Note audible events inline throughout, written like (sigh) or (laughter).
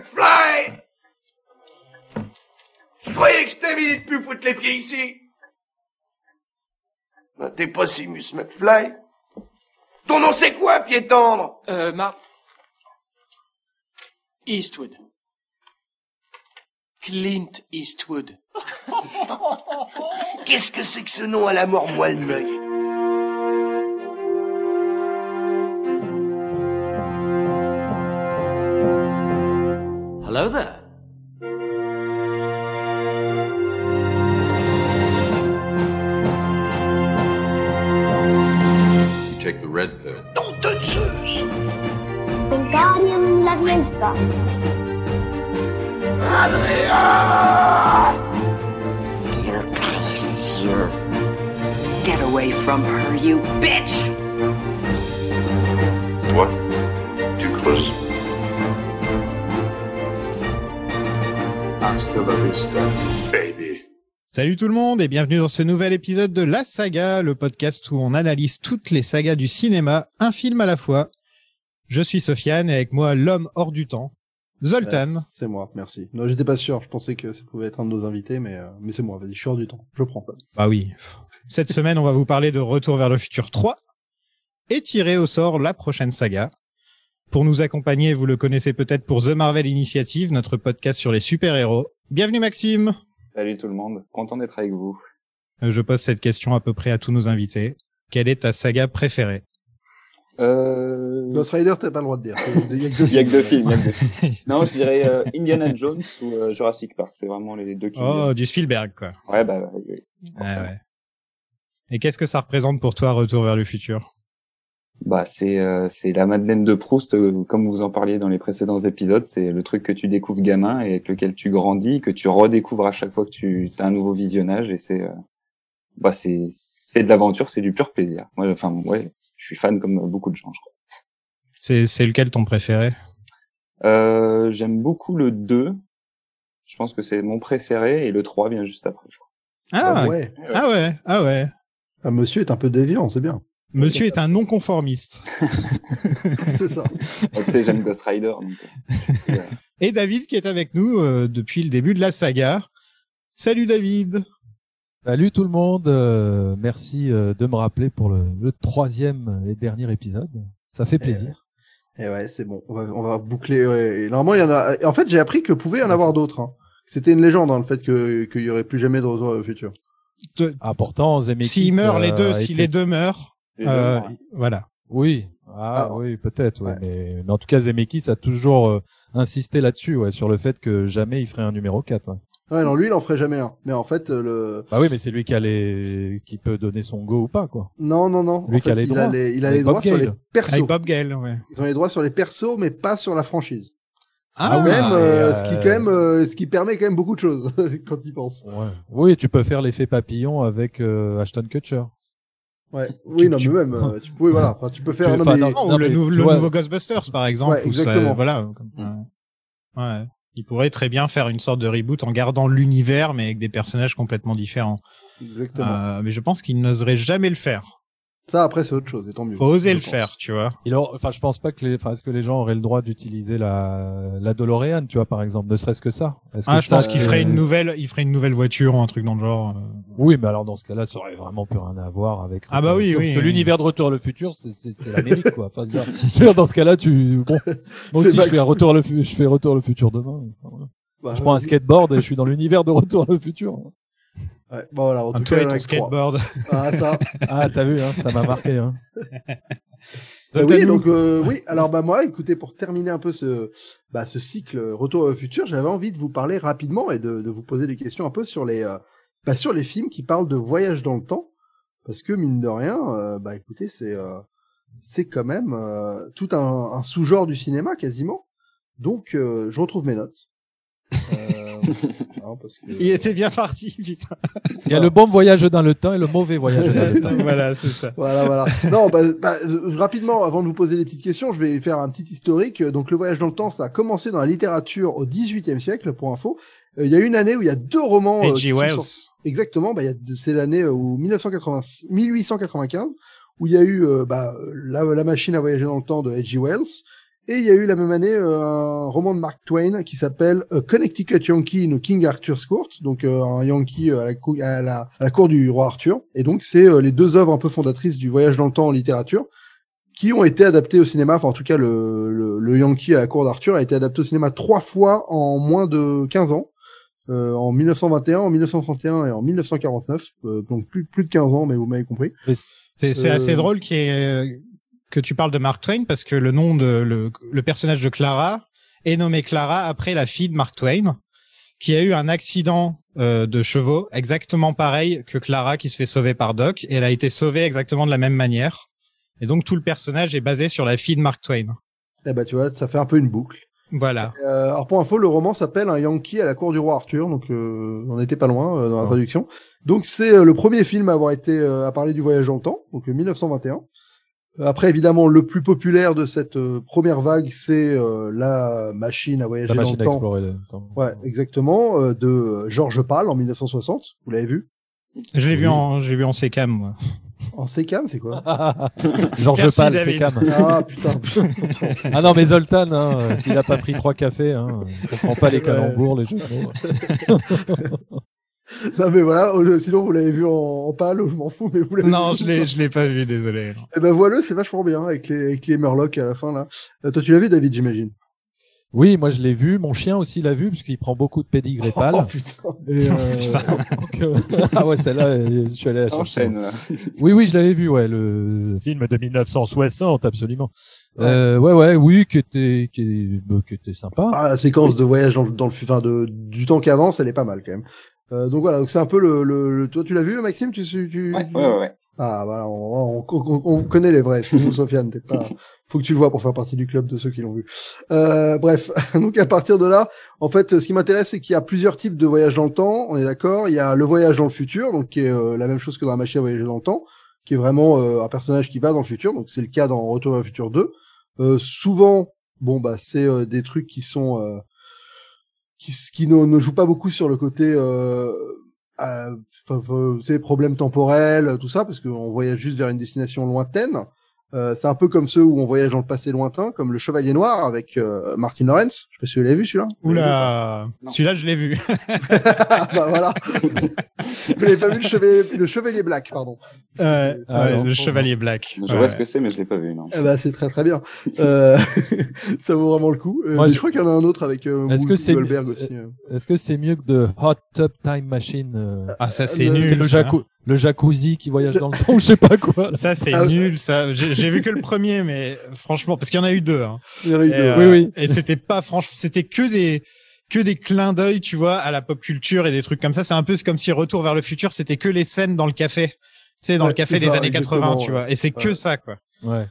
McFly Je croyais que c'était minute plus foutre les pieds ici. Ben, T'es pas Simus McFly Ton nom c'est quoi, pied tendre? Euh, Mar... Eastwood. Clint Eastwood. (laughs) Qu'est-ce que c'est que ce nom à la mort moelle Hello there. Salut tout le monde et bienvenue dans ce nouvel épisode de La Saga, le podcast où on analyse toutes les sagas du cinéma, un film à la fois. Je suis Sofiane et avec moi l'homme hors du temps, Zoltan. Euh, c'est moi, merci. Non, j'étais pas sûr, je pensais que ça pouvait être un de nos invités, mais, euh, mais c'est moi, vas-y, je suis hors du temps, je prends. Bah oui. Cette semaine, on va vous parler de Retour vers le futur 3 et tirer au sort la prochaine saga. Pour nous accompagner, vous le connaissez peut-être pour The Marvel Initiative, notre podcast sur les super-héros. Bienvenue Maxime. Salut tout le monde, content d'être avec vous. Euh, Je pose cette question à peu près à tous nos invités. Quelle est ta saga préférée? Euh... Ghost Rider, t'as pas le droit de dire. Il y a que deux Il y a que deux films. y a que deux films. (laughs) non, je dirais euh, Indiana Jones ou euh, Jurassic Park. C'est vraiment les deux qui. Oh, du Spielberg quoi. Ouais, bah Ah ouais. Et qu'est-ce que ça représente pour toi, Retour vers le futur? Bah c'est euh, c'est la Madeleine de Proust, euh, comme vous en parliez dans les précédents épisodes. C'est le truc que tu découvres gamin et avec lequel tu grandis, que tu redécouvres à chaque fois que tu as un nouveau visionnage. Et c'est euh, bah c'est c'est de l'aventure, c'est du pur plaisir. Moi, enfin ouais, je suis fan comme beaucoup de gens, je crois. C'est c'est lequel ton préféré? Euh, J'aime beaucoup le 2. Je pense que c'est mon préféré et le 3 vient juste après, je crois. ah, Ah ouais. ah ouais, ah ouais. Ah, monsieur est un peu déviant, c'est bien. Monsieur est un non-conformiste. (laughs) c'est ça. Sais, j'aime Ghost Rider. Donc, euh, (laughs) Et David qui est avec nous euh, depuis le début de la saga. Salut David. Salut tout le monde, euh, merci euh, de me rappeler pour le, le troisième et dernier épisode. Ça fait plaisir. Et ouais, c'est bon. On va, on va boucler. ouais. Et normalement, il y en a. En fait, j'ai appris que pouvait y en avoir d'autres. hein. C'était une légende, hein, le fait que qu'il y aurait plus jamais de retour au futur. Te- Ah pourtant, Zemeckis. S'ils meurent les euh, deux, si été- les deux meurent, euh, voilà. Oui, ah, Ah, oui, peut-être. ouais, ouais. Mais, mais en tout cas, Zemeckis a toujours euh, insisté là-dessus, ouais, sur le fait que jamais il ferait un numéro 4. ouais. Ouais, non, lui, il en ferait jamais un. Mais en fait, euh, le. Bah oui, mais c'est lui qui a les... qui peut donner son go ou pas, quoi. Non, non, non. Lui en qui a les il droits. a les, il a les droits sur les persos. Avec Bob Gale, ouais. Ils ont les droits sur les persos, mais pas sur la franchise. Ah, même, euh, euh, ce qui quand même, euh, ce qui permet quand même beaucoup de choses (laughs) quand ils pensent. Ouais. Oui, tu peux faire l'effet papillon avec euh, Ashton Kutcher. Ouais. Oui, non, tu- mais même, euh, tu peux, voilà, enfin, tu peux faire. Tu- non, enfin, mais- non, ou le, mais nou- tu le vois- nouveau Ghostbusters, par exemple. Ouais, où ça- exactement. voilà. comme- ouais. Ouais. Il pourrait très bien faire une sorte de reboot en gardant l'univers, mais avec des personnages complètement différents. Exactement. Euh, mais je pense qu'il n'oserait jamais le faire. Ça, après, c'est autre chose, et tant mieux. Faut oser le pense. faire, tu vois. Il aura- enfin, je pense pas que les, enfin, est-ce que les gens auraient le droit d'utiliser la, la DeLorean, tu vois, par exemple, ne serait-ce que ça? Est-ce Ah, que je ça, pense qu'il ferait une nouvelle, il ferait une nouvelle voiture ou un truc dans le genre. euh. Oui, mais alors dans ce cas-là, ça aurait vraiment plus rien à voir avec. Ah bah oui, Parce oui, que oui. l'univers de Retour à le futur, c'est, c'est, c'est l'Amérique, quoi. Enfin, je veux dire- dans ce cas-là, tu, bon, (laughs) moi aussi, je fais Retour le, fu- je fais Retour à le futur demain. Enfin, voilà. Bah, Je prends un skateboard et je suis dans l'univers de Retour à le futur. Ouais, bon, voilà, en Un tout toi cas, et ton skateboard. Ah, ça. (laughs) Ah, t'as vu, hein, ça m'a marqué, hein. Bah Zoltan, oui, donc euh, oui. Alors bah moi, écoutez, pour terminer un peu ce bah, ce cycle euh, Retour au futur, j'avais envie de vous parler rapidement et de, de vous poser des questions un peu sur les euh, bah, sur les films qui parlent de voyage dans le temps, parce que mine de rien, euh, bah écoutez, c'est euh, c'est quand même euh, tout un, un sous-genre du cinéma quasiment. Donc euh, je retrouve mes notes. Euh, parce que, Il était bien parti, putain. Il y a le bon voyage dans le temps et le mauvais voyage dans le temps. (laughs) voilà, c'est ça. Voilà, voilà. Non, bah, bah, rapidement, avant de vous poser des petites questions, je vais faire un petit historique. Donc, le voyage dans le temps, ça a commencé dans la littérature au XVIIIe siècle, pour info. Euh, Il y a une année où il y a deux romans. euh, qui Wells. Exactement. Bah, il y a, c'est l'année euh, où 1980, 1895, où il y a eu euh, bah, la, la machine à voyager dans le temps de H.G. Wells. Et il y a eu la même année euh, un roman de Mark Twain qui s'appelle A Connecticut Yankee in King Arthur's Court, donc euh, un Yankee à la, cou- à, la, à la cour du roi Arthur. Et donc c'est euh, les deux œuvres un peu fondatrices du voyage dans le temps en littérature qui ont été adaptées au cinéma. Enfin en tout cas le, le, le Yankee à la cour d'Arthur a été adapté au cinéma trois fois en moins de 15 ans. Euh, en 1921, en 1931 et en 1949, euh, donc plus plus de 15 ans, mais vous m'avez compris. C'est c'est Euh, assez drôle qu'il y ait- que tu parles de Mark Twain parce que le nom de le, le personnage de Clara est nommé Clara après la fille de Mark Twain qui a eu un accident euh, de chevaux exactement pareil que Clara qui se fait sauver par Doc et elle a été sauvée exactement de la même manière. Et donc tout le personnage est basé sur la fille de Mark Twain. Eh ben tu vois, ça fait un peu une boucle. Voilà. Euh, alors pour info, le roman s'appelle Un Yankee à la cour du roi Arthur, donc euh, on n'était pas loin euh, dans la traduction. Donc c'est euh, le premier film à avoir été euh, à parler du voyage dans le temps, donc euh, 1921. Euh, Après évidemment le plus populaire de cette euh, première vague, c'est euh, la machine à voyager La machine dans à le temps. explorer le temps. Ouais, exactement, euh, de Georges Pal en 1960. Vous l'avez vu? Je l'ai vu en j'ai vu en CCAM moi. En CCAM, c'est quoi? (laughs) Georges Pal, c'est David. Cam. Ah putain. (laughs) Ah non, mais Zoltan, hein, euh, s'il a pas pris trois cafés, hein, il comprend pas les calembours, les jeux de mots. (laughs) (laughs) non mais voilà, euh, sinon vous l'avez vu en, en pâle, je m'en fous, mais vous l'avez Non, vu. je l'ai je l'ai pas vu, désolé. Eh ben voilà, c'est vachement bien avec les avec les Murlocs à la fin là. Euh, toi tu l'as vu David, j'imagine? Oui, moi je l'ai vu. Mon chien aussi l'a vu parce qu'il prend beaucoup de pédigré pâle. (laughs) Oh putain. Et, euh, (laughs) donc, euh, ah ouais, celle-là, je suis allé la chercher. Enchaîne. là. Oui, oui, je l'avais vu, ouais, le film de 1960, absolument. Euh, ouais, ouais, oui, qui était, qui, bah, qui était sympa. Ah, la séquence de voyage dans, le- dans le enfin de du temps qui avance, elle est pas mal quand même. Euh, donc voilà, donc c'est un peu le, le, le- toi tu l'as vu Maxime, tu tu Ouais, ouais, ouais. Ah voilà, on, on, on- on connaît les vrais. (laughs) Sofiane, t'es pas. Faut que tu le vois pour faire partie du club de ceux qui l'ont vu. Euh, bref, (laughs) donc à partir de là, en fait, ce qui m'intéresse, c'est qu'il y a plusieurs types de voyages dans le temps. On est d'accord. Il y a le voyage dans le futur, donc qui est euh, la même chose que dans la machine à voyager dans le temps, qui est vraiment euh, un personnage qui va dans le futur. Donc c'est le cas dans Retour vers le futur 2. Euh, souvent, bon bah c'est euh, des trucs qui sont euh, qui, qui ne, jouent pas beaucoup sur le côté euh, euh, problèmes temporels, tout ça, parce qu'on voyage juste vers une destination lointaine. Euh, c'est un peu comme ceux où on voyage dans le passé lointain, comme le Chevalier Noir avec euh, Martin Lawrence. Je sais pas si vous l'avez vu celui-là. Oula, celui-là je l'ai vu. Ah, (laughs) (laughs) bah voilà. vous n'avez pas vu le Chevalier, le Chevalier Black, pardon. Euh, C'est- Ah, ouais, le Chevalier Black. Je Ouais. vois ce que c'est, mais je l'ai pas vu, non. Eh ben, c'est très très bien. Euh, (laughs) ça vaut vraiment le coup. Euh, Moi, je- je crois qu'il y en a un autre avec euh, Est-ce que c'est- Goldberg aussi. euh. Est-ce que c'est mieux que de Hot Tub Time Machine euh, Ah ça c'est nul. C'est le, ça. Le jacuzzi qui voyage dans le temps, je sais pas quoi. là. Ça c'est Ah, nul. Ça, j'ai j'ai vu que le premier, mais franchement, parce qu'il y en a eu deux. Hein. Il y en a eu Et, deux. euh, Oui, oui. Et c'était pas franchement, c'était que des que des clins d'œil, tu vois, à la pop culture et des trucs comme ça. C'est un peu comme si Retour vers le futur, c'était que les scènes dans le café. Tu sais, dans Ouais, le café des ça, années 80, tu vois. Et c'est que ça, quoi. Ouais.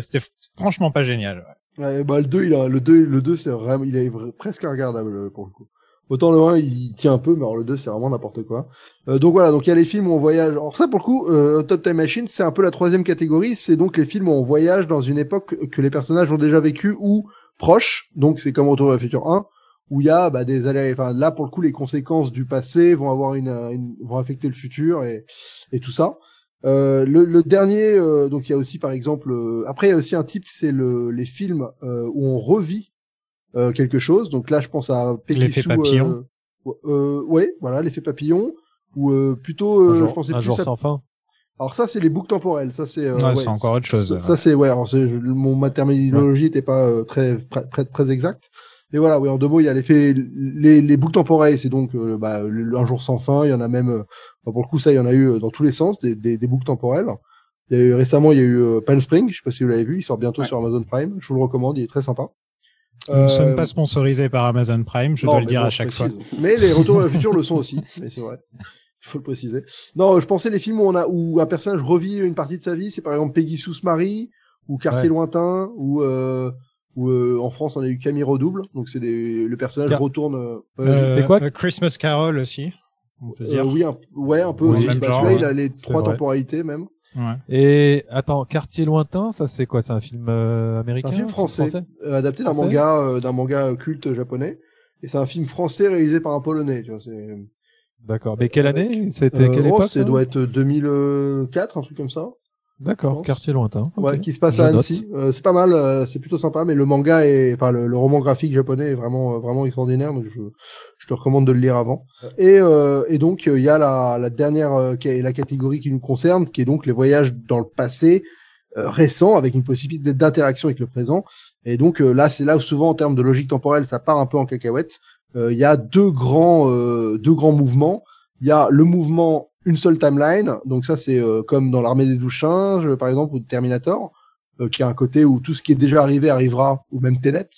C'était franchement pas génial. ouais. Ouais, bah, le 2, il a, le 2, le 2, c'est vraiment, il est presque regardable, pour le coup. Autant le 1, il tient un peu, mais alors le 2, c'est vraiment n'importe quoi. Euh, donc voilà, donc il y a les films où on voyage. Alors ça, pour le coup, euh, Top Time Machine, c'est un peu la troisième catégorie. C'est donc les films où on voyage dans une époque que les personnages ont déjà vécu ou proche. Donc c'est comme Retour vers le futur 1, où il y a bah, des allers. Enfin là, pour le coup, les conséquences du passé vont avoir une, vont affecter le futur et et tout ça. Euh, le, le dernier, donc il y a aussi par exemple, après il y a aussi un type, c'est le, les films où on revit euh, quelque chose. Donc là, je pense à L'effet papillon. Euh, euh, ouais, voilà, l'effet papillon. Ou euh, plutôt, euh, un je jour, pensais un plus jour à- sans fin. Alors ça, c'est les boucles temporelles. Ça c'est. euh, Ouais, ouais, c'est encore autre chose. ça, ça, c'est ouais. alors, c'est- je- mon ma terminologie n'était pas euh, très, très très très exacte. Mais voilà, oui, en deux mots, il y a l'effet les, les boucles temporelles, c'est donc euh, bah, un jour sans fin. Il y en a même, euh, pour le coup, ça, il y en a eu dans tous les sens des, des, des boucles temporelles. Il y a eu récemment, il y a eu euh, Palm Spring. Je sais pas si vous l'avez vu. Il sort bientôt Ouais. sur Amazon Prime. Je vous le recommande. Il est très sympa. Nous ne Euh, sommes pas sponsorisés par Amazon Prime, je non, dois le dire bon, à chaque fois. Mais les retours vers le futur (laughs) le sont aussi. Mais c'est vrai. Il faut le préciser. Non, je pensais les films où on a, où un personnage revit une partie de sa vie. C'est par exemple Peggy Sous Marie, ou Quartier Ouais. Lointain, ou, euh, ou euh, en France on a eu Camille Redouble. Donc c'est des, le personnage Car- retourne. euh, Euh, fait quoi euh, Christmas Carol aussi, on peut euh, dire. oui, un, ouais, un peu. Bah, genre, il a les trois vrai. temporalités même. Ouais. Et attends, Quartier lointain, ça c'est quoi? C'est un film euh, américain un film français, euh, adapté d'un manga, euh, d'un manga culte japonais. Et c'est un film français réalisé par un polonais. Tu vois, c'est. D'accord. Mais quelle année? C'était Euh, quelle oh, époque ça ça? doit être 2004, un truc comme ça. D'accord, quartier lointain. Ouais, qui se passe Je à. Annecy. Euh, c'est pas mal, euh, c'est plutôt sympa, mais le manga est, enfin le, le roman graphique japonais est vraiment euh, vraiment extraordinaire, donc je, je te recommande de le lire avant. Et, euh, et donc euh, il y a la, la dernière euh, la catégorie qui nous concerne, qui est donc les voyages dans le passé euh, récent avec une possibilité d'interaction avec le présent. Et donc euh, là, c'est là où souvent en termes de logique temporelle, ça part un peu en cacahuète. Il y a deux grands deux grands mouvements. Il y a le mouvement une seule timeline, donc ça c'est comme dans l'armée des douze singes, par exemple, ou Terminator, euh, qui a un côté où tout ce qui est déjà arrivé arrivera, ou même Tenet.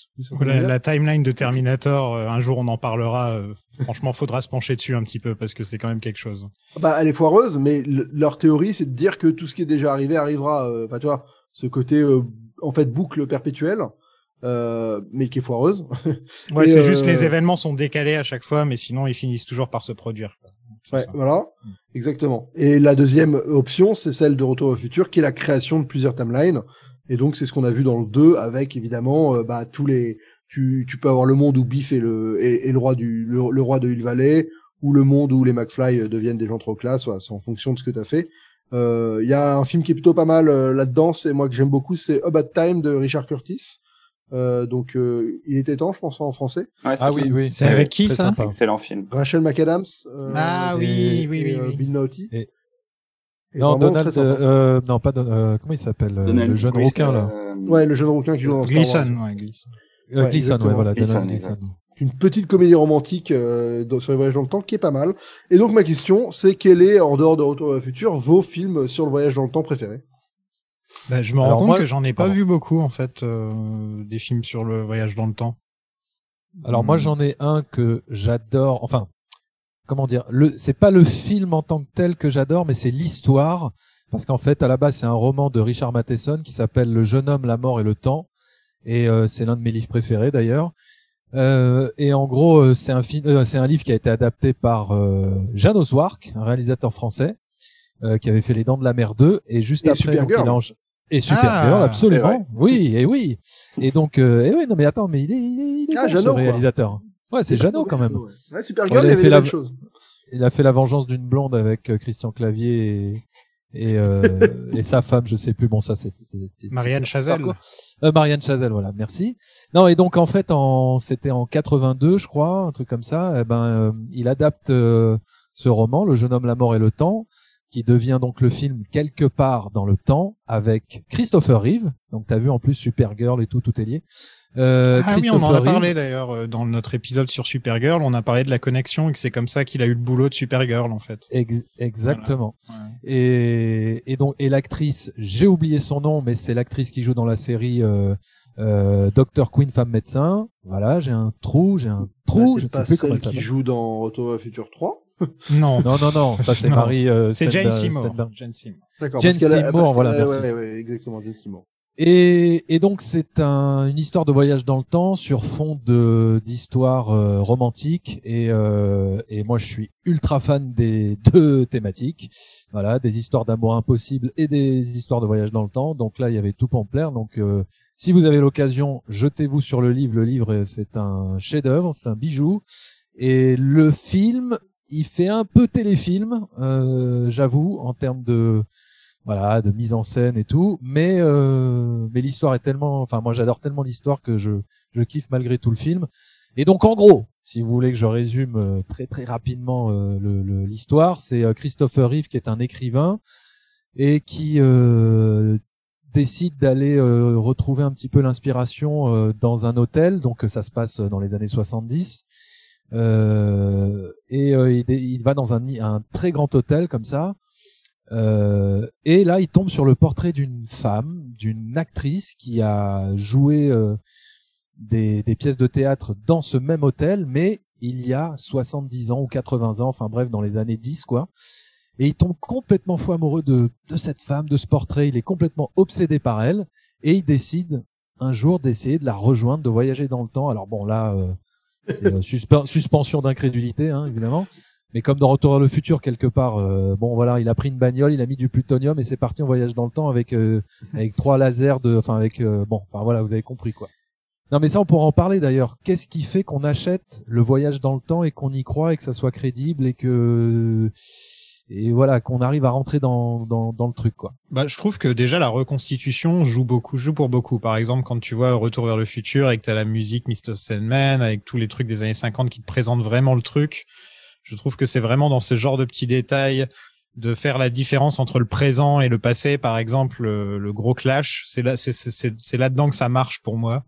La, la timeline de Terminator, euh, un jour on en parlera. euh, franchement, faudra se pencher dessus un petit peu parce que c'est quand même quelque chose. Bah, elle est foireuse, mais le- leur théorie, c'est de dire que tout ce qui est déjà arrivé arrivera. euh, Enfin, tu vois, ce côté, euh, en fait, boucle perpétuelle, euh, mais qui est foireuse. (laughs) Ouais, c'est euh, juste les événements sont décalés à chaque fois, mais sinon ils finissent toujours par se produire. Ouais, ça. voilà, exactement. Et la deuxième option, c'est celle de Retour au futur, qui est la création de plusieurs timelines. Et donc, c'est ce qu'on a vu dans le 2, avec évidemment, euh, bah, tous les. Tu, tu peux avoir le monde où Biff est le, est, est le roi du, le, le roi de Hill Valley, ou le monde où les McFly euh, deviennent des gens trop classe. Voilà, c'est en fonction de ce que tu as fait. Euh, Il y a un film qui est plutôt pas mal euh, là-dedans, c'est moi que j'aime beaucoup, c'est About Time de Richard Curtis. Euh, donc, euh, il était temps, je pense, en français. Ouais, Ah oui, oui. C'est avec qui, ça? sympa. Excellent film. Rachel McAdams. euh, Ah et- oui, oui, et, oui, euh, oui. Bill Et Non, Donald, sympa. euh, non, pas Don- euh, comment il s'appelle euh, Donald Le jeune Gleason, rouquin là. euh, Ouais, le jeune rouquin qui joue dans Star Wars. Gleason, ouais, Gleason. Euh, ouais, Gleason, voilà, Gleason. Gleason. une petite comédie romantique euh, dans- sur les voyages dans le temps qui est pas mal. Et donc ma question, c'est quel est, en dehors de Retour vers le futur, vos films sur le voyage dans le temps préférés? Bah, je me rends Alors compte moi- que j'en ai pas Pardon. vu beaucoup en fait euh, des films sur le voyage dans le temps. Alors moi Hmm. j'en ai un que j'adore. Enfin, comment dire Le c'est pas le film en tant que tel que j'adore, mais c'est l'histoire. Parce qu'en fait, à la base, c'est un roman de Richard Matheson qui s'appelle Le jeune homme, la mort et le temps. Et euh, c'est l'un de mes livres préférés d'ailleurs. Euh, et en gros, euh, c'est un film, euh, c'est un livre qui a été adapté par euh, Jeanne Wark, un réalisateur français, euh, qui avait fait Les Dents de la Mer 2, et juste Et après, Supergirl. et Supergirl, Ah, absolument. vrai. Oui, et oui. Et donc, euh, et oui, non mais attends, mais il est, il est, il est Ah, bon, ce quoi. Ouais, c'est Jeannot quand même. Ouais, ouais Supergirl, Bon, il avait fait la- choses. Il a fait La Vengeance d'une blonde avec euh, Christian Clavier et, et, euh, et sa femme, je sais plus. Bon, ça c'est Marianne Chazelle. Euh, Marianne Chazelle, voilà, merci. Non, et donc en fait, en c'était en 82, je crois, un truc comme ça. Eh ben, euh, il adapte euh, ce roman, Le jeune homme, la mort et le temps, qui devient donc le film quelque part dans le temps avec Christopher Reeve. Donc t'as vu en plus Supergirl et tout, tout est lié. Euh, Ah oui, on en a Reeve. parlé d'ailleurs euh, dans notre épisode sur Supergirl. On a parlé de la connexion et que c'est comme ça qu'il a eu le boulot de Supergirl en fait. Ex- exactement. Ouais. Et, et donc et l'actrice, j'ai oublié son nom, mais c'est l'actrice qui joue dans la série euh, euh, Dr Queen femme médecin. Voilà, j'ai un trou, j'ai un trou, Bah, je pas sais plus comment celle elle qui joue dans Retour le futur 3. (laughs) Non, Non non non, ça c'est. Marie. euh, c'est Jane Seymour. Jane Seymour. D'accord. Jane Seymour, voilà, ouais, ouais, exactement, Jane Seymour. Et, et donc c'est un, une histoire de voyage dans le temps sur fond de d'histoire euh, romantique et euh, et moi je suis ultra fan des (laughs) deux thématiques, voilà, des histoires d'amour impossible et des histoires de voyage dans le temps. Donc là il y avait tout pour me plaire. Donc euh, si vous avez l'occasion, jetez-vous sur le livre. Le livre euh, c'est un chef-d'œuvre, c'est un bijou. Et le film, il fait un peu téléfilm, euh, j'avoue, en termes de voilà de mise en scène et tout. Mais euh, mais l'histoire est tellement enfin moi j'adore tellement l'histoire que je je kiffe malgré tout le film. Et donc en gros si vous voulez que je résume euh, très très rapidement euh, l'histoire c'est euh, Christopher Reeve qui est un écrivain et qui euh, décide d'aller euh, retrouver un petit peu l'inspiration euh, dans un hôtel. Donc ça se passe dans les années 70 euh, et il, il va dans un, un très grand hôtel comme ça euh, et là, il tombe sur le portrait d'une femme, d'une actrice qui a joué euh, des, pièces de théâtre dans ce même hôtel, mais il y a 70 ans ou 80 ans, enfin bref, dans les années 10, quoi. Et il tombe complètement fou amoureux de, cette femme, de ce portrait. Il est complètement obsédé par elle, et il décide un jour d'essayer de la rejoindre, de voyager dans le temps. Alors bon, là, euh, (laughs) suspension d'incrédulité, hein, évidemment. Mais comme dans Retour vers le futur quelque part, euh, bon voilà, il a pris une bagnole, il a mis du plutonium et c'est parti en voyage dans le temps avec euh, avec trois lasers de, enfin avec euh, bon, enfin voilà, vous avez compris quoi. Non mais ça on pourra en parler d'ailleurs. Qu'est-ce qui fait qu'on achète le voyage dans le temps et qu'on y croit et que ça soit crédible et que et voilà qu'on arrive à rentrer dans, dans, dans le truc quoi? Bah, je trouve que déjà la reconstitution joue beaucoup, joue pour beaucoup. Par exemple, quand tu vois Retour vers le futur et que t'as la musique Mr. Sandman avec tous les trucs des années 50 qui te présentent vraiment le truc, je trouve que c'est vraiment dans ce genre de petits détails de faire la différence entre le présent et le passé. Par exemple, le, le gros clash, c'est là, c'est là-dedans que ça marche pour moi.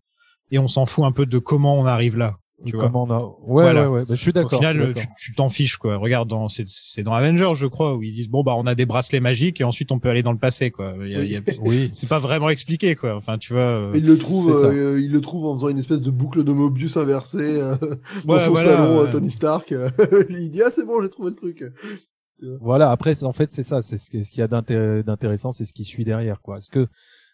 Et on s'en fout un peu de comment on arrive là. Tu vois. Comment on a... Ouais, Voilà. ouais, ouais. Bah, je suis d'accord. Au final, tu, t'en fiches quoi. Regarde, dans c'est, c'est dans Avengers, je crois, où ils disent bon bah on a des bracelets magiques et ensuite on peut aller dans le passé quoi. Il y a- il y a- Oui. c'est pas vraiment expliqué quoi. Enfin tu vois. euh, Il le trouve, euh, il le trouve en faisant une espèce de boucle de Mobius inversée euh, (laughs) dans Ouais, son voilà, salon, euh. Tony Stark. (laughs) il dit ah c'est bon, j'ai trouvé le truc. Voilà. Après, en fait, c'est ça. C'est ce qui- ce qu'il y a d'inté- d'intéressant, c'est ce qui suit derrière, quoi. Est-ce que,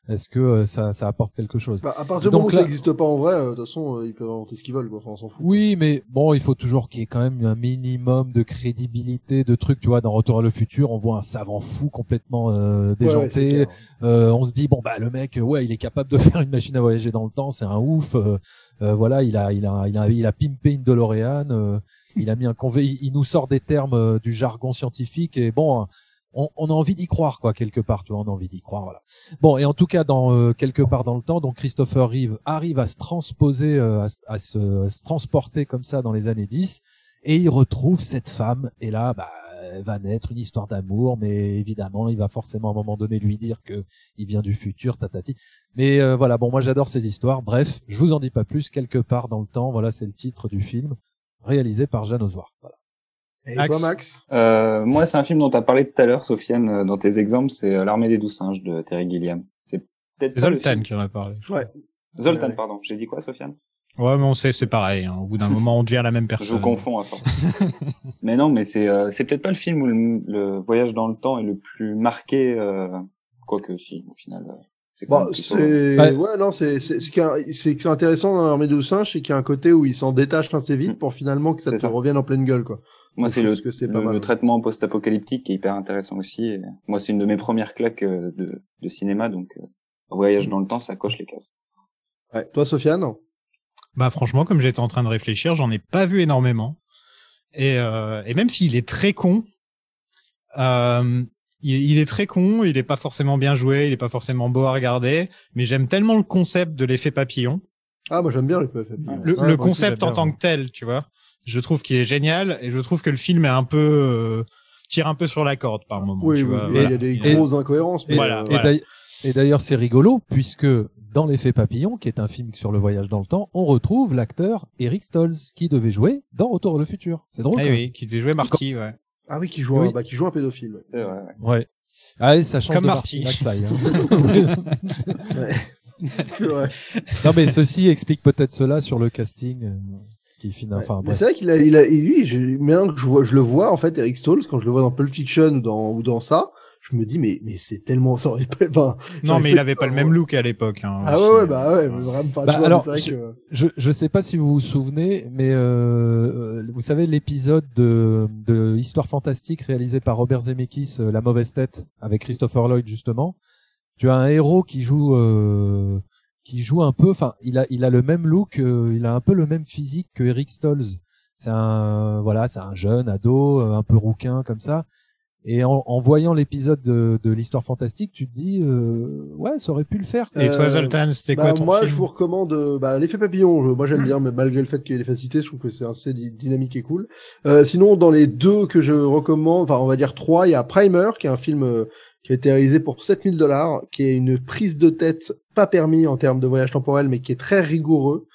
est-ce que euh, ça, ça apporte quelque chose? Bah, à partir du moment où ça n'existe pas en vrai, euh, de toute façon, euh, ils peuvent inventer ce qu'ils veulent, quoi. Enfin, on s'en fout. Oui, mais bon, il faut toujours qu'il y ait quand même un minimum de crédibilité, de trucs. Tu vois, dans Retour à le futur, on voit un savant fou complètement euh, Ouais, ouais, c'est déjanté. Euh, on se dit bon bah le mec, ouais, il est capable de (laughs) faire une machine à voyager dans le temps, c'est un ouf. euh, voilà, il a, il a, il a, il a pimpé une DeLorean. euh, il a mis un convé, il, il nous sort des termes du jargon scientifique et bon. On, on a envie d'y croire quoi quelque part, tu on a envie d'y croire, voilà. Bon, et en tout cas, dans euh, quelque part dans le temps, donc Christopher Reeve arrive à se transposer, euh, à, se, à se transporter comme ça dans les années 10, et il retrouve cette femme, et là, bah, va naître une histoire d'amour, mais évidemment, il va forcément à un moment donné lui dire que il vient du futur, tatati. Mais euh, voilà, bon, moi j'adore ces histoires. Bref, je vous en dis pas plus. Quelque part dans le temps, voilà, c'est le titre du film, réalisé par Jeanne Osoir. Voilà. Et Max. toi, Max? Euh, moi, c'est un film dont tu as parlé tout à l'heure, Sofiane, euh, dans tes exemples, c'est euh, L'Armée des Douze Singes de Terry Gilliam. C'est peut-être C'est pas le Zoltan qui en a parlé. Ouais. Zoltan, Ouais. pardon. J'ai dit quoi, Sofiane? Ouais, mais on sait, c'est pareil. hein. Au bout d'un moment, on devient la même Je personne. vous confonds à force. (laughs) mais non, mais c'est euh, c'est peut-être pas le film où le, le voyage dans le temps est le plus marqué, euh, quoique si, au final. euh, c'est Bah, plutôt- Ouais. ouais non c'est c'est ce qui est- c'est que c'est intéressant dans l'armée de singes c'est qu'il y a un côté où ils s'en détachent assez vite pour finalement que ça te ça. revienne en pleine gueule quoi. Moi, c'est le, pense que c'est pas le, mal. le traitement post-apocalyptique qui est hyper intéressant aussi. Et moi, c'est une de mes premières claques euh, de, de cinéma, donc euh, voyage dans le temps, ça coche les cases. Ouais. Toi Sofiane? Bah franchement, comme j'étais en train de réfléchir, j'en ai pas vu énormément. Et, euh, et même s'il est très con, euh, il, il est très con, il est pas forcément bien joué, il est pas forcément beau à regarder, mais j'aime tellement le concept de l'effet papillon, Ah moi j'aime bien les PFM. le, Ouais, le moi aussi, concept en tant que tel, tu vois. Je trouve qu'il est génial et je trouve que le film est un peu euh, tire un peu sur la corde par moment. Oui, tu oui, vois, oui, voilà. il y a des Et- grosses incohérences. Mais Voilà, euh, Et d'ailleurs- Et d'ailleurs, c'est rigolo puisque dans l'effet papillon, qui est un film sur le voyage dans le temps, on retrouve l'acteur Eric Stolz qui devait jouer dans Retour vers le futur. C'est drôle. Ah oui, qui devait jouer Marty, ouais. Ah oui qui joue Oui. un bah, qui joue un pédophile. ouais. Ouais. Ah, et ça change Comme de Marty. Marty McFly, hein. (laughs) (laughs) C'est vrai. non, mais ceci explique peut-être cela sur le casting. Qui finit, Ouais. enfin, c'est vrai qu'il a, il a, et lui, je, maintenant que je, vois, je le vois, en fait, Eric Stolz, quand je le vois dans Pulp Fiction ou dans, ou dans ça, je me dis, mais, mais c'est tellement, ça aurait pas, enfin, Non, mais il avait pas le même look à l'époque. Hein, Ah ouais, ouais, bah ouais, mais vraiment, enfin, Bah, tu vois, alors, mais c'est je- vrai que, Je je sais pas si vous vous souvenez, mais euh, euh, vous savez l'épisode de, de Histoire fantastique réalisé par Robert Zemeckis, euh, La mauvaise tête, avec Christopher Lloyd justement. Tu as un héros qui joue euh, qui joue un peu, enfin il a il a le même look, euh, il a un peu le même physique que Eric Stolz. C'est un voilà, c'est un jeune ado, euh, un peu rouquin comme ça. Et en, en voyant l'épisode de, de l'histoire fantastique, tu te dis euh, ouais, ça aurait pu le faire. Et toi, Euh, Zoltan, c'était bah, quoi ton moi, film je vous recommande, euh, bah, l'effet papillon, je- moi j'aime bien, mais malgré le fait qu'il y ait les facilités, je trouve que c'est assez dy- dynamique et cool. Euh, sinon, dans les deux que je recommande, enfin, on va dire trois, il y a Primer, qui est un film euh, qui a été réalisé pour 7000 dollars, qui est une prise de tête pas permis en termes de voyage temporel, mais qui est très rigoureux,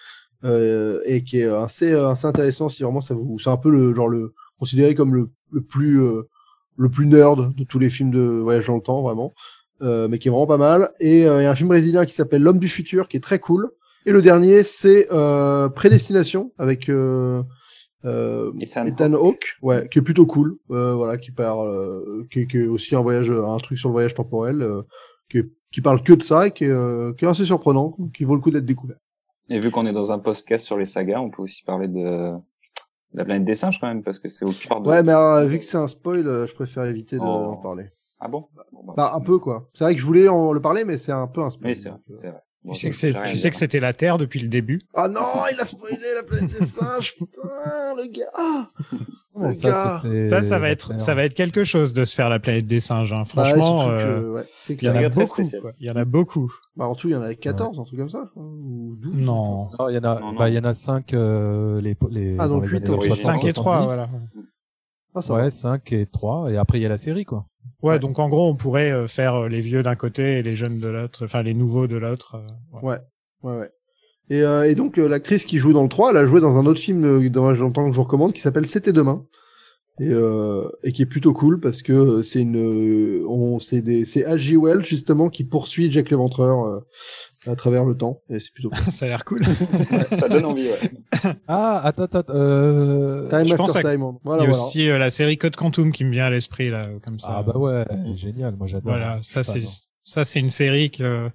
euh, et qui est assez, euh, assez intéressant si vraiment ça vous, c'est un peu le, genre le, considéré comme le, le plus, euh, le plus nerd de tous les films de voyage dans le temps, vraiment. Euh, mais qui est vraiment pas mal. Et euh, il y a un film brésilien qui s'appelle L'homme du futur, qui est très cool. Et le dernier, c'est euh, Prédestination avec euh, Ethan Ethan Hawke, ouais, qui est plutôt cool. Euh, voilà, qui parle, euh, qui, est- qui est aussi un voyage, un truc sur le voyage temporel, euh, qui, est- qui parle que de ça et qui est, qui est assez surprenant, qui vaut le coup d'être découvert. Et vu qu'on est dans un podcast sur les sagas, on peut aussi parler de la planète des singes quand même, parce que c'est au cœur de... Ouais, mais vu que c'est un spoil, je préfère éviter de- Oh. d'en parler. Ah bon? Bon, bah, Bah un peu quoi. C'est vrai que je voulais en le parler, mais c'est un peu un spoil. Oui, c'est vrai. Bon, Tu sais que tu sais que c'était la Terre depuis le début. Ah non, il a spoilé la planète des singes, (laughs) putain, le gars. Ah Oh, ça, gars. Ça, ça va être, ça va être quelque chose de se faire la planète des singes. Hein. Bah, ouais, Franchement, que, euh, ouais, c'est il y en a beaucoup. Il y en a beaucoup. Bah, en tout, il y en a 14, un truc comme ça, je crois, ou 12. Non. Non, il y en a, Non, non. bah, il y en a cinq, euh, les, les, Ah, donc les huit années originales. 60, 5 et 3, 70. voilà. Ah, Ouais, va. 5 et 3, et après il y a la série, quoi. Ouais, donc en gros, on pourrait euh, faire euh, les vieux d'un côté et les jeunes de l'autre, enfin les nouveaux de l'autre. euh, ouais. Ouais, ouais, ouais. Et, euh, et donc, l'actrice qui joue dans le 3, elle a joué dans un autre film dans que je vous recommande qui s'appelle C'était demain. Et, euh, et qui est plutôt cool parce que euh, c'est une, euh, on, c'est des, c'est H.G. Wells justement qui poursuit Jack l'Éventreur euh, à travers le temps. Et c'est plutôt cool. (laughs) Ça a l'air cool. Ça donne envie, ouais. (laughs) Ah, attends, attends, euh... Time je after pense à- time. Voilà, Il y a voilà. aussi euh, la série Code Quantum qui me vient à l'esprit là, comme ça. Ah bah ouais, génial, moi j'adore. Voilà, ça c'est ça c'est une série que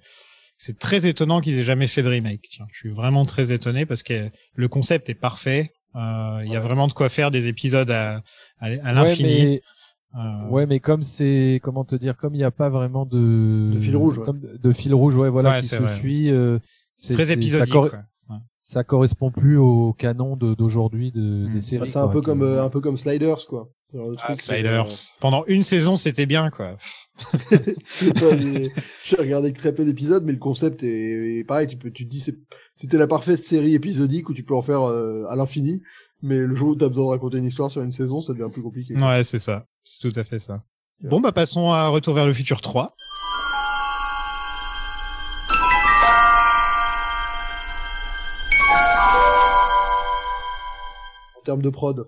c'est très étonnant qu'ils aient jamais fait de remake. Tiens, je suis vraiment très étonné parce que le concept est parfait. Euh, Il y a vraiment de quoi faire des épisodes à à, à l'infini. Ouais, mais... Euh, Ouais, mais comme c'est, comment te dire, comme il n'y a pas vraiment de, De fil rouge, ouais. comme de, de fil rouge, ouais, voilà, Ouais, qui se vrai. suit. euh, c'est très épisodique. Ça, cor- quoi. Ouais. ça correspond plus au canon de- d'aujourd'hui de, Mm. des séries. Bah, c'est un quoi, peu qui- comme, euh, un peu comme Sliders, quoi. Genre, Ah, Sliders. Pendant une saison, c'était bien quoi. (laughs) J'ai regardé que très peu d'épisodes, mais le concept est, est pareil. Tu peux, tu te dis, c'était la parfaite série épisodique où tu peux en faire euh, à l'infini. Mais le jour où tu as besoin de raconter une histoire sur une saison, ça devient plus compliqué. Ouais, c'est ça. C'est tout à fait ça. Bon bah passons à Retour vers le futur 3. En termes de prod.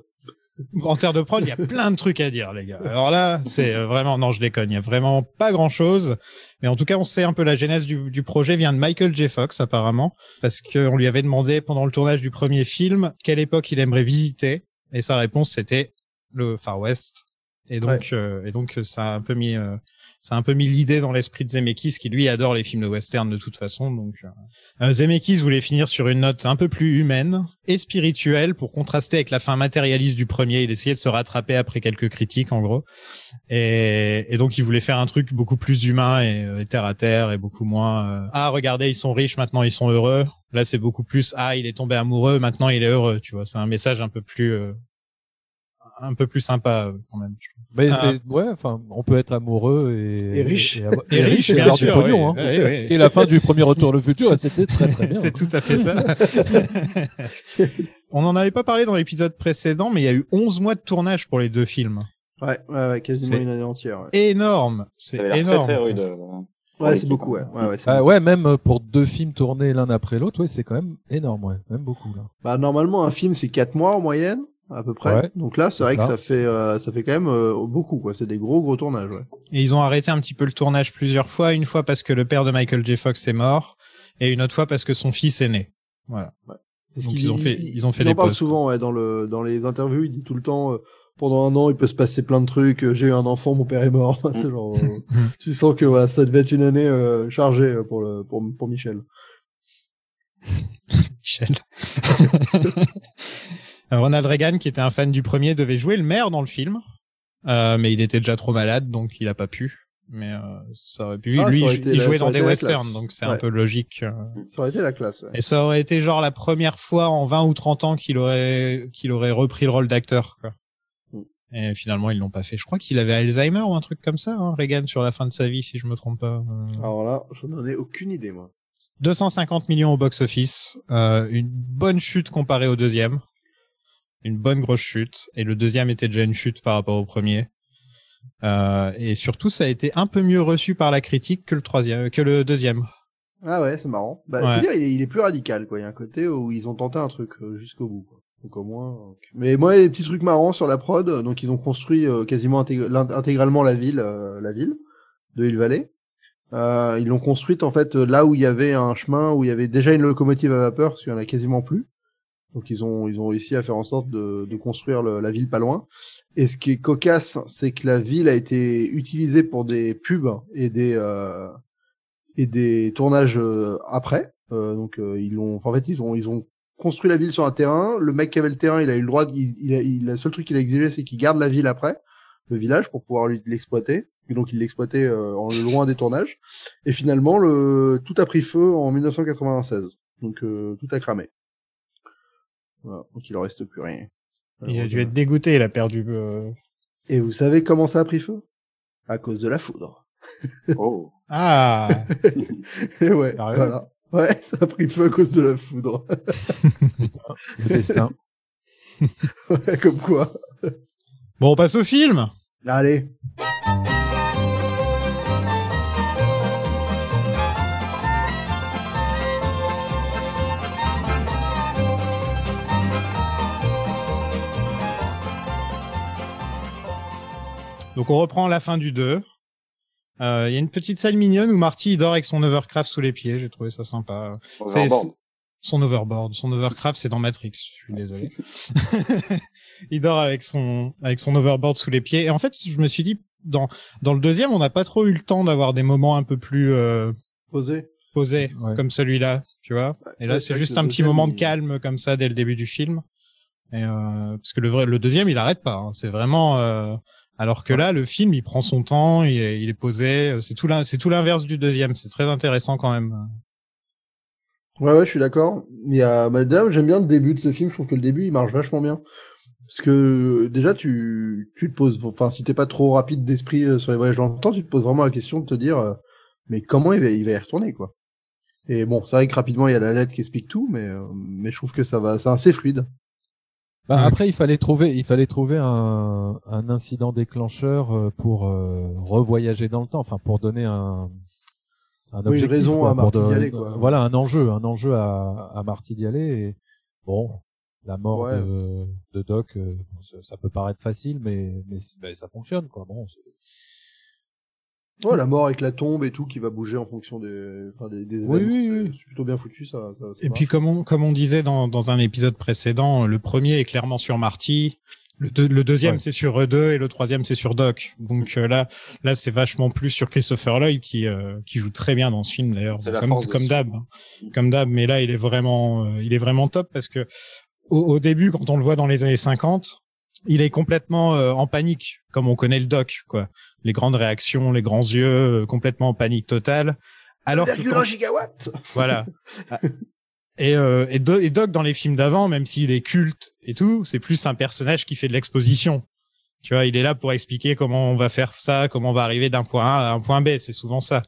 En termes de prod, il y a plein de trucs à dire, les gars. Alors là, c'est euh, vraiment, non, je déconne, il y a vraiment pas grand chose. Mais en tout cas, on sait un peu la genèse du, du projet vient de Michael J. Fox, apparemment, parce qu'on lui avait demandé pendant le tournage du premier film quelle époque il aimerait visiter. Et sa réponse, c'était le Far West. Et donc, euh, et donc, ça a un peu mis, euh, ça a un peu mis l'idée dans l'esprit de Zemeckis, qui lui adore les films de western de toute façon. Donc, euh, euh, Zemeckis voulait finir sur une note un peu plus humaine et spirituelle pour contraster avec la fin matérialiste du premier. Il essayait de se rattraper après quelques critiques, en gros. Et, donc, il voulait faire un truc beaucoup plus humain et, euh, terre à terre et beaucoup moins. ah, regardez, ils sont riches, maintenant ils sont heureux. Là, c'est beaucoup plus. Ah, il est tombé amoureux, maintenant il est heureux. Tu vois, c'est un message un peu plus, euh, un peu plus sympa euh, quand même. Mais Ah. c'est, ouais, enfin, on peut être amoureux et, Et riche. et, Et et riche, et bien avoir du sûr, pognon, oui. hein. Oui, oui. Et la fin du premier retour le futur, c'était très très bien. (laughs) C'est tout à fait ça. (laughs) On n'en avait pas parlé dans l'épisode précédent, mais il y a eu 11 mois de tournage pour les deux films. Ouais, ouais, ouais quasiment une année entière. Ouais, Énorme. C'est très énorme. très rude. euh, ouais c'est beaucoup, hein. ouais. Ouais, ouais, Ah beaucoup. ouais, même pour deux films tournés l'un après l'autre, ouais, c'est quand même énorme, ouais, même beaucoup là. Bah, normalement, un film, c'est 4 mois en moyenne, à peu près. Ouais. Donc là, c'est vrai que ça fait, euh, ça fait quand même euh, beaucoup, quoi. C'est des gros, gros tournages, ouais. Et ils ont arrêté un petit peu le tournage plusieurs fois. Une fois parce que le père de Michael J. Fox est mort, et une autre fois parce que son fils est né. Voilà. Ce Donc, ils ont fait- ils ont fait il des en parle pauses, souvent, ouais, dans le, dans les interviews, il dit tout le temps, euh, pendant un an, il peut se passer plein de trucs. euh, J'ai eu un enfant, mon père est mort. (laughs) genre, euh, (laughs) tu sens que voilà, ça devait être une année euh, chargée pour le, pour, pour Michel. (laughs) Michel. Ronald Reagan, qui était un fan du premier, devait jouer le maire dans le film, euh, mais il était déjà trop malade, donc il a pas pu. Mais euh, ça aurait pu. Ah, Lui, aurait il, la- jouait dans des westerns, donc c'est un peu logique. euh. Ça aurait été la classe, ouais. Et ça aurait été genre la première fois en 20 ou 30 ans qu'il aurait qu'il aurait repris le rôle d'acteur. quoi. Mm. Et finalement, ils l'ont pas fait. Je crois qu'il avait Alzheimer ou un truc comme ça, hein, Reagan, sur la fin de sa vie, si je me trompe pas. Euh, Alors là, je n'en ai aucune idée, moi. 250 millions au box-office, euh, une bonne chute comparée au deuxième, une bonne grosse chute, et le deuxième était déjà une chute par rapport au premier. Euh, et surtout, ça a été un peu mieux reçu par la critique que le troisième, que le deuxième. Ah ouais, c'est marrant. Bah, Ouais. faut dire, il est, il est plus radical, quoi. Il y a un côté où ils ont tenté un truc euh, jusqu'au bout, quoi. Donc au moins. euh, Mais moi, il y a des petits trucs marrants sur la prod. euh, Donc ils ont construit euh, quasiment intégralement la ville, euh, la ville de Hill Valley. Euh, ils l'ont construite en fait euh, là où il y avait un chemin où il y avait déjà une locomotive à vapeur, parce qu'il y en a quasiment plus. Donc ils ont ils ont réussi à faire en sorte de, de construire le- la ville pas loin. Et ce qui est cocasse, c'est que la ville a été utilisée pour des pubs et des euh, et des tournages euh, après. Euh, donc euh, ils l'ont, en fait ils ont ils ont construit la ville sur un terrain. Le mec qui avait le terrain, il a eu le droit, il, il a, il, le seul truc qu'il a exigé, c'est qu'il garde la ville après, le village, pour pouvoir l'exploiter. Et donc il l'exploitait euh, en loin des tournages. Et finalement, le tout a pris feu en 1996. Donc tout a cramé. Voilà, donc il en reste plus rien. Il a dû être dégoûté, il a perdu. euh, Et vous savez comment ça a pris feu? À cause de la foudre. Oh. Ah (laughs) Et ouais, Sérieux voilà. Ouais, ça a pris feu à cause de la foudre. (laughs) Le destin. (laughs) ouais, comme quoi. Bon, on passe au film Allez. Donc on reprend la fin du 2. Euh, Il y a une petite salle mignonne où Marty il dort avec son overcraft sous les pieds. J'ai trouvé ça sympa. Overboard. son overboard, son overcraft, c'est dans Matrix. Je suis désolé. (laughs) (laughs) il dort avec son avec son overboard sous les pieds. Et en fait, je me suis dit dans dans le deuxième, on n'a pas trop eu le temps d'avoir des moments un peu plus euh, Posé. posés Ouais. comme celui-là, tu vois. Et là, ouais, c'est juste un petit moment de calme comme ça dès le début du film. Et euh, parce que le vrai, le deuxième, il arrête pas. hein. C'est vraiment. Euh, alors que là, le film, il prend son temps, il est, il est posé. euh, C'est tout l'inverse du deuxième. C'est très intéressant quand même. Ouais, ouais, je suis d'accord. Il y a Madame, j'aime bien le début de ce film. Je trouve que le début, il marche vachement bien. Parce que déjà, tu, tu te poses, enfin, si t'es pas trop rapide d'esprit euh, sur les voyages dans le temps, tu te poses vraiment la question de te dire, euh, mais comment il va, il va y retourner, quoi. Et bon, c'est vrai que rapidement, il y a la lettre qui explique tout, mais, euh, mais je trouve que ça va, c'est assez fluide. Bah, Ouais. Après, il fallait trouver, il fallait trouver un, un incident déclencheur euh, pour euh, revoyager dans le temps, enfin pour donner un, un Oui, une objectif, raison quoi, à Marty d'y aller, quoi. Voilà, un enjeu, un enjeu à, à Marty d'y aller. Et bon, la mort Ouais. de, de Doc, euh, ça, ça peut paraître facile, mais mais, c- bah, ça fonctionne, quoi. Bon, c'est- Ouais, la mort avec la tombe et tout qui va bouger en fonction des, enfin, des, des Oui, événements. oui, C'est- oui. C'est plutôt bien foutu, ça. ça, ça Et marche. puis comme on comme on disait dans dans un épisode précédent, le premier est clairement sur Marty. Le, deux- le deuxième Ouais. c'est sur eux deux et le troisième c'est sur Doc. Donc euh, là là c'est vachement plus sur Christopher Lloyd qui euh, qui joue très bien dans ce film d'ailleurs comme comme d'hab comme d'hab mais là il est vraiment euh, il est vraiment top parce que au, au début quand on le voit dans les années 50 il est complètement euh, en panique comme on connaît le Doc quoi les grandes réactions les grands yeux euh, complètement en panique totale alors que 1,1 quand- gigawatt voilà. Ah. Et, euh, et, Do- et Doc dans les films d'avant, même s'il est culte et tout, c'est plus un personnage qui fait de l'exposition. Tu vois, il est là pour expliquer comment on va faire ça, comment on va arriver d'un point A à un point B. C'est souvent ça.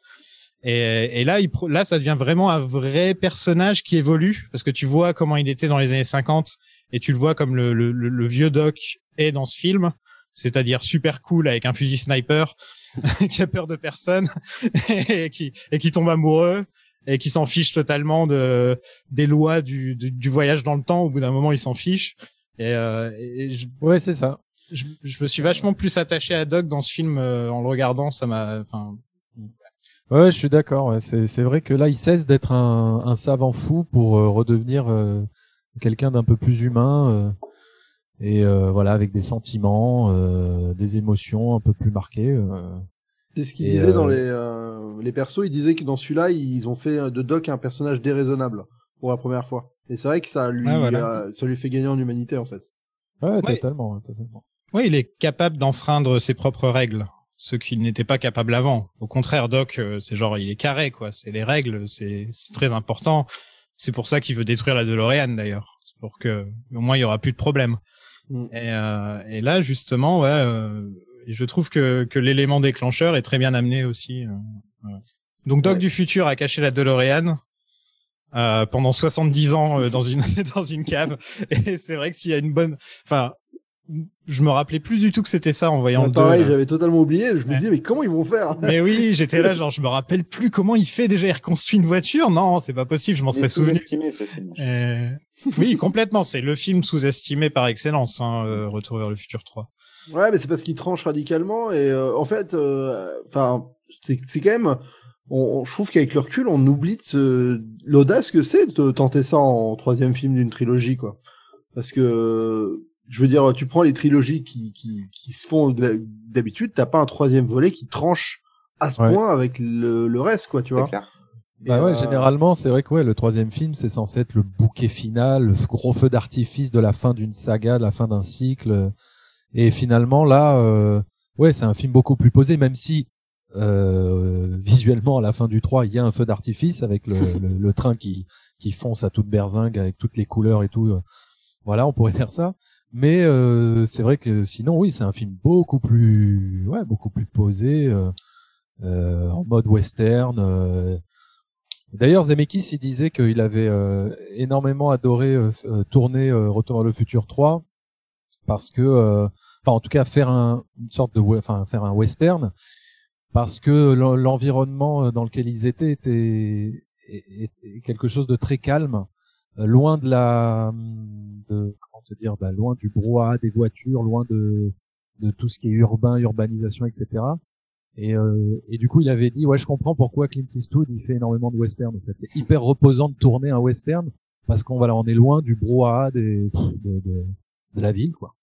Et, et là, il, là, ça devient vraiment un vrai personnage qui évolue parce que tu vois comment il était dans les années 50 et tu le vois comme le, le, le- vieux Doc est dans ce film, c'est-à-dire super cool avec un fusil sniper (laughs) qui a peur de personne (laughs) et qui, et qui tombe amoureux et qui s'en fiche totalement de des lois du, du, du voyage dans le temps. Au bout d'un moment, il s'en fiche. Et, euh, et je, ouais, c'est ça. je, je me suis vachement plus attaché à Doc dans ce film euh, en le regardant. Ça m'a, enfin, Ouais, je suis d'accord. c'est vrai que là, il cesse d'être un, un savant fou pour euh, redevenir euh, quelqu'un d'un peu plus humain euh, et euh, voilà, avec des sentiments, euh, des émotions un peu plus marquées. euh. C'est ce qu'il disait dans les, euh, les persos. Il disait que dans celui-là, ils ont fait de Doc un personnage déraisonnable pour la première fois. Et c'est vrai que ça lui, Ah, voilà. euh, ça lui fait gagner en humanité, en fait. Ouais, Ouais. totalement, ouais, totalement. oui, il est capable d'enfreindre ses propres règles, ce qu'il n'était pas capable avant. Au contraire, Doc, c'est genre, il est carré, quoi. C'est les règles, c'est c'est très important. C'est pour ça qu'il veut détruire la DeLorean, d'ailleurs. Pour que, au moins, il y aura plus de problème. Mm. Et, euh, et là, justement, ouais, euh, je trouve que, que l'élément déclencheur est très bien amené aussi. euh, ouais. Donc, Doc Ouais. du futur a caché la DeLorean. Euh, pendant 70 ans euh, dans une (laughs) dans une cave et c'est vrai que s'il y a une bonne enfin je me rappelais plus du tout que c'était ça en voyant Ouais, le 2 pareil, j'avais totalement oublié. Je me disais, mais comment ils vont faire? (laughs) Mais oui j'étais là genre je me rappelle plus comment il fait déjà il reconstruit une voiture non c'est pas possible je m'en serais souvenu sous-estimé ce film. Euh, oui complètement c'est le film sous-estimé par excellence hein, euh, Retour vers le futur 3 Ouais, mais c'est parce qu'il tranche radicalement. Et euh, en fait, enfin, c'est c'est quand même. On, on- je trouve qu'avec le recul, on oublie l'audace que c'est de tenter ça en troisième film d'une trilogie, quoi. Parce que, je veux dire, tu prends les trilogies qui, qui, qui se font d'ha- d'habitude, t'as pas un troisième volet qui tranche à ce Ouais. point avec le, le reste, quoi, tu vois. clair. Bah ouais, euh, généralement, c'est vrai que ouais, le troisième film, c'est censé être le bouquet final, le gros feu d'artifice de la fin d'une saga, de la fin d'un cycle. Et finalement, là, euh, ouais, c'est un film beaucoup plus posé, même si euh, visuellement, à la fin du 3, il y a un feu d'artifice avec le, (laughs) le, le train qui, qui fonce à toute berzingue avec toutes les couleurs et tout. euh. Voilà, on pourrait dire ça. Mais euh, c'est vrai que sinon, oui, c'est un film beaucoup plus, ouais, beaucoup plus posé, euh, euh, en mode western. euh. D'ailleurs, Zemeckis, il disait qu'il avait euh, énormément adoré euh, tourner Retour vers le futur 3 parce que, enfin, en tout cas, faire un, une sorte de, enfin, faire un western parce que l'en- l'environnement dans lequel ils étaient était, est quelque chose de très calme, loin de la, de, comment te dire, bah, loin du brouhaha des voitures, loin de, de tout ce qui est urbain, urbanisation, etc. Et, euh, et du coup, il avait dit, ouais, je comprends pourquoi Clint Eastwood il fait énormément de western. En fait, c'est hyper reposant de tourner un western parce qu'on voilà, on est loin du brouhaha des, de, de, de la ville, quoi.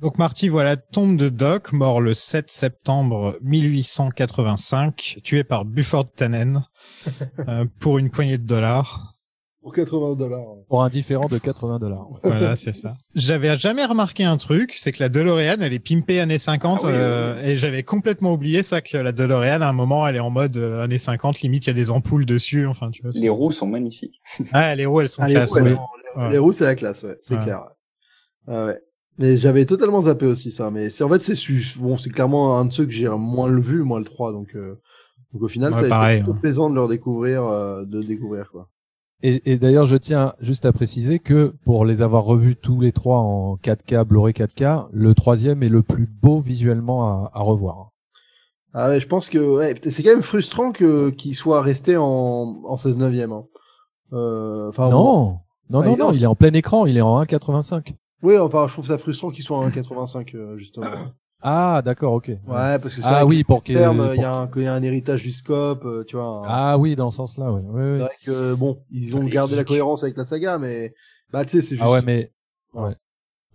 Donc Marty, voilà, tombe de Doc, mort le 7 septembre 1885, tué par Buford Tannen (laughs) euh, pour une poignée de dollars. Pour 80 dollars. Pour un différent de 80 dollars. Voilà, c'est ça. J'avais jamais remarqué un truc, c'est que la DeLorean, elle est pimpée années 50, Ah oui, oui, euh, et j'avais complètement oublié ça que la DeLorean, à un moment, elle est en mode euh, années 50, limite il y a des ampoules dessus, enfin tu vois. c'est- Les roues sont magnifiques. (laughs) Ah, les roues, elles sont Ah, les classe. roues, ouais. les- Ouais. roues, c'est la classe, ouais, c'est Ouais. clair. Ah ouais. Mais j'avais totalement zappé aussi ça. Mais c'est en fait c'est su- bon, c'est clairement un de ceux que j'ai moins le vu, moi le 3. Donc, euh, donc au final, Ouais, ça a pareil, été plutôt hein. plaisant de leur découvrir, euh, de découvrir quoi. Et, et d'ailleurs, je tiens juste à préciser que pour les avoir revus tous les trois en 4K, Blu-ray 4K, le troisième est le plus beau visuellement à, à revoir. Ah ouais, je pense que ouais, c'est quand même frustrant que qu'il soit resté en en 16 neuvième. Hein. Euh, bon. non, non, non, il est non, en- il est en plein écran, il est en 1,85. Oui, enfin je trouve ça frustrant qu'il soit en 1,85 euh, justement. (coughs) Ah, d'accord, ok. Ouais, parce que c'est Ah vrai oui, que pour il y pour a un il y a un héritage du scope, euh, tu vois. un- Ah oui, dans ce sens-là, oui. oui, C'est oui. vrai que bon, ils ont gardé la cohérence avec la saga, mais bah tu sais, c'est juste. Ah ouais, mais ouais.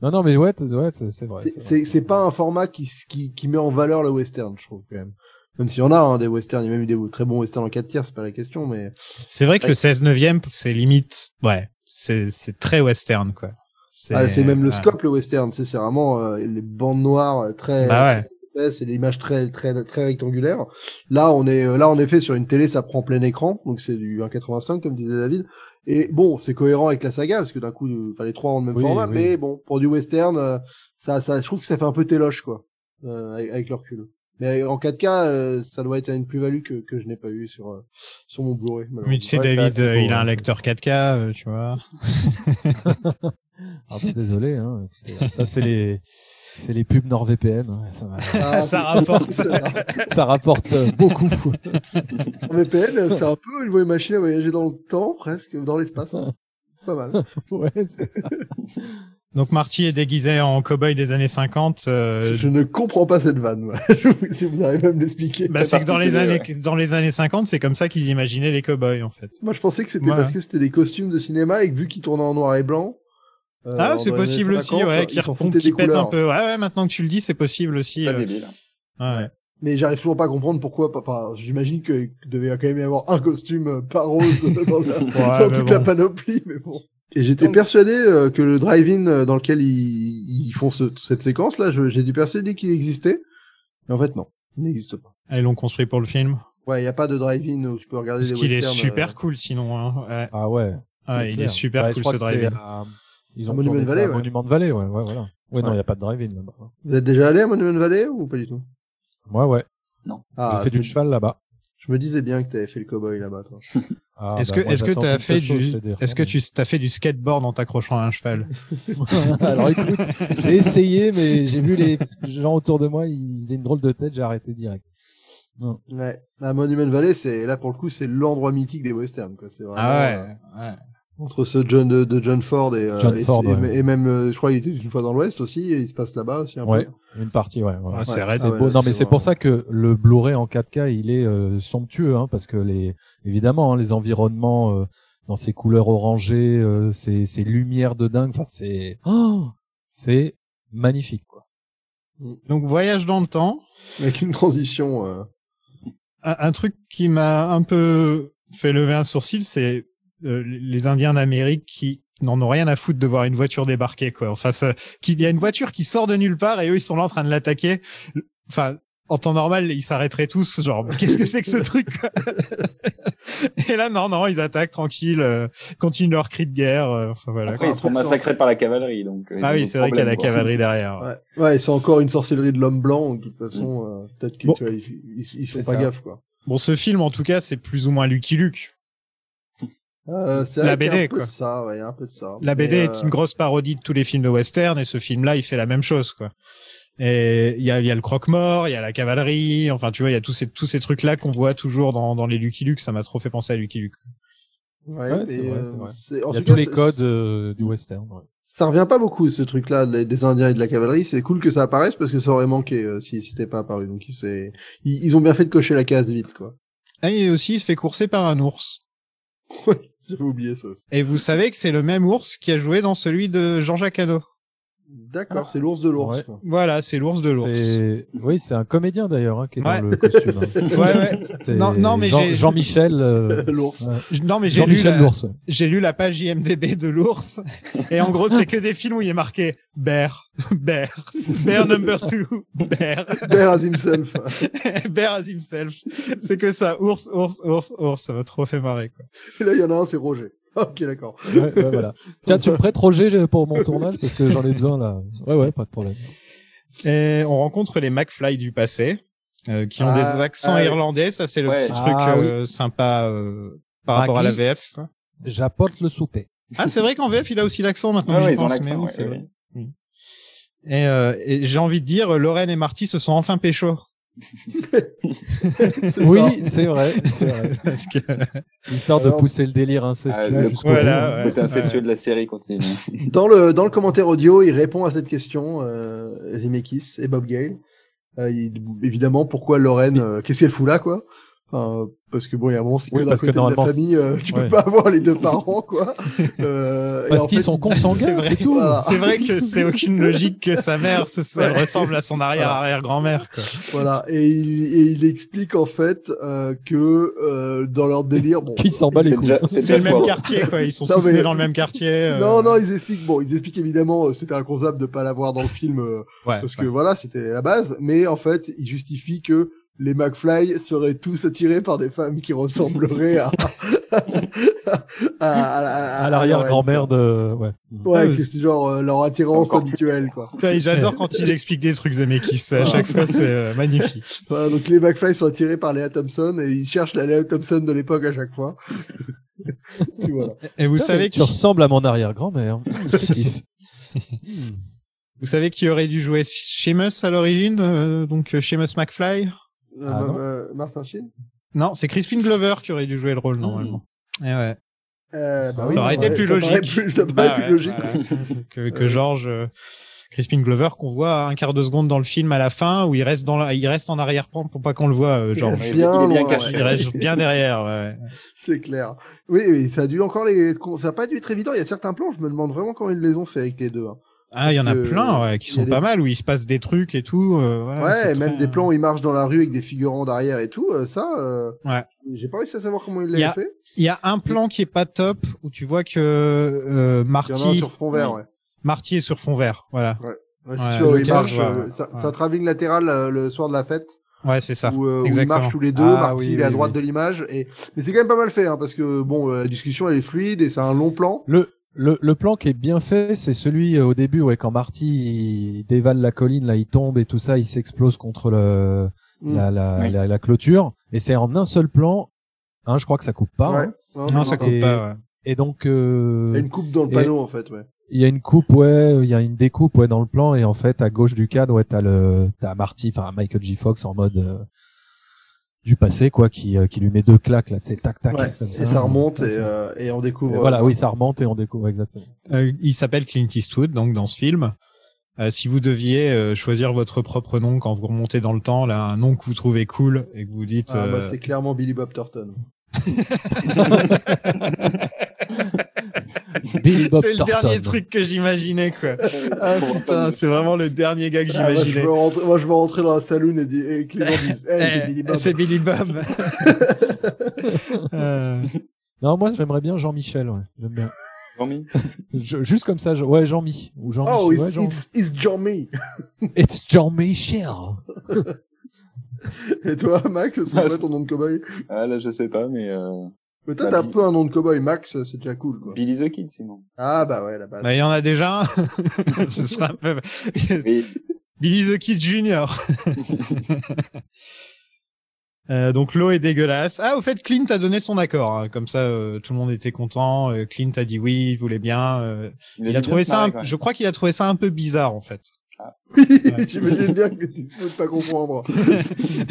Non, non, mais ouais, ouais, c'est vrai. c'est- c'est vrai. c'est c'est pas un format qui, s- qui qui met en valeur le western, je trouve quand même. Même s'il y en a hein, des westerns, il y a même eu des très bons westerns en 4 tiers, c'est pas la question, mais C'est vrai que le 16 neuvième, c'est limite, ouais, c'est c'est très western quoi. Ah, c'est même le scope le western, tu sais, c'est vraiment euh, les bandes noires euh, très. Bah ouais. très- c'est l'image très très très rectangulaire. Là, on est euh, là en effet sur une télé, ça prend plein écran, donc c'est du 1,85 comme disait David. Et bon, c'est cohérent avec la saga parce que d'un coup, euh, enfin les trois ont le même Oui, format, oui. mais bon, pour du western, euh, ça, ça, je trouve que ça fait un peu téloche quoi, euh, avec, avec le recul. Mais en 4K, euh, ça doit être une plus-value que, que je n'ai pas eu sur euh, sur mon Blu-ray. Mais tu sais, Ouais, David, euh, il a un lecteur 4K, euh, tu vois. (laughs) Ah bah, désolé, hein. (laughs) Ça, c'est les, c'est les pubs NordVPN. hein, Ça, Ah, (laughs) Ça rapporte. ça rapporte euh, beaucoup. (laughs) VPN, c'est un peu une machine à voyager dans le temps, presque, dans l'espace. C'est pas mal. ouais, Donc Marty est déguisé en cow-boy des années 50. euh, Je ne comprends pas cette vanne, moi. Si vous n'arrivez à me l'expliquer. bah, c'est que dans les années dans les années 50, c'est comme ça qu'ils imaginaient les cow-boys en fait. Moi, je pensais que c'était Ouais. parce que c'était des costumes de cinéma et que vu qu'ils tournaient en noir et blanc. Euh, Ah, c'est les possible aussi, 50, ouais, ils qui foutaient qui des pètent un peu. Ouais, ouais, maintenant que tu le dis, c'est possible aussi. Pas euh, débile. ouais. Mais j'arrive toujours pas à comprendre pourquoi. Enfin, j'imagine qu'il devait quand même y avoir un costume euh, pas rose (laughs) dans, la- dans mais toute la panoplie, mais bon. Et j'étais persuadé euh, que le drive-in dans lequel ils, ils font ce- cette séquence-là, je- j'ai dû persuader qu'il existait. Mais en fait, non, il n'existe pas. Ah, Ils l'ont construit pour le film? Ouais, il y a pas de drive-in où tu peux regarder Parce des qu'il est super euh, cool sinon. Hein. Ouais. Ah ouais. Ah, il clair. est super Bah, cool ce drive-in. À- Ils À ont Monument tourné ça Valley, à ouais. Monument Valley, ouais, ouais, voilà. Ouais, non, il Ouais. n'y a pas de drive-in là-bas. Vous êtes déjà allé à Monument Valley ou pas du tout? Ouais, ouais. Ah, J'ai fait du cheval là-bas. je me disais bien que t'avais fait le cowboy là-bas, toi. (laughs) Ah, Est-ce bah, que moi, est-ce que t'as fait du est-ce que tu t'as fait du skateboard en t'accrochant à un cheval? (laughs) (laughs) Alors écoute, j'ai essayé, mais j'ai vu les gens autour de moi, ils faisaient une drôle de tête, j'ai arrêté direct. Non. Ouais. À Monument Valley, c'est là pour le coup, c'est l'endroit mythique des westerns, quoi. C'est vraiment Ah euh, ouais. Entre ce John de, de John Ford et, euh, John et, Ford, et- ouais. et même, euh, je crois, il était une fois dans l'Ouest aussi, et il se passe là-bas aussi un Ouais, peu. une partie, ouais. ouais. Ah, c'est. Ah ouais, Beau- là, non, mais c'est pour ça que le Blu-ray en 4K, il est euh, somptueux, hein, parce que les, évidemment, hein, les environnements euh, dans ces couleurs orangées, euh, ces, ces lumières de dingue, enfin, c'est, oh, c'est magnifique, quoi. Donc voyage dans le temps. Avec une transition. euh, Un, un truc qui m'a un peu fait lever un sourcil, c'est euh, les Indiens d'Amérique qui n'en ont rien à foutre de voir une voiture débarquer quoi. Enfin, ça, qu'il y a une voiture qui sort de nulle part et eux ils sont là en train de l'attaquer. Enfin, en temps normal, ils s'arrêteraient tous, genre, (laughs) qu'est-ce que c'est que ce truc quoi? (laughs) Et là, non, non, ils attaquent tranquille, euh, continuent leur cri de guerre. euh, enfin voilà. Après, ils se font après, massacrer par la cavalerie, donc. euh, ah oui, c'est vrai qu'il y a la quoi. cavalerie derrière. Ouais, ouais c'est encore une sorcellerie de l'homme blanc. De toute façon, euh, peut-être qu'ils Bon. tu vois, ils, ils, ils font pas ça. gaffe, quoi. Bon, ce film, en tout cas, c'est plus ou moins Lucky Luke. Euh, La BD, un peu quoi. de ça, ouais, il y a un peu de ça. La BD euh, est une grosse parodie de tous les films de western et ce film-là, il fait la même chose, quoi. Et il y a, il y a le croque-mort, il y a la cavalerie, enfin, tu vois, il y a tous ces, tous ces trucs-là qu'on voit toujours dans, dans les Lucky Luke. Ça m'a trop fait penser à Lucky Luke. Ouais, Ouais, c'est vrai, euh, vrai. Il y a tous cas, les codes euh, du western. ouais. Ça revient pas beaucoup ce truc-là des Indiens et de la cavalerie. C'est cool que ça apparaisse parce que ça aurait manqué euh, si c'était pas apparu. Donc ils, ils ont bien fait de cocher la case vite quoi. Ah, et aussi, il se fait courser par un ours. (laughs) Et vous savez que c'est le même ours qui a joué dans celui de Jean-Jacques Hano. D'accord, c'est l'ours de l'ours. Ouais. quoi. Voilà, c'est l'ours de l'ours. C'est- Oui, c'est un comédien d'ailleurs hein, qui est Ouais. dans le costume. hein. (laughs) Ouais, ouais. C'est Non, non, mais Jean- j'ai- Jean-Michel. euh, l'ours. ouais. Non, mais j'ai lu, Jean-Michel la... l'ours. j'ai lu la page IMDB de l'ours. Et en gros, c'est que des films où il est marqué Bear, Bear, Bear number two, Bear, Bear as himself. (laughs) Bear as himself. C'est que ça, ours, ours, ours, ours. Ça m'a trop fait marrer, quoi. Et là il y en a un, c'est Roger. (laughs) Ok, d'accord. Ouais, ouais, voilà. Tiens, tu me prêtes Roger pour mon tournage parce que j'en ai besoin là. Ouais, ouais, pas de problème. Et on rencontre les McFly du passé, euh, qui ont Ah, des accents ah oui. irlandais. Ça, c'est le Ouais. petit Ah, truc euh, sympa euh, par rapport à la. VF. J'apporte le souper. Ah, c'est vrai qu'en VF, il a aussi l'accent maintenant. Ouais, ils ont l'accent, oui. Oui. Et, euh, et j'ai envie de dire, Lorraine et Marty se sont enfin pécho. (laughs) Oui, c'est vrai, c'est vrai. (laughs) Parce que Histoire de pousser le délire Ah, incestueux le jusqu'au Voilà, ouais. Côté incestueux de la série continue. Dans le dans le commentaire audio, il répond à cette question, euh, Zemeckis et Bob Gale. Euh, il- évidemment, pourquoi Lorraine euh, Qu'est-ce qu'elle fout là, quoi? Enfin, parce que bon, il y a un moment, c'est que Oui, d'un parce que côté de la normalement, famille, euh, tu ouais. peux pas avoir les deux (laughs) parents, quoi. Euh, et Parce qu'ils sont consanguins, (laughs) c'est tout. Voilà. c'est vrai que c'est aucune logique que sa mère, ça (laughs) Ouais. ressemble à son arrière-arrière-grand-mère. quoi. Voilà, et il, et il explique en fait euh, que euh, dans leur délire, bon, Qui s'en bat les couilles. c'est le même quartier, quoi. Ils sont Non, tous mais- nés dans le même quartier. euh, non, non, ils expliquent, bon, ils expliquent évidemment, euh, c'était inconcevable de pas l'avoir dans le film euh, ouais, parce ouais. que voilà, c'était la base, mais en fait, ils justifient que les McFly seraient tous attirés par des femmes qui ressembleraient à (laughs) à, à, À l'arrière-grand-mère de. Ouais. Ouais, Ah, que c'est- genre euh, leur attirance habituelle, quoi. J'adore quand il (laughs) explique des trucs Zemeckis. À chaque fois, c'est euh, magnifique. Voilà, donc les McFly sont attirés par Léa Thompson et ils cherchent la Léa Thompson de l'époque à chaque fois. (laughs) Voilà. Et vous savez qui, tu ressembles à mon arrière-grand-mère. Vous savez qui aurait dû jouer Seamus à l'origine, euh, donc euh, Seamus McFly? Euh, Ah, non. euh, Martin Sheen Non, c'est Crispin Glover qui aurait dû jouer le rôle normalement. Et ouais. euh, bah Ça oui, aurait ça été plus ça paraît logique. plus- ça paraît Bah plus ouais, logique. voilà. (laughs) que que George euh, Crispin Glover qu'on voit un quart de seconde dans le film à la fin où il reste dans la, il reste en arrière-plan pour pas qu'on le voit euh, Il George. reste il est bien caché. Il reste bien derrière. Ouais. (laughs) C'est clair. Oui, oui, ça a dû encore les, ça a pas dû être évident. Il y a certains plans, je me demande vraiment comment ils les ont fait avec les deux. hein. Ah, il y en a plein ouais, qui il sont des- pas mal où il se passe des trucs et tout. euh, voilà, ouais, c'est même des plans où ils marchent dans la rue avec des figurants derrière et tout, euh, ça, euh, Ouais. j'ai pas réussi à savoir comment Il l'avaient fait. Il y a un plan qui est pas top où tu vois que euh, Il y en a un Marty, sur fond vert, ouais. Marty est sur fond vert. Voilà. Ouais, c'est Ouais, sûr, le il marche, vois, euh, c'est un travelling latéral euh, le soir de la fête. Ouais, c'est ça. où, euh, où ils marchent tous les deux, Ah, Marty oui, il est à droite oui. de l'image et mais c'est quand même pas mal fait hein, parce que bon euh, la discussion elle est fluide et c'est un long plan. Le, le, le plan qui est bien fait, c'est celui euh, au début, ouais, quand Marty il dévale la colline, là, il tombe et tout ça, il s'explose contre le, Mm. la, la, Oui. la, la clôture. Et c'est en un seul plan. Hein, je crois que ça coupe pas. Ouais. hein. Non, Non, ça Et- pas. ouais. Et donc, Il y euh, a une coupe dans le et- panneau en fait, ouais. il y a une coupe, ouais, il y a une découpe, ouais, dans le plan. Et en fait, à gauche du cadre, ouais, t'as le, t'as Marty, enfin, Michael J. Fox en mode, euh, du passé, quoi, qui, euh, qui lui met deux claques, là, tu sais, tac, tac. Ouais. comme Et ça remonte et, c'est- euh, et on découvre. et voilà, euh, oui, ça remonte et on découvre exactement. Euh, il s'appelle Clint Eastwood, donc dans ce film. Euh, si vous deviez euh, choisir votre propre nom quand vous remontez dans le temps, là, un nom que vous trouvez cool et que vous dites. Ah, bah, c'est clairement Billy Bob Thornton. (laughs) (laughs) (laughs) C'est le dernier truc que j'imaginais, quoi. (laughs) Ah putain, c'est vraiment le dernier gars que Ah, moi, j'imaginais. rentrer, moi, je veux rentrer dans la saloon et, dire- et que les gens disent, (laughs) Eh, c'est Billy Bob. C'est Billy Bob. Euh, Non, moi, j'aimerais bien Jean-Michel, ouais. J'aime bien. Jean-Mi Je- juste comme ça, je- ouais, Jean-Mi. Ou Jean Oh, it's, ouais, Jean- it's, it's John Me. It's Jean-Michel. Et toi, Max, c'est quoi ton nom de cowboy Ah là, je sais pas, mais euh... Toi, Bah, un peu un nom de cowboy. Max, c'est déjà cool, quoi. Billy the Kid, sinon. Ah, bah ouais, la base. Bah, il y en a déjà un. (laughs) Ce sera un peu... Mais Billy the Kid Jr. (laughs) Euh, donc l'eau est dégueulasse. Ah, au fait, Clint a donné son accord. hein. Comme ça, euh, tout le monde était content. Euh, Clint a dit oui, il voulait bien. Euh, il, a trouvé ça. un-. Je crois qu'il a trouvé ça un peu bizarre en fait. Oui, (laughs) j'imagine bien que tu fous de pas comprendre.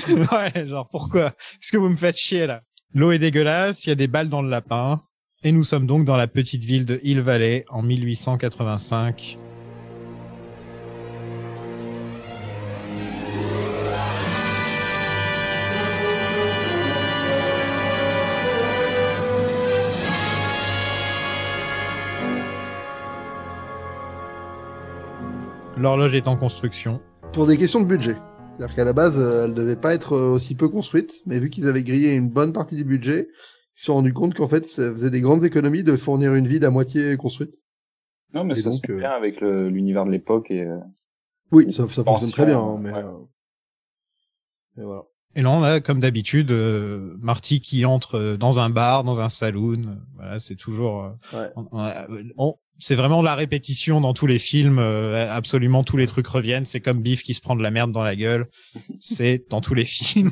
ouais, genre pourquoi? Est-ce que vous me faites chier là? L'eau est dégueulasse. Il y a des balles dans le lapin. Et nous sommes donc dans la petite ville de Hill Valley en 1885. L'horloge est en construction. Pour des questions de budget. C'est-à-dire qu'à la base, euh, elle devait pas être euh, aussi peu construite, mais vu qu'ils avaient grillé une bonne partie du budget, ils se sont rendus compte qu'en fait, ça faisait des grandes économies de fournir une ville à moitié construite. Non, mais Et ça se donc, fait euh, bien avec l'univers de l'époque et. Oui, ça, ça fonctionne très bien, hein, mais... ouais. euh, Et voilà. Et là, on a, comme d'habitude, euh, Marty qui entre dans un bar, dans un saloon. Voilà, c'est toujours. euh, Ouais. on- on- on- c'est vraiment la répétition dans tous les films. euh, absolument tous les trucs reviennent. C'est comme Biff qui se prend de la merde dans la gueule. c'est dans tous les (laughs) films.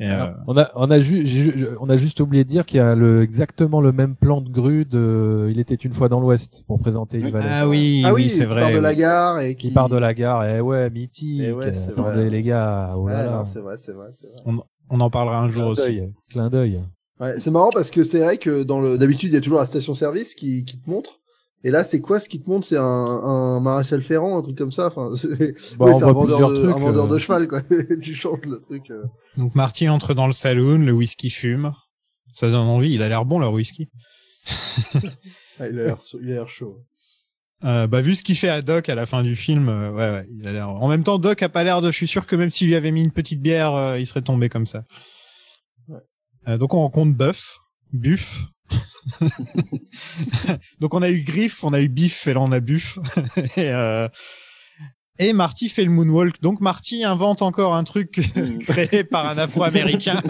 Et, euh, On a, on a, ju- ju- on a juste oublié de dire qu'il y a le, exactement le même plan de grue de Il était une fois dans l'Ouest pour présenter Valley. ah oui, ah oui, oui, c'est qui vrai. part de la gare et qui... Qui part de la gare, eh ouais, mythique. Eh ouais, c'est Attendez, vrai. les gars, oh c'est vrai, c'est vrai, c'est vrai. On, on en parlera un jour aussi. clin d'œil. Ouais, c'est marrant parce que c'est vrai que dans le d'habitude il y a toujours la station-service qui, qui te montre. Et là, c'est quoi ce qui te montre? C'est un, un maréchal Ferrand, un truc comme ça? Enfin, (laughs) c'est Bah, c'est un vendeur, de, trucs, un vendeur euh. de cheval, quoi. (laughs) tu changes le truc. euh. Donc Marty entre dans le saloon, le whisky fume. Ça donne envie. Il a l'air bon leur whisky. Ah, il a l'air chaud- il a l'air chaud. Euh, bah vu ce qu'il fait à Doc à la fin du film, euh, ouais ouais, il a l'air. En même temps, Doc a pas l'air de. Je suis sûr que même s'il lui avait mis une petite bière, euh, il serait tombé comme ça. Ouais. Euh, donc on rencontre Buff, Buff. (laughs) donc on a eu Griff, on a eu Biff et là on a Buff. (laughs) et, euh, et Marty fait le moonwalk. Donc Marty invente encore un truc (laughs) créé par un Afro-Américain.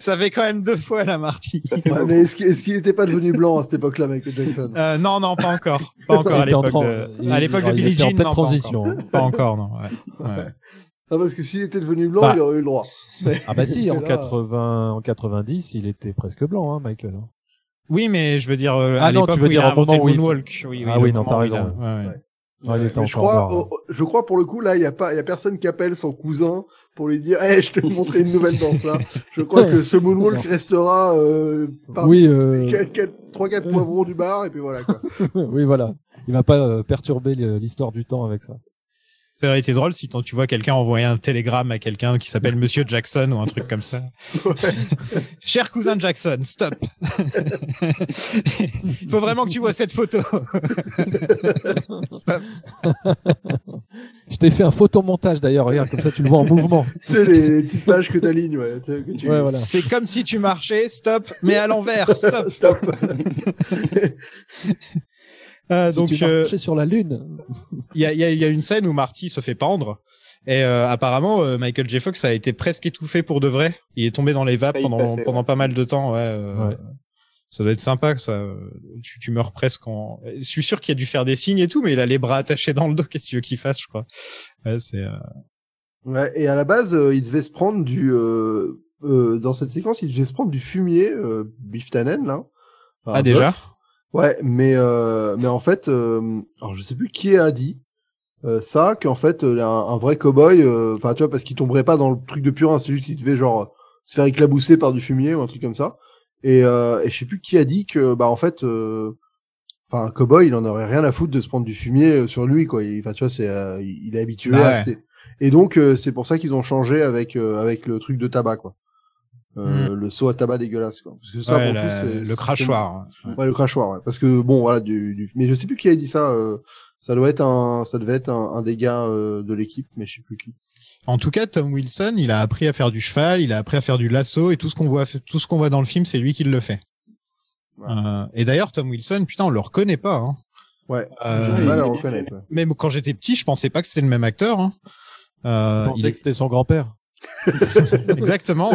ça fait quand même deux fois là, Marty. Ouais, mais est-ce qu'il est-ce qu'il était pas devenu blanc à cette époque-là, Michael Jackson? Euh, non, non, pas encore. Pas encore à en l'époque de, il- à l'époque de il Billie en Jean. non, transition. Pas encore, Pas encore, non. Ouais. Ouais. Ah, parce que s'il était devenu blanc, Bah. il aurait eu le droit. Mais- Ah bah si, en Là- 80, en 90, il était presque blanc, hein, Michael. hein. Oui, mais je veux dire, euh, Ah à non, tu veux dire a au moment où il moonwalk. Oui, Ah le oui, non, t'as a- raison. ouais, ouais. Mais je crois, oh, je crois pour le coup là, il y a pas, il y a personne qui appelle son cousin pour lui dire, hey, je t'ai montré une nouvelle danse là. Je crois que ce moonwalk (laughs) restera euh, parmi Oui, euh, les quatre- quatre- trois quatre poivrons du bar et puis voilà quoi. (laughs) oui, voilà. Il va pas euh, perturber l'histoire du temps avec ça. Ça aurait été drôle si tu vois quelqu'un envoyer un télégramme à quelqu'un qui s'appelle Monsieur Jackson ou un truc comme ça. Cher cousin Jackson, stop. Il (laughs) faut vraiment que tu vois cette photo. Stop. Je t'ai fait un photomontage d'ailleurs, regarde, comme ça tu le vois en mouvement. (laughs) tu sais les, les petites pages que t'alignes, ouais. tu Ouais, voilà. C'est comme si tu marchais, stop, mais à l'envers, stop. Stop. (laughs) Euh, Si donc, tu euh, sur la lune. (laughs) il y a, il y, a, il y a une scène où Marty se fait pendre. Et euh, apparemment, euh, Michael J. Fox a été presque étouffé pour de vrai. Il est tombé dans les vapes pendant, passer, pendant ouais. pas mal de temps. Ouais, euh, Ouais. Ça doit être sympa ça. Tu, tu meurs presque en. Je suis sûr qu'il a dû faire des signes et tout, mais il a les bras attachés dans le dos. Qu'est-ce que tu veux qu'il fasse, je crois? Ouais, c'est. euh, Ouais, et à la base, euh, il devait se prendre du euh, euh, dans cette séquence, il devait se prendre du fumier, euh, Biff Tannen là. Enfin, Ah, déjà? Ouais, mais euh, mais en fait, euh, alors je sais plus qui a dit euh, ça, qu'en fait euh, un, un vrai cowboy, euh, enfin tu vois, parce qu'il tomberait pas dans le truc de purin, c'est juste qu'il devait genre se faire éclabousser par du fumier ou un truc comme ça. Et, euh, et je sais plus qui a dit que bah en fait, euh, enfin un cowboy, il en aurait rien à foutre de se prendre du fumier sur lui quoi. Il- Enfin tu vois, c'est il est habitué Bah à rester. Et donc euh, c'est pour ça qu'ils ont changé avec euh, avec le truc de tabac quoi. Euh, Le seau à tabac dégueulasse quoi. Parce que ça Hmm. ouais, pour la- le crachoir. Ouais. Ouais, le crachoir, ouais. Parce que bon, voilà, du, du... mais je sais plus qui a dit ça. euh, ça doit être un, ça devait être un, gars euh, de l'équipe, mais je sais plus qui. En tout cas, Tom Wilson, il a appris à faire du cheval, il a appris à faire du lasso et tout ce qu'on voit, tout ce qu'on voit dans le film, c'est lui qui le fait. Euh, et d'ailleurs, Tom Wilson, putain, on le reconnaît pas. Hein. Ouais. Euh, J'ai du mal à reconnaître. Même quand j'étais petit, je pensais pas que c'était le même acteur. Hein. Euh, Je pensais il que c'était son grand-père. (laughs) Exactement.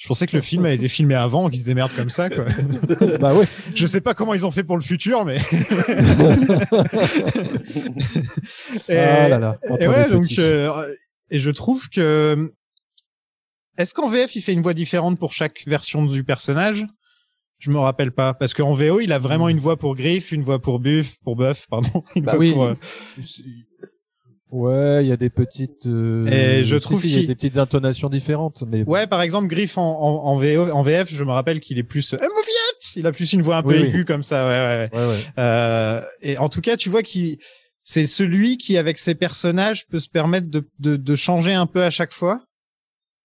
Je pensais que le film avait été filmé avant, qu'ils se démerdent comme ça, quoi. bah ouais. Je sais pas comment ils ont fait pour le futur, mais. (laughs) et, Ah là là, et ouais, donc, euh, et je trouve que. Est-ce qu'en VF, il fait une voix différente pour chaque version du personnage? Je me rappelle pas. Parce qu'en VO, il a vraiment une voix pour Griff, une voix pour Buff, pour Buff, pardon. Une Bah voix oui. pour, euh, Ouais, il y a des petites. euh, Et je trouve si, il y a qu'il- des petites intonations différentes, mais Ouais, par exemple, Griff en, en, en, VO, en VF, je me rappelle qu'il est plus euh, Il a plus une voix un peu Oui, oui. aiguë comme ça, ouais, ouais. Ouais, ouais. Euh, et en tout cas, tu vois qu'il c'est celui qui, avec ses personnages, peut se permettre de, de, de changer un peu à chaque fois.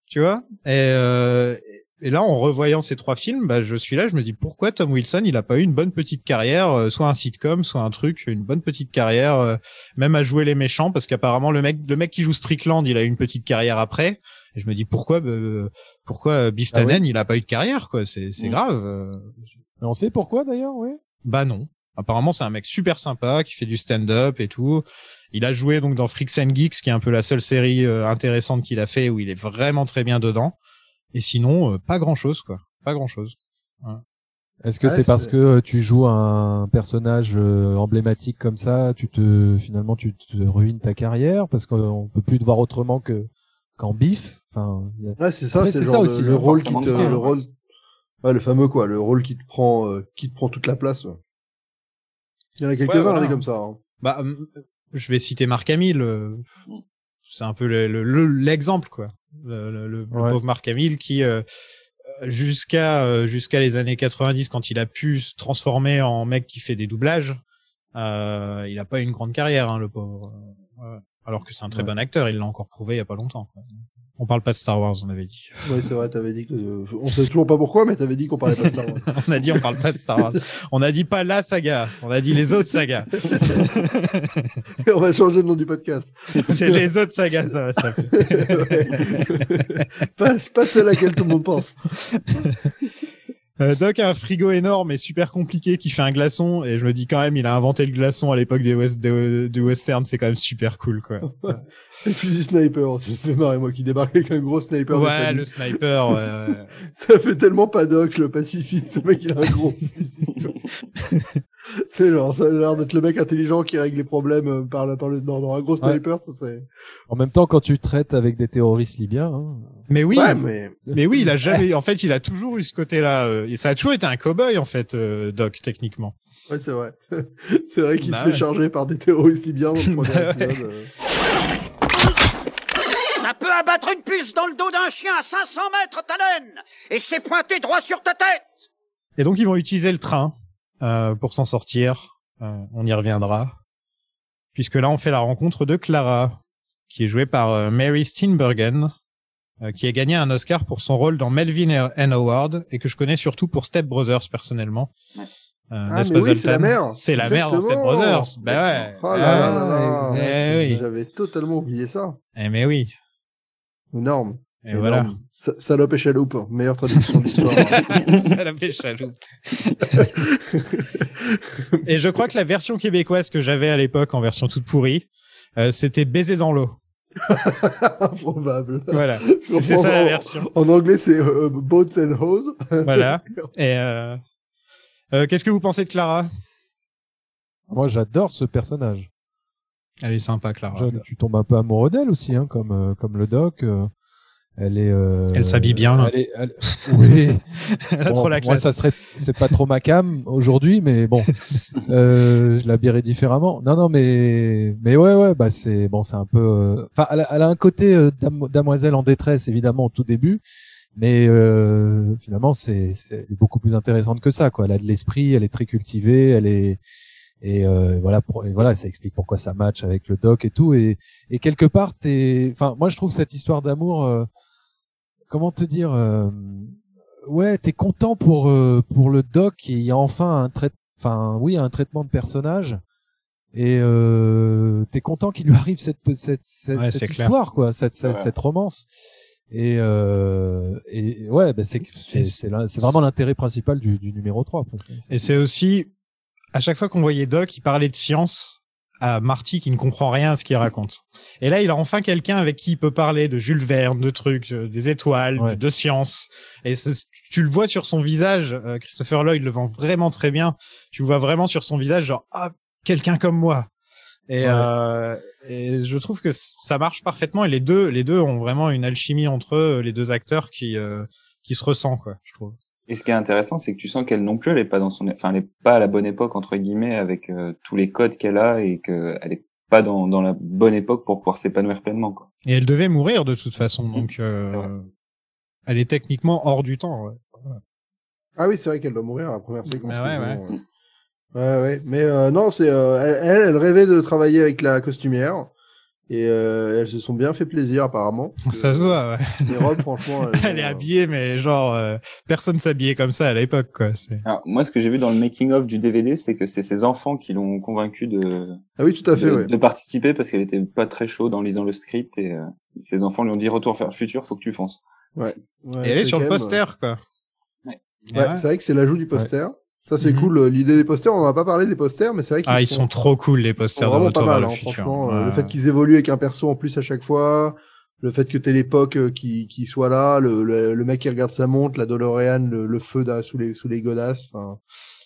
Tu vois? Et, euh, et là, en revoyant ces trois films, bah, je suis là, je me dis pourquoi Tom Wilson, il a pas eu une bonne petite carrière, euh, soit un sitcom, soit un truc, une bonne petite carrière, euh, même à jouer les méchants, parce qu'apparemment le mec, le mec qui joue Strickland, il a eu une petite carrière après. Et je me dis pourquoi, euh, pourquoi euh, Biff Ah oui il a pas eu de carrière, quoi? C'est c'est Mm. grave. Mais on sait pourquoi d'ailleurs, oui. Bah non. Apparemment, c'est un mec super sympa qui fait du stand-up et tout. Il a joué donc dans Freaks and Geeks, qui est un peu la seule série intéressante qu'il a fait où il est vraiment très bien dedans. Et sinon, euh, pas grand-chose quoi. Pas grand-chose. Est-ce que Ouais, c'est parce que euh, tu joues un personnage euh, emblématique comme ça, tu te finalement tu te ruines ta carrière parce qu'on peut plus te voir autrement que qu'en bif? Enfin, a- Ouais, c'est ça, Après, c'est ça aussi, le, le hein, rôle qui te, ça, le ouais. rôle, ouais, le fameux quoi, le rôle qui te prend, euh, qui te prend toute la place. ouais. Il y en a quelques-uns, voilà. des comme ça. hein. Bah, je vais citer Marc Hamill. euh, C'est un peu le- le- le- l'exemple quoi. Le, le- le- Ouais. pauvre Marc Hamill qui euh, jusqu'à euh, jusqu'à les années 90 quand il a pu se transformer en mec qui fait des doublages, euh, il a pas eu une grande carrière hein, le pauvre. Euh, ouais. Alors que c'est un très Ouais. bon acteur, il l'a encore prouvé il y a pas longtemps. quoi. On parle pas de Star Wars, on avait dit. (laughs) Ouais, c'est vrai, t'avais dit que, euh, on sait toujours pas pourquoi, mais t'avais dit qu'on parlait pas de Star Wars. (laughs) on a dit on parle pas de Star Wars. On a dit pas la saga, on a dit les autres sagas. (laughs) on va changer le nom du podcast. c'est les autres sagas, ça va s'appeler. Pas, pas celle à laquelle tout le monde pense. Euh, Doc a un frigo énorme et super compliqué qui fait un glaçon et je me dis quand même il a inventé le glaçon à l'époque des west de, du western c'est quand même super cool quoi. (laughs) Le fusil sniper, (laughs) ça me fait marrer, moi, qui débarque avec un gros sniper. ouais le sniper ouais, ouais. (laughs) Ça fait tellement pas doc, le pacifiste, ce mec, il a un gros fusil. c'est genre, ça a l'air d'être le mec intelligent qui règle les problèmes euh, par, le- par le, non, non, un gros sniper, ça c'est... En même temps, quand tu traites avec des terroristes libyens, hein, Mais oui Ouais, mais, mais oui il a jamais en fait il a toujours eu ce côté là et ça a toujours été un cowboy en fait euh, Doc techniquement. ouais, c'est vrai. c'est vrai qu'il Bah se ouais. fait charger par des terroristes libyens dans le premier Bah ouais. épisode. euh. Abattre une puce dans le dos d'un chien à 500 mètres, Talon Et c'est pointé droit sur ta tête Et donc ils vont utiliser le train euh, pour s'en sortir. Euh, on y reviendra. Puisque là on fait la rencontre de Clara, qui est jouée par euh, Mary Steenburgen, euh, qui a gagné un Oscar pour son rôle dans Melvin and Howard et que je connais surtout pour Step Brothers personnellement. Ouais. Euh, Ah, mais oui, c'est la mère. C'est la mère dans Step. Brothers. Ben ouais. Oh là là là là. Eh oui. J'avais totalement oublié ça. Eh mais oui. Énorme. Et Énorme. voilà. Sa- Salope et chaloupe, meilleure traduction de l'histoire. (laughs) La fait chaloupe. (laughs) Et je crois que la version québécoise que j'avais à l'époque en version toute pourrie, euh, c'était baiser dans l'eau. (laughs) Improbable. Voilà. C'était ça la version. En anglais, c'est euh, Boats and Hose. Voilà. Et euh, euh, qu'est-ce que vous pensez de Clara? Moi j'adore ce personnage. Elle est sympa, Clara. Tu tombes un peu amoureux d'elle aussi, hein, comme euh, comme le doc. euh, elle est. euh, Elle s'habille bien. Elle est, elle- Oui. Elle (laughs) a Bon, trop la Moi, classe. ça serait, c'est pas trop ma cam aujourd'hui, mais bon, (laughs) euh, je l'habillerais différemment. Non, non, mais, mais ouais, ouais, bah c'est bon, c'est un peu. euh, Enfin, elle, a- elle a un côté euh, damoiselle en détresse, évidemment, au tout début, mais euh, finalement, c'est, c'est beaucoup plus intéressante que ça, quoi. Elle a de l'esprit, elle est très cultivée, elle est et euh, voilà, pour, et voilà, ça explique pourquoi ça match avec le doc et tout. Et, et quelque part, t'es, enfin, moi, je trouve cette histoire d'amour, euh, comment te dire. euh, ouais, t'es content pour euh, pour le doc qui a enfin un trait, enfin oui, un traitement de personnage. Et euh, t'es content qu'il lui arrive cette cette cette, Ouais, cette c'est clair. histoire quoi, cette cette, Ouais. cette romance. Et euh, et ouais, bah c'est c'est Et c'est l'in- c'est vraiment l'intérêt principal du, du numéro 3 presque. Et c'est aussi, à chaque fois qu'on voyait Doc, il parlait de science à Marty qui ne comprend rien à ce qu'il raconte. Et là, il a enfin quelqu'un avec qui il peut parler de Jules Verne, de trucs, euh, des étoiles, Ouais. de, de science. Et tu le vois sur son visage, euh, Christopher Lloyd le vend vraiment très bien. Tu le vois vraiment sur son visage, genre ah quelqu'un comme moi. Et, Ouais. euh, et je trouve que ça marche parfaitement. Et les deux, les deux ont vraiment une alchimie entre eux, les deux acteurs qui euh, qui se ressent quoi, je trouve. Et ce qui est intéressant, c'est que tu sens qu'elle non plus, elle est pas dans son, enfin, elle est pas à la bonne époque entre guillemets avec euh, tous les codes qu'elle a et qu'elle est pas dans, dans la bonne époque pour pouvoir s'épanouir pleinement. Quoi. Et elle devait mourir de toute façon, donc C'est vrai. euh, elle est techniquement hors du temps. Ouais. Ah oui, c'est vrai qu'elle doit mourir à la première séquence. Ah ouais, mais ouais. euh, ouais, ouais. Mais euh, non, c'est euh, elle, elle, elle rêvait de travailler avec la costumière et euh, elles se sont bien fait plaisir apparemment. Ça se voit. Ouais. Les robes, franchement, (laughs) elles Elle est euh, habillée, mais genre euh, personne s'habillait comme ça à l'époque, quoi. Alors, moi, ce que j'ai vu dans le making of du DVD, c'est que c'est ses enfants qui l'ont convaincu de, Ah oui, tout à fait. de, ouais. de participer parce qu'elle était pas très chaude en lisant le script et euh, ses enfants lui ont dit retour vers le futur, faut que tu fonces. Ouais, Et elle est sur le même, poster, quoi. Ouais, ouais. c'est vrai que c'est l'ajout du poster. Ça, c'est Mhm. cool. euh, L'idée des posters, on n'en a pas parlé des posters, mais c'est vrai qu'ils Ah, ils sont trop cool les sont posters de vraiment Retour pas vers mal, le hein, futur. franchement. euh, Ouais. Le fait qu'ils évoluent avec un perso en plus à chaque fois, le fait que t'aies l'époque euh, qui, qui soit là, le, le, le mec qui regarde sa montre, la DeLorean, le, le feu da- sous les, sous les godasses, enfin,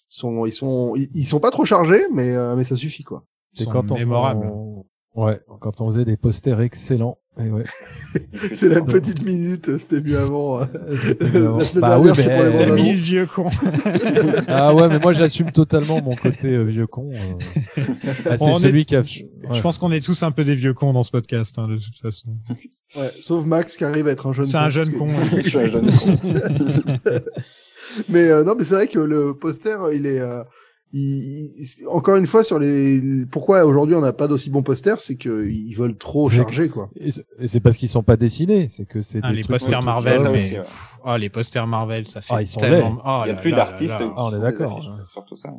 sont, ils sont, ils, ils sont pas trop chargés, mais, euh, mais ça suffit, quoi. C'est sont quand on, on- ouais, quand on faisait des posters excellents. Et ouais. (laughs) C'est la petite minute, c'était mieux avant. avant. (laughs) la semaine Bah dernière, oui, c'était pour les mais- La vieux con. (laughs) Ah ouais, mais moi j'assume totalement mon côté euh, vieux con. euh. Ah, c'est est- celui qui a. Je pense qu'on est tous un peu des vieux cons dans ce podcast, hein, de toute façon. Ouais, sauf Max qui arrive à être un jeune C'est un jeune con. ouais. Je suis un jeune con. mais euh, non, mais c'est vrai que le poster, il est, euh, il- il- encore une fois sur les, pourquoi aujourd'hui on n'a pas d'aussi bons posters, c'est que ils veulent trop charger quoi. Et c'est- parce qu'ils sont pas dessinés, c'est que c'est Ah, des les posters Marvel, ça mais aussi, ouais. pff, ah, les posters Marvel, ça fait Ah, ils sont tellement. Oh Il y a là plus d'artistes. Ah, on est d'accord. Surtout ça.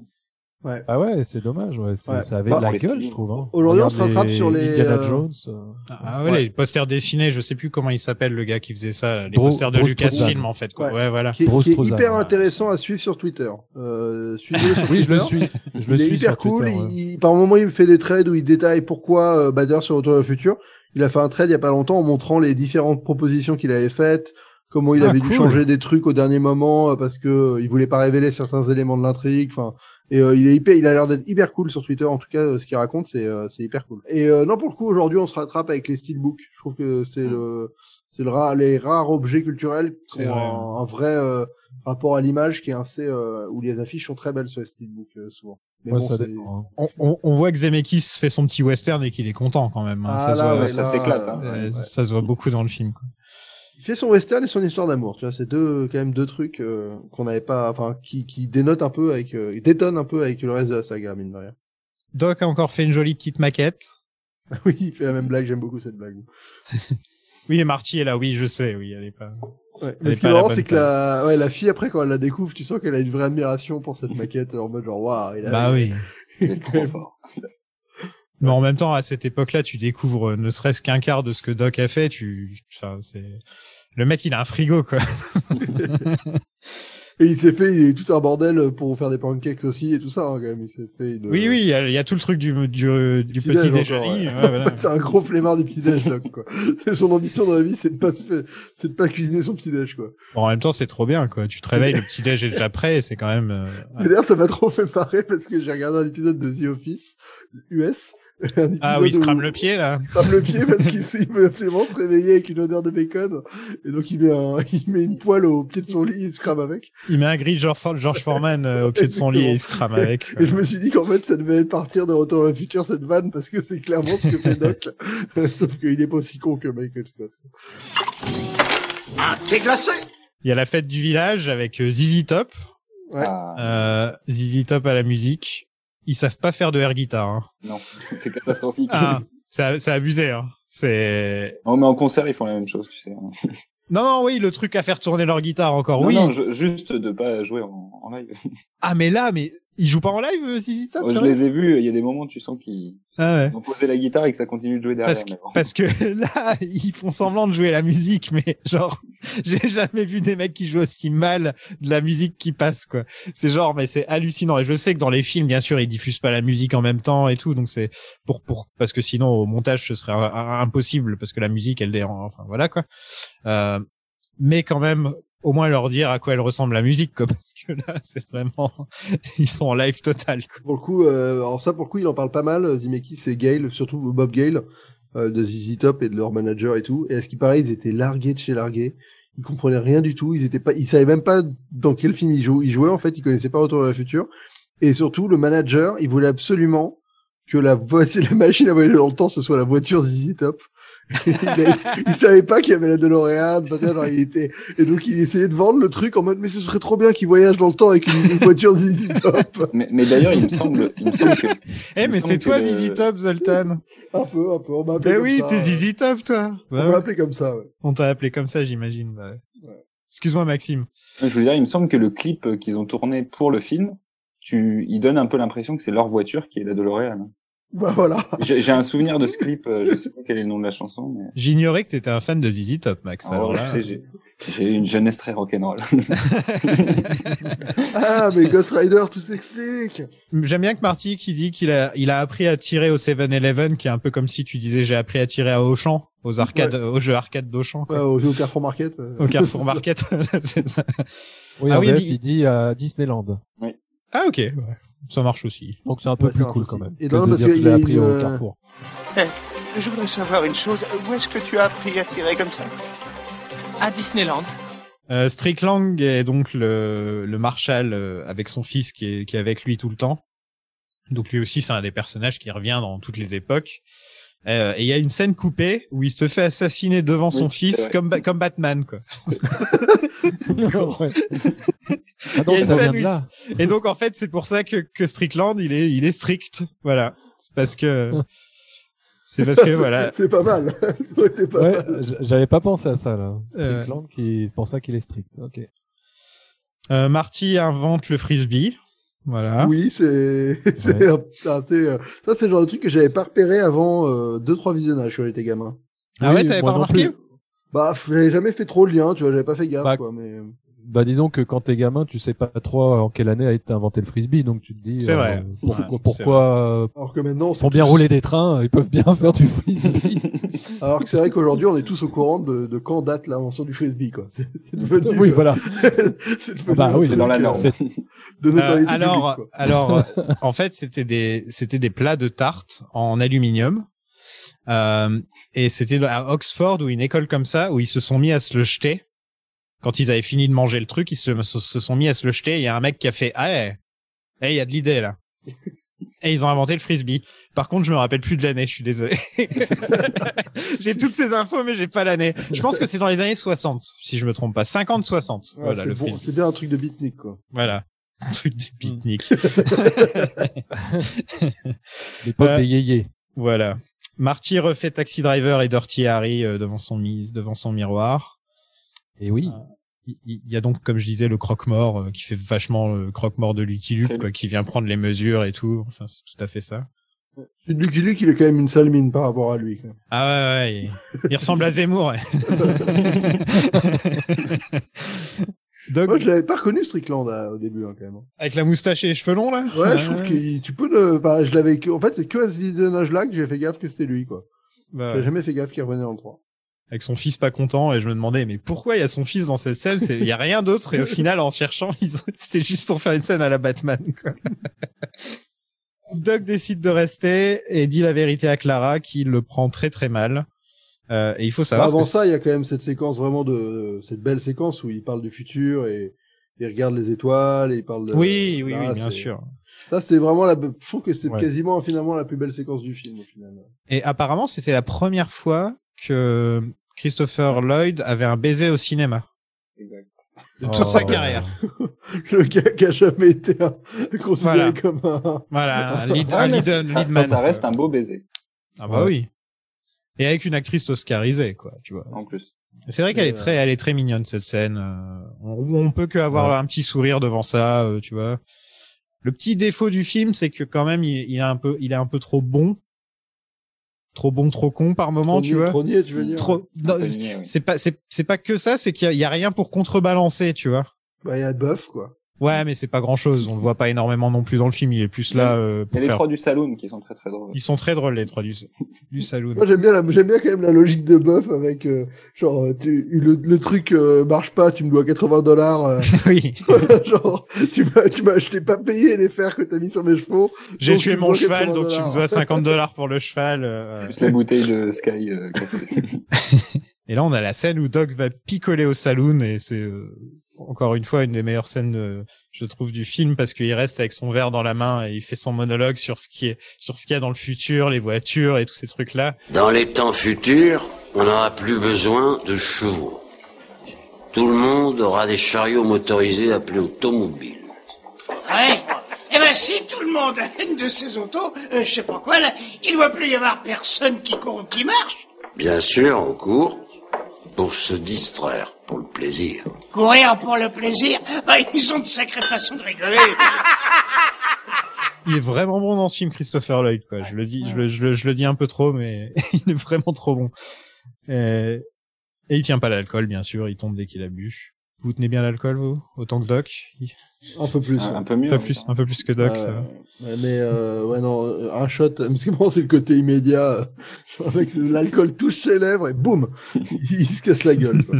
Ah ouais, c'est dommage, ouais, c'est- Ouais. ça avait Bah, de la pour les gueule, je trouve. Hein. Aujourd'hui, on se rattrape sur les, Indiana euh, Jones. euh, Ah ouais, Ouais. les posters dessinés, je sais plus comment il s'appelle le gars qui faisait ça, les Bro- posters de Lucasfilm en fait quoi. Ouais. Ouais, voilà. qui est, qui hyper ouais. intéressant à suivre sur Twitter. Euh, suivez-le sur (laughs) Oui, je le suis. Je le il est suis hyper cool. Twitter, ouais. il, par moment, il me fait des trades où il détaille pourquoi euh, Bader sur Retour vers le futur. Il a fait un trade il y a pas longtemps en montrant les différentes propositions qu'il avait faites, comment il Ah, avait dû cool. changer des trucs au dernier moment euh, parce que euh, il voulait pas révéler certains éléments de l'intrigue. Enfin, et euh, il est hyper, il a l'air d'être hyper cool sur Twitter. En tout cas, euh, ce qu'il raconte, c'est euh, c'est hyper cool. Et euh, non, pour le coup, aujourd'hui, on se rattrape avec les steelbooks. Je trouve que c'est le c'est le ra- les rares objets culturels qui C'est ont un, un vrai euh, rapport à l'image qui est assez euh, où les affiches sont très belles sur les steelbooks euh, souvent. Mais Ouais, bon, ça c'est- dépend, hein. On, on, on voit que Zemeckis fait son petit western et qu'il est content quand même. hein. Ah, ça, se là, voit, ouais, ça là, hein. ouais. ça se voit beaucoup dans le film. Quoi. Il fait son western et son histoire d'amour, tu vois, c'est deux quand même deux trucs euh, qu'on n'avait pas, enfin qui qui dénotent un peu avec, euh, détonnent un peu avec le reste de la saga mine de rien. Doc a encore fait une jolie petite maquette. (laughs) oui, il fait la même blague, j'aime beaucoup cette blague. (laughs) Oui, et Marty est là, oui, je sais, oui, elle est pas. Ouais. Mais ce qui est marrant, c'est que la, ouais, la fille après quand elle la découvre, tu sens qu'elle a une vraie admiration pour cette (laughs) maquette en mode genre waouh, il a. Bah oui. Il est trop fort. Mais en même temps, à cette époque-là, tu découvres euh, ne serait-ce qu'un quart de ce que Doc a fait. Tu, enfin, c'est le mec, il a un frigo, quoi. (laughs) Et il s'est fait, il est tout un bordel pour faire des pancakes aussi et tout ça hein, quand même. Il s'est fait. Une... Oui, oui, il y, a- il y a tout le truc du, du, du Petit petit, déjeuner. ouais. ouais, voilà. En (laughs) fait, c'est un gros flemmard du petit déj Doc quoi. (laughs) C'est son ambition dans la vie, c'est de pas c'est de pas cuisiner son petit déj quoi. Bon, en même temps, c'est trop bien, quoi. Tu te réveilles, le petit déj est déjà prêt, c'est quand même. euh, D'ailleurs, ça m'a trop fait marrer parce que j'ai regardé un épisode de The Office US. Ah oui, il se crame où- le pied, là. Il se crame le pied parce qu'il veut absolument se réveiller avec une odeur de bacon. Et donc, il met, un, (laughs) il met une poêle au pied de son lit et il se crame avec. Il met un gris de George, For- George Foreman au pied de son lit et il se crame avec. Et je me suis dit qu'en fait, ça devait partir de Retour vers le futur, cette vanne, parce que c'est clairement ce que fait Doc. (laughs) Sauf qu'il est pas aussi con que Michael Scott. Thé glacé Il y a la fête du village avec euh, ZZ Top. Ouais. Ah, Euh, ZZ Top à la musique. Ils savent pas faire de air guitare. Hein. non, (laughs) c'est catastrophique. Ah, c'est abusé. Hein. C'est Oh, mais en concert, ils font la même chose, tu sais. (laughs) non, non, oui, le truc à faire tourner leur guitare encore. Non, oui. non, je- juste de pas jouer en, en live. (laughs) Ah, mais là, mais Ils jouent pas en live, euh, ZZ Top Oh, je les ai vus, il y a des moments où tu sens qu'ils Ah ouais. ont posé la guitare et que ça continue de jouer derrière. Parce que, parce que (laughs) là, ils font semblant de jouer la musique, mais (laughs) genre, j'ai jamais vu des mecs qui jouent aussi mal de la musique qui passe, quoi. C'est genre, mais c'est hallucinant. Et je sais que dans les films, bien sûr, ils diffusent pas la musique en même temps et tout, donc c'est pour, pour, parce que sinon, au montage, ce serait un- impossible, parce que la musique, elle est, en- enfin, voilà, quoi. Euh, mais quand même, au moins leur dire à quoi elle ressemble la musique, quoi, (laughs) parce que là, c'est vraiment, ils sont en live total, quoi. Pour le coup, euh, alors ça, pour le coup, il en parle pas mal. Zemeckis et Gale, surtout Bob Gale, euh, de ZZ Top et de leur manager et tout. Et à ce qui paraît, ils étaient largués de chez largués. Ils comprenaient rien du tout. Ils étaient pas, ils savaient même pas dans quel film ils jouaient. Ils jouaient en fait. Ils connaissaient pas Retour vers le futur. Et surtout, le manager, il voulait absolument que la (laughs) la machine à voyager dans le temps, ce soit la voiture ZZ Top. (laughs) il, avait- il savait pas qu'il y avait la DeLorean, peut-être, genre, il était, et donc il essayait de vendre le truc en mode, mais ce serait trop bien qu'il voyage dans le temps avec une, une voiture ZZ Top. (laughs) Mais, mais d'ailleurs, il me semble, il me semble que. (laughs) Eh, mais c'est toi, le- ZZ Top, Zoltan. Un peu, un peu, on m'a appelé Ben comme oui, t'es ZZ Top, toi. On Bah m'a appelé comme ça, ouais. On t'a appelé comme ça, j'imagine. bah ouais. Excuse-moi, Maxime. Je veux dire, il me semble que le clip qu'ils ont tourné pour le film, tu, il donne un peu l'impression que c'est leur voiture qui est la DeLorean. Bah voilà. J'ai un souvenir de ce clip, euh, je (laughs) sais pas quel est le nom de la chanson, mais. J'ignorais que t'étais un fan de ZZ Top, Max. Ah, alors ouais, là, tu j'ai une jeunesse très rock'n'roll. (laughs) Ah, mais Ghost Rider, tout s'explique. J'aime bien que Marty qui dit qu'il a, il a appris à tirer au 7-Eleven, qui est un peu comme si tu disais j'ai appris à tirer à Auchan, aux arcades, aux jeux arcades d'Auchan. Ouais, au, au Carrefour Market. euh. Au Carrefour (laughs) Market. Ça. Oui, Ah oui, VF, dit- il dit à Disneyland. ah, ok. ouais. Ça marche aussi. Donc c'est un peu Ouais, plus cool aussi. quand même. Et que non, de parce dire que appris une, au euh, Carrefour. Je voudrais savoir une chose. Où est-ce que tu as appris à tirer comme ça? À Disneyland. Euh, Strickland est donc le, le Marshal euh, avec son fils qui est, qui est avec lui tout le temps. Donc lui aussi, c'est un des personnages qui revient dans toutes les époques. Euh, et il y a une scène coupée où il se fait assassiner devant son Oui, fils comme, Ba- comme Batman, quoi. Ouais. (laughs) Ah donc ça vient là. Et donc en fait, c'est pour ça que, que Strickland, il est, il est strict. Voilà. C'est parce que, c'est parce que (laughs) voilà. C'est pas mal. (laughs) Ouais, j'avais pas pensé à ça là. Euh. Strickland qui, c'est pour ça qu'il est strict. Ok. Euh, Marty invente le frisbee. Voilà. Oui, c'est, (laughs) c'est, euh, ça, c'est le genre de truc que j'avais pas repéré avant, euh, deux, trois visionnages quand j'étais gamin. Ah ouais, t'avais pas remarqué. Bah, j'avais jamais fait trop le lien, tu vois, j'avais pas fait gaffe, Bah, quoi, mais. Bah disons que quand t'es gamin, tu sais pas trop en quelle année a été inventé le frisbee, donc tu te dis. C'est vrai. Pourquoi, Ouais, pourquoi euh, Alors que maintenant, pour bien tous- rouler des trains, ils peuvent bien faire du frisbee. (laughs) Alors que c'est vrai qu'aujourd'hui, on est tous au courant de, de quand date l'invention du frisbee, quoi. C'est, c'est devenu, oui, euh, voilà. (laughs) c'est devenu Ah bah oui, dans la euh, norme. De Euh, notoriété alors, publique, quoi. alors, euh, (laughs) en fait, c'était des, c'était des plats de tarte en aluminium. Euh, et c'était à Oxford ou une école comme ça où ils se sont mis à se le jeter. Quand ils avaient fini de manger le truc, ils se, se, se sont mis à se le jeter. Il y a un mec qui a fait, ah, eh, eh, il y a de l'idée là. (laughs) Et ils ont inventé le frisbee. Par contre, je me rappelle plus de l'année, je suis désolé. (laughs) j'ai toutes ces infos, mais j'ai pas l'année. Je pense que c'est dans les années 60, si je me trompe pas. 50, 60. Ouais, voilà, c'est le bon, c'est bien un truc de beatnik, quoi. Voilà. Un truc de pique-nique. L'époque (laughs) Euh, des yéyés. Voilà. Marty refait Taxi Driver et Dirty Harry euh, devant son mise, devant son miroir. Et oui. Il il y a donc, comme je disais, le croque-mort euh, qui fait vachement le croque-mort de Lucky Luke, quoi, qui vient prendre les mesures et tout. Enfin, c'est tout à fait ça. Lucky Luke, il est quand même une sale mine par rapport à lui. Ah ouais, ouais, il, il ressemble à Zemmour. ouais. (laughs) Doug, Moi, je l'avais pas reconnu Strickland à- au début, hein, quand même. avec la moustache et les cheveux longs là? Ouais, je trouve que tu peux enfin, je l'avais, que- en fait, c'est que à ce visionnage-là que j'ai fait gaffe que c'était lui, quoi. Bah, J'ai jamais fait gaffe qu'il revenait le 3. Avec son fils pas content et je me demandais mais pourquoi il y a son fils dans cette scène? Il y a rien d'autre et au final en cherchant ils ont- (laughs) c'était juste pour faire une scène à la Batman quoi. (laughs) Doug décide de rester et dit la vérité à Clara qui le prend très très mal Euh, et il faut Bah, savoir avant ça, il y a quand même cette séquence vraiment de, cette belle séquence où il parle du futur et il regarde les étoiles et il parle de. oui oui oui bien sûr Ça, c'est vraiment la, je trouve que c'est Ouais. quasiment finalement la plus belle séquence du film, au final. et apparemment c'était la première fois que Christopher Lloyd avait un baiser au cinéma Exact. de toute Oh. sa carrière (laughs) Le gars qui a jamais été un- considéré Voilà. comme un, voilà un (laughs) lead, Ouais, un mais lead, ça, lead man, ça reste un beau baiser, ah bah Ouais. oui et avec une actrice oscarisée quoi tu vois en plus. C'est vrai qu'elle est très, elle est très mignonne cette scène. euh, on, on peut que avoir Ouais. un petit sourire devant ça, euh, tu vois. Le petit défaut du film, c'est que quand même, il, il est un peu, il est un peu trop bon, trop bon, trop con par moment, Trop tu vois. trop niais, tu veux dire. Trop. c'est- pas, c'est, c'est pas que ça, c'est qu'il y, y a rien pour contrebalancer, tu vois. Bah, il y a Buff, quoi. Ouais, mais c'est pas grand chose. On le voit pas énormément non plus dans le film. Il est plus là euh, Il y pour a les faire. trois du saloon qui sont très très drôles. Ils sont très drôles les trois du, du saloon. Moi, j'aime bien, la- j'aime bien quand même la logique de Buff avec, euh, genre, euh, tu, le, le truc euh, marche pas, tu me dois 80 dollars. euh, (laughs) oui. genre, tu m'as, tu m'as, je t'ai pas payé les fers que t'as mis sur mes chevaux. J'ai tué mon cheval, 80 donc tu me dois 50 dollars pour le cheval. euh, Plus la bouteille de Sky euh, cassée. (laughs) Et là, on a la scène où Doc va picoler au saloon et c'est euh, encore une fois une des meilleures scènes, euh, je trouve, du film parce qu'il reste avec son verre dans la main et il fait son monologue sur ce qui est, sur ce qu'il y a dans le futur, les voitures et tous ces trucs-là. Dans les temps futurs, on n'aura plus besoin de chevaux. Tout le monde aura des chariots motorisés appelés automobiles. Ouais. Eh ben, si tout le monde a une de ces autos, euh, je sais pas quoi, là, il doit plus y avoir personne qui court ou qui marche. Bien sûr, on court pour se distraire, pour le plaisir. Courir pour le plaisir, bah, ils ont de sacrées façons de rigoler. Il est vraiment bon dans ce film, Christopher Lloyd, quoi. Je le dis, je le, je le, je le dis un peu trop, mais (laughs) il est vraiment trop bon. Et, et il tient pas l'alcool, bien sûr. Il tombe dès qu'il a bu. Vous tenez bien l'alcool, vous? Autant que Doc? Un peu plus. Un, ouais. un peu mieux. Un en peu plus, même un peu plus que Doc, ça va. ouais, mais euh, ouais non, euh, un shot. Parce que bon, c'est le côté immédiat. (laughs) euh, avec l'alcool touche ses lèvres et boum, (laughs) il se casse la gueule. quoi.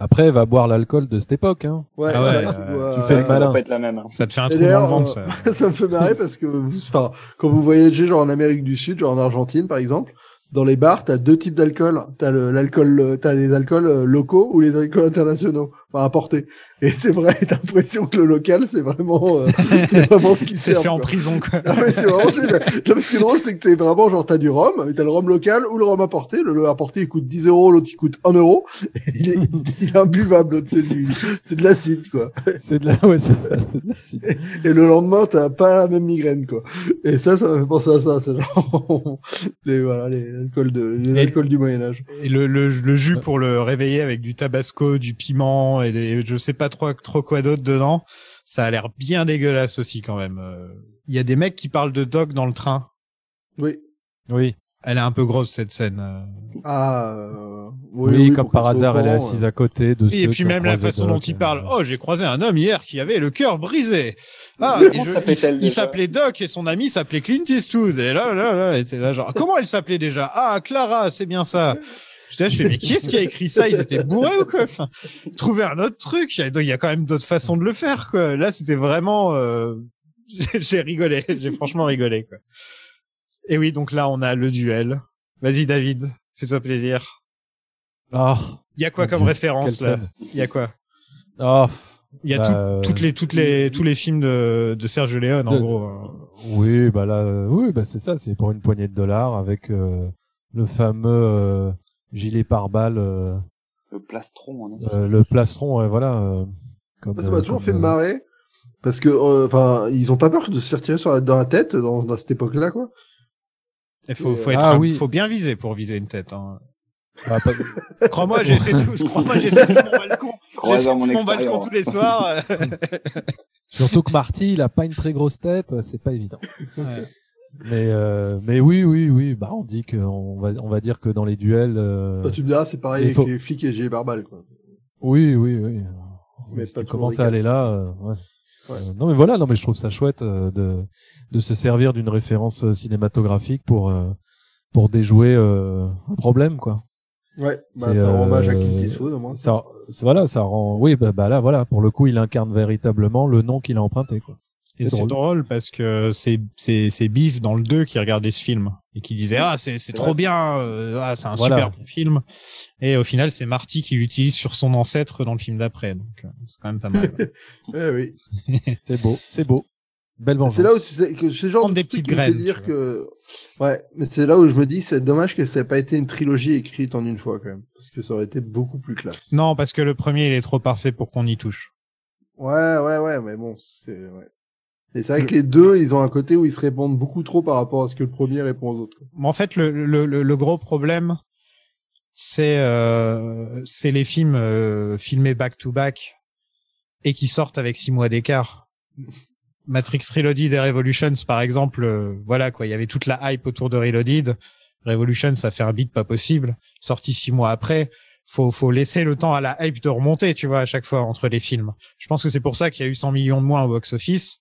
Après, va boire l'alcool de cette époque. Hein. Ouais, Ah ouais, ouais, euh, tu fais le. Ça être la même. hein. Ça te fait un Et trou dans le d'ailleurs, ventre, euh, ça. (laughs) ça me fait marrer parce que vous, enfin, quand vous voyagez genre en Amérique du Sud, genre en Argentine par exemple, dans les bars, t'as deux types d'alcool. T'as le- l'alcool, euh, t'as les alcools euh, locaux ou les alcools internationaux, enfin. Et c'est vrai, (laughs) t'as l'impression que le local, c'est vraiment, euh, (laughs) c'est vraiment ce qui C'est sert. fait en quoi. prison, quoi. Ah mais c'est vraiment c'est, (laughs) non, mais ce qui est drôle c'est que t'es vraiment genre t'as du rhum mais t'as le rhum local ou le rhum importé le, le importé il coûte 10 euros l'autre il coûte 1 euro il est il est imbuvable l'autre, c'est du c'est de l'acide quoi C'est de la, ouais, c'est c'est de l'acide. et le lendemain t'as pas la même migraine quoi et ça ça m'a fait penser à ça c'est genre les voilà les alcools de les Et- alcools du Moyen Âge Et le, le, le jus pour le réveiller avec du tabasco, du piment et des, je sais pas trop, trop quoi d'autre dedans, ça a l'air bien dégueulasse aussi quand même. Euh, Il y a des mecs qui parlent de Doc dans le train. oui Oui, Elle est un peu grosse cette scène. euh. ah euh, oui, oui, oui, comme par hasard, elle est assise à côté de Et ceux puis même la façon dont Doc, il euh, parle. Oh, j'ai croisé un homme hier qui avait le cœur brisé. Ah, et je- il- s'appelait Doc et son ami s'appelait Clint Eastwood. Et là, là, là, et là genre, comment elle s'appelait déjà? Ah, Clara, c'est bien ça. Je fais, mais qui est-ce qui a écrit ça? Ils étaient bourrés ou quoi? Enfin, Trouver un autre truc. Il y a- il y a quand même d'autres façons de le faire, quoi. Là, c'était vraiment... euh, (laughs) j'ai- rigolé. J'ai franchement rigolé, quoi. Et oui, donc là, on a le duel. Vas-y, David, fais-toi plaisir. Ah, Il y a quoi comme Dieu, référence, là? Il y a quoi? Ah, Il y a Bah, tout- euh, toutes les, toutes les, tous les films de, de Sergio Leone, en de- gros. hein. oui, bah là, euh, oui, bah c'est ça, c'est pour une poignée de dollars avec euh, le fameux gilet pare-balles, euh, Le plastron en acier. euh, le plastron, ouais, voilà. euh, comme, ça m'a toujours comme, fait euh, marrer parce que euh, enfin ils ont pas peur de se faire tirer sur la, dans la tête dans, dans cette époque là quoi Il faut, faut, Ah être, un- oui. faut bien viser pour viser une tête. Hein. ah, pas- (laughs) Crois-moi, j'essaie tout. Crois-moi, j'essaie tout mon balcon. J'essaie mon tout mon balcon tous les soirs. (laughs) (laughs) Surtout que Marty, il a pas une très grosse tête, c'est pas évident. Ouais. Mais euh, mais oui, oui, oui, bah on dit que on va on va dire que dans les duels, euh, Toi, tu me diras c'est pareil il avec faut- les flics et G barbal quoi oui, oui, oui. Mais pas les à aller là, euh, ouais. Ouais. Euh, non mais voilà, non mais je trouve ça chouette euh, de de se servir d'une référence euh, cinématographique pour euh, pour déjouer euh, un problème quoi. ouais bah ça rend hommage à Clint Eastwood au moins Ça, voilà, ça rend. Oui, bah, bah là, voilà, pour le coup, il incarne véritablement le nom qu'il a emprunté quoi. Et C'est drôle. drôle parce que c'est c'est c'est Biff dans le 2 qui regardait ce film et qui disait ah c'est trop vrai, bien euh, ah c'est un Voilà. super bon film et au final c'est Marty qui l'utilise sur son ancêtre dans le film d'après donc euh, c'est quand même pas mal. (laughs) Eh oui (laughs) C'est beau, c'est beau. Belle vengeance. C'est là où tu sais que ce genre de des petites graines, dire que ouais, mais c'est là où je me dis c'est dommage que ça ait pas été une trilogie écrite en une fois quand même parce que ça aurait été beaucoup plus classe. non parce que le premier il est trop parfait pour qu'on y touche. Ouais, ouais, ouais, mais bon, c'est ouais. Et c'est vrai que les deux, ils ont un côté où ils se répondent beaucoup trop par rapport à ce que le premier répond aux autres. Mais en fait, le, le, le, le gros problème, c'est euh, c'est les films euh, filmés back to back et qui sortent avec six mois d'écart. Matrix Reloaded et Revolutions, par exemple, euh, voilà quoi, il y avait toute la hype autour de Reloaded. Revolution, ça fait un beat pas possible. Sorti six mois après, faut faut laisser le temps à la hype de remonter, tu vois, à chaque fois entre les films. Je pense que c'est pour ça qu'il y a eu 100 millions de moins au box-office.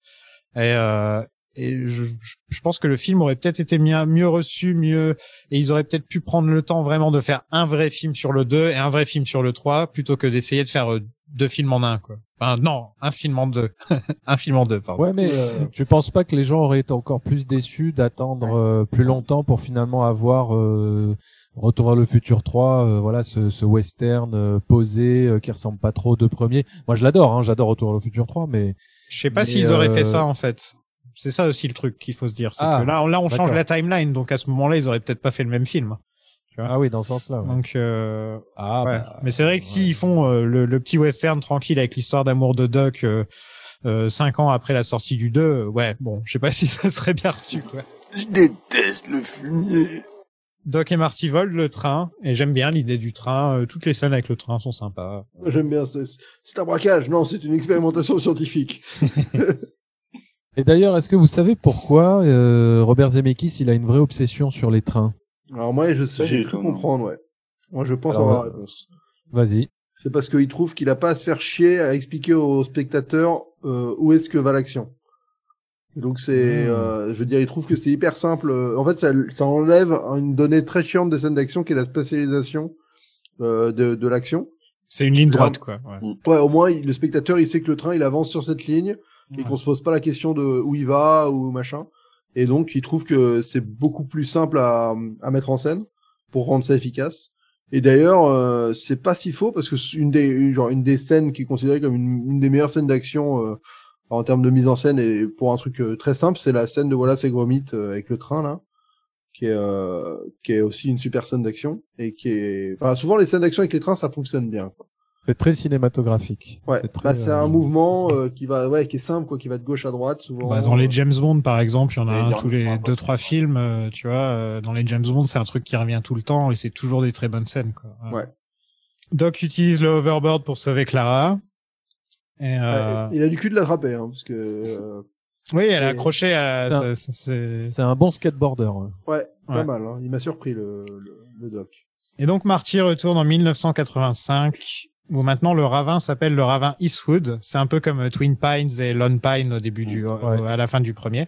Et, euh, et je, je pense que le film aurait peut-être été mieux, mieux reçu, mieux, et ils auraient peut-être pu prendre le temps vraiment de faire un vrai film sur le 2 et un vrai film sur le 3, plutôt que d'essayer de faire euh, deux films en un, quoi. Enfin, non, un film en deux. (laughs) un film en deux, pardon. Ouais, mais euh, tu penses pas que les gens auraient été encore plus déçus d'attendre euh, plus longtemps pour finalement avoir euh, Retour vers le futur 3, euh, voilà, ce, ce western euh, posé euh, qui ressemble pas trop de premier. Moi, je l'adore, hein, j'adore Retour vers le futur 3, mais Je sais pas Mais, s'ils auraient fait euh, ça, en fait. C'est ça aussi le truc qu'il faut se dire. C'est Ah, que là, là, on change la timeline, donc à ce moment-là, ils auraient peut-être pas fait le même film. ah oui, dans ce sens-là. ouais. Donc, euh, ah, ouais. bah, mais c'est vrai que s'ils font euh, le, le petit western tranquille avec l'histoire d'amour de Doc euh, euh, cinq ans après la sortie du 2, euh, ouais, bon, je sais pas (laughs) si ça serait bien reçu, quoi. Je déteste le fumier. Doc et Marty volent le train, et j'aime bien l'idée du train. euh, toutes les scènes avec le train sont sympas. J'aime bien, c'est un braquage. Non, c'est une expérimentation scientifique. (laughs) Et d'ailleurs, est-ce que vous savez pourquoi euh, Robert Zemeckis il a une vraie obsession sur les trains? Alors moi, je sais, j'ai cru comprendre, ouais. Moi, je pense Alors, avoir la euh, réponse. Vas-y. C'est parce qu'il trouve qu'il a pas à se faire chier à expliquer aux spectateurs euh, où est-ce que va l'action. Et Donc c'est, Hmm. euh, je veux dire, il trouve que c'est hyper simple. Euh, En fait, ça, ça enlève une donnée très chiante des scènes d'action qui est la spatialisation euh, de, de l'action. C'est une ligne droite, quoi. Ouais. Ouais, au moins il- le spectateur il sait que le train il avance sur cette ligne et Ouais. qu'on se pose pas la question de où il va ou machin. Et donc il trouve que c'est beaucoup plus simple à, à mettre en scène pour rendre ça efficace. Et d'ailleurs euh, c'est pas si faux parce que c'est une des une- genre une des scènes qui est considérée comme une, une des meilleures scènes d'action euh, en termes de mise en scène et pour un truc euh, très simple c'est la scène de voilà c'est Gromit euh, avec le train là qui est euh, qui est aussi une super scène d'action et qui est enfin souvent les scènes d'action avec les trains ça fonctionne bien. C'est très cinématographique. Ouais, c'est très, bah, c'est un euh, mouvement euh, qui va, ouais, qui est simple, quoi, qui va de gauche à droite, souvent. Bah, dans les James Bond, par exemple, il y en a un tous le les deux, trois films, euh, tu vois. euh, dans les James Bond, c'est un truc qui revient tout le temps et c'est toujours des très bonnes scènes, quoi. Ouais. Doc utilise le hoverboard pour sauver Clara. Et, euh, Ouais, il a du cul de l'attraper, hein, parce que, euh, oui, elle est et- accrochée à C'est un- la, c'est- bon skateboarder. ouais. ouais, pas Ouais. mal, hein. Il m'a surpris, le, le, le doc. Et donc, Marty retourne en 1985, où maintenant le ravin s'appelle le ravin Eastwood. C'est un peu comme euh, Twin Pines et Lone Pine au début du, au- Ouais. à la fin du premier.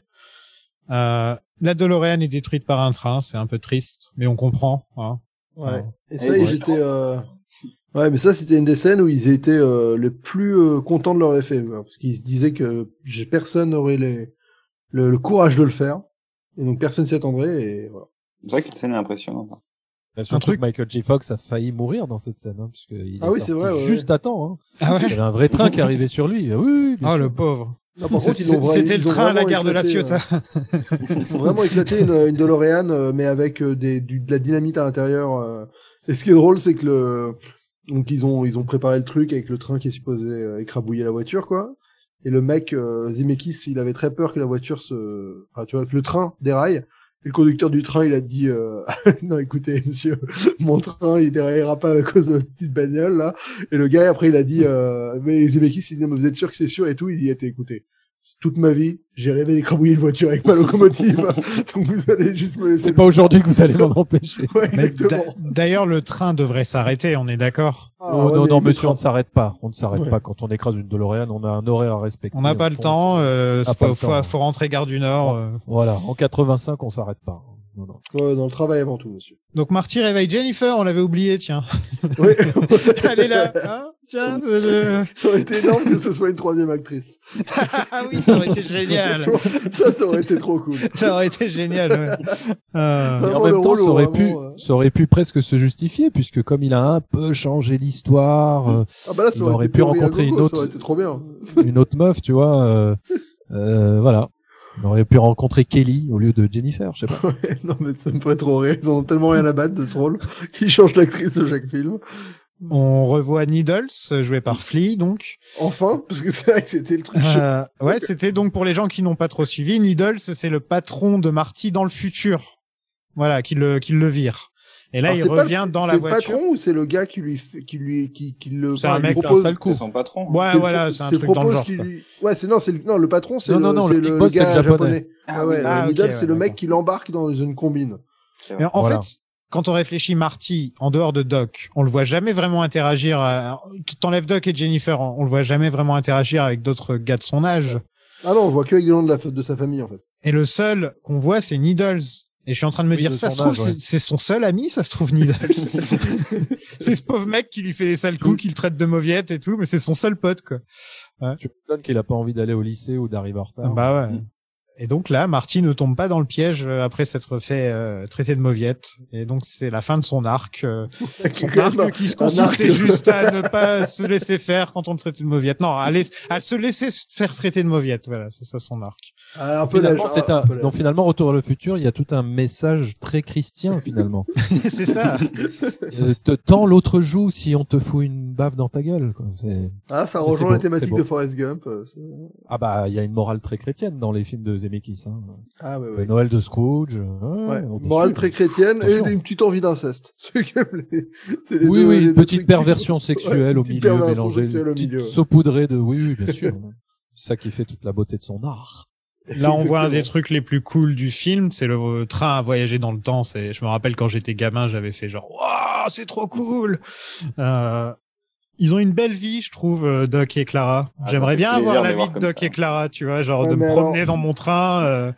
Euh, la DeLorean est détruite par un train, c'est un peu triste, mais on comprend. Hein. Enfin, Ouais. Et ça, pense, euh... ouais, mais ça, c'était une des scènes où ils étaient euh, les plus euh, contents de leur effet, quoi, parce qu'ils se disaient que j'ai- personne n'aurait les... le, le courage de le faire, et donc personne s'y attendrait, et voilà. C'est vrai que la scène est impressionnante. Bah, surtout truc- Michael J. Fox a failli mourir dans cette scène, hein, puisqu'il Ah est oui, c'est sorti vrai, ouais, juste à temps. Hein. Ah ouais Il y avait un vrai train qui arrivait sur lui. Ah Oui, Oh, sûr. le pauvre. Vra- C'était le train à la gare de la Ciotat. euh, Ils ont vraiment éclaté une, une DeLorean, euh, mais avec euh, des, du, de la dynamite à l'intérieur. Et ce qui est drôle, c'est que le, donc ils ont, ils ont préparé le truc avec le train qui est supposé euh, écrabouiller la voiture, quoi. Et le mec, euh, il avait très peur que la voiture se, enfin, tu vois, que le train déraille. Et le conducteur du train, il a dit, euh, (laughs) non, écoutez, monsieur, (laughs) mon train, il déraillera pas à cause de votre petite bagnole, là. Et le gars, après, il a dit, euh, mais Zemeckis, il dit, mais vous êtes sûr que c'est sûr et tout? Il dit, Attends, écoutez, toute ma vie, j'ai rêvé d'écrabouiller une voiture avec ma locomotive. (laughs) Donc vous allez juste me laisser. C'est pas aujourd'hui que vous allez m'en empêcher. Ouais, D'ailleurs, le train devrait s'arrêter, on est d'accord? Ah, Oh, ouais, non, non, monsieur, on ne s'arrête pas. On ne s'arrête Ouais. pas quand on écrase une DeLorean. On a un horaire à respecter. On n'a pas le temps, euh, Ah, faut, pas le faut, temps. faut rentrer gare du Nord. euh. Voilà, en 85, on s'arrête pas. Non, non. Ouais, dans le travail avant tout, monsieur. Donc Marty réveille Jennifer, on l'avait oublié, tiens. (laughs) Oui. (laughs) Elle est là. Hein tiens, je- ça aurait été énorme que ce soit une troisième actrice. (laughs) ah oui, ça aurait été génial. ça, ça aurait été trop cool. Ça aurait été génial. Ouais. Euh, Et en même temps, ça aurait, pu, vraiment, euh. ça aurait pu presque se justifier, puisque comme il a un peu changé l'histoire, euh, Ah bah là, ça Il aurait, pu rencontrer une Ça aurait autre- été trop bien. une autre meuf, tu vois, euh, euh, voilà. Il aurait pu rencontrer Kelly au lieu de Jennifer, je sais pas. (laughs) Ouais, non, mais ça me ferait trop rire. Ils ont tellement rien à battre de ce rôle (laughs) qu'ils changent d'actrice de chaque film. on revoit Needles, joué par Flea, donc. Enfin, parce que c'est vrai que c'était le truc. Euh, ouais, c'était donc pour les gens qui n'ont pas trop suivi, Needles, c'est le patron de Marty dans le futur. Voilà, qui le, qui le vire. Et là, Alors, il c'est pas revient dans la C'est voiture. le patron ou c'est le gars qui lui fait- qui lui qui, qui le C'est un mec, propose un sale coup. C'est son patron. Ouais, c'est le voilà, c'est un truc dans le genre. lui- Ouais, c'est non, c'est le... non le patron, c'est Non, le, non, non, c'est le le, big boss, c'est gars le japonais. japonais. Ah ouais, Ah, ouais, c'est le mec qui l'embarque dans une combine. C'est Mais en Voilà. fait, quand on réfléchit Marty en dehors de Doc, on le voit jamais vraiment interagir. à- T'enlèves Doc et Jennifer, on on le voit jamais vraiment interagir avec d'autres gars de son âge. Ah non, on voit que avec des gens de, la... de sa famille en fait. Et le seul qu'on voit, c'est Needles. Et je suis en train de me Oui, dire, ça se trouve, ouais. c'est- son seul ami, ça se trouve, Needles. (laughs) c'est ce pauvre mec qui lui fait des sales coups, qui le traite de mauviette et tout, mais c'est son seul pote, quoi. Tu m'étonnes qu'il a pas envie d'aller au lycée ou d'arriver en retard. Bah ouais. Et donc là, Marty ne tombe pas dans le piège euh, après s'être fait euh, traiter de mauviette. Et donc c'est la fin de son arc. euh, (laughs) son arc qui se consistait juste à ne pas se laisser faire quand on le traitait de mauviette. Non, à, à se laisser se faire traiter de mauviette. Voilà, c'est ça son arc. Ah, un peu Finalement, l'âge, c'est un- un... un peu l'âge. Donc finalement, Retour vers le futur, il y a tout un message très chrétien finalement. (laughs) c'est ça. Euh, te tends l'autre joue si on te fout une baffe dans ta gueule. quoi. Ah, ça rejoint la thématique de Forrest Gump. euh, Ah bah, il y a une morale très chrétienne dans les films de Zemeckis. Hein. Ah ouais, Le ouais. Noël de Scrooge. ouais, Ouais, morale très chrétienne Attention. et une petite envie d'inceste. C'est quand même les- c'est les Oui, deux- oui, les une petite perversion sexuelle au milieu, mélangée, petite saupoudrée de, oui, oui, bien sûr. C'est ça qui fait toute la beauté de son art. Là, on voit un des trucs les plus cool du film, c'est le euh, train à voyager dans le temps. C'est, je me rappelle quand j'étais gamin, j'avais fait genre, waouh, c'est trop cool. Euh, ils ont une belle vie, je trouve, euh, Doc et Clara. Ah, J'aimerais bien avoir la vie de Doc ça. et Clara, tu vois, genre Ouais, de me promener alors- dans mon train. euh,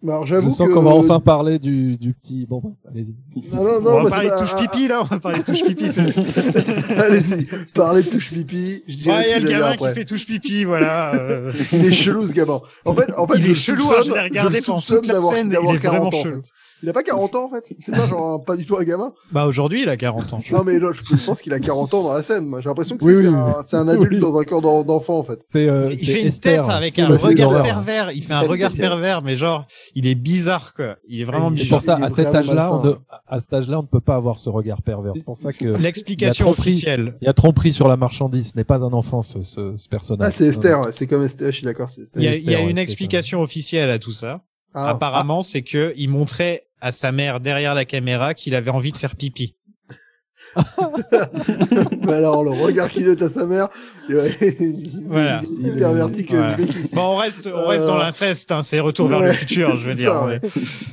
Mais Alors Je j'avoue sens qu'on va enfin parler du, du petit. Bon, bref, allez-y. Non, non, on va parler de touche pipi, là. On va parler de touche pipi. (laughs) Allez-y, parlez de touche pipi. Je dirais ce il y a le gamin qui fait touche pipi, voilà. euh. Il est chelou ce gamin. En fait, en fait, Il je est chelou, hein, soupçonne- je l'ai regardé pendant soupçonne toute la d'avoir- scène, d'avoir il est 40 vraiment en chelou. fait. Il a pas 40 ans en fait. C'est pas genre un- pas du tout un gamin. Bah, aujourd'hui, il a 40 ans. Non mais là, je pense qu'il a 40 ans dans la scène. Moi, j'ai l'impression que Oui, c'est oui, un, c'est un adulte Oui. dans un corps d'en- d'enfant en fait. C'est, euh, Il c'est fait une Esther, tête avec c'est un regard pervers. Il fait un regard spécial. pervers, mais genre, il est bizarre, quoi. Il est vraiment Et il C'est bizarre. pour ça, Il est à cet vraiment âge-là, on malsain. ne, à cet âge-là, on ne peut pas avoir ce regard pervers. C'est pour ça que L'explication Il officielle. il y a tromperie sur la marchandise. Ce n'est pas un enfant, ce, ce, ce personnage. Ah c'est Esther. ouais, C'est comme Esther. Je suis d'accord. C'est Esther. Il y a, Esther, il y a ouais, une c'est explication officielle à tout ça. Ah, Apparemment, c'est que il montrait à sa mère derrière la caméra qu'il avait envie de faire pipi. (laughs) mais alors le regard qu'il est à sa mère, Voilà. il est que Voilà. Bon, on reste, on reste Euh, dans l'inceste, hein, c'est retour vers le futur, je veux dire. ça, ouais.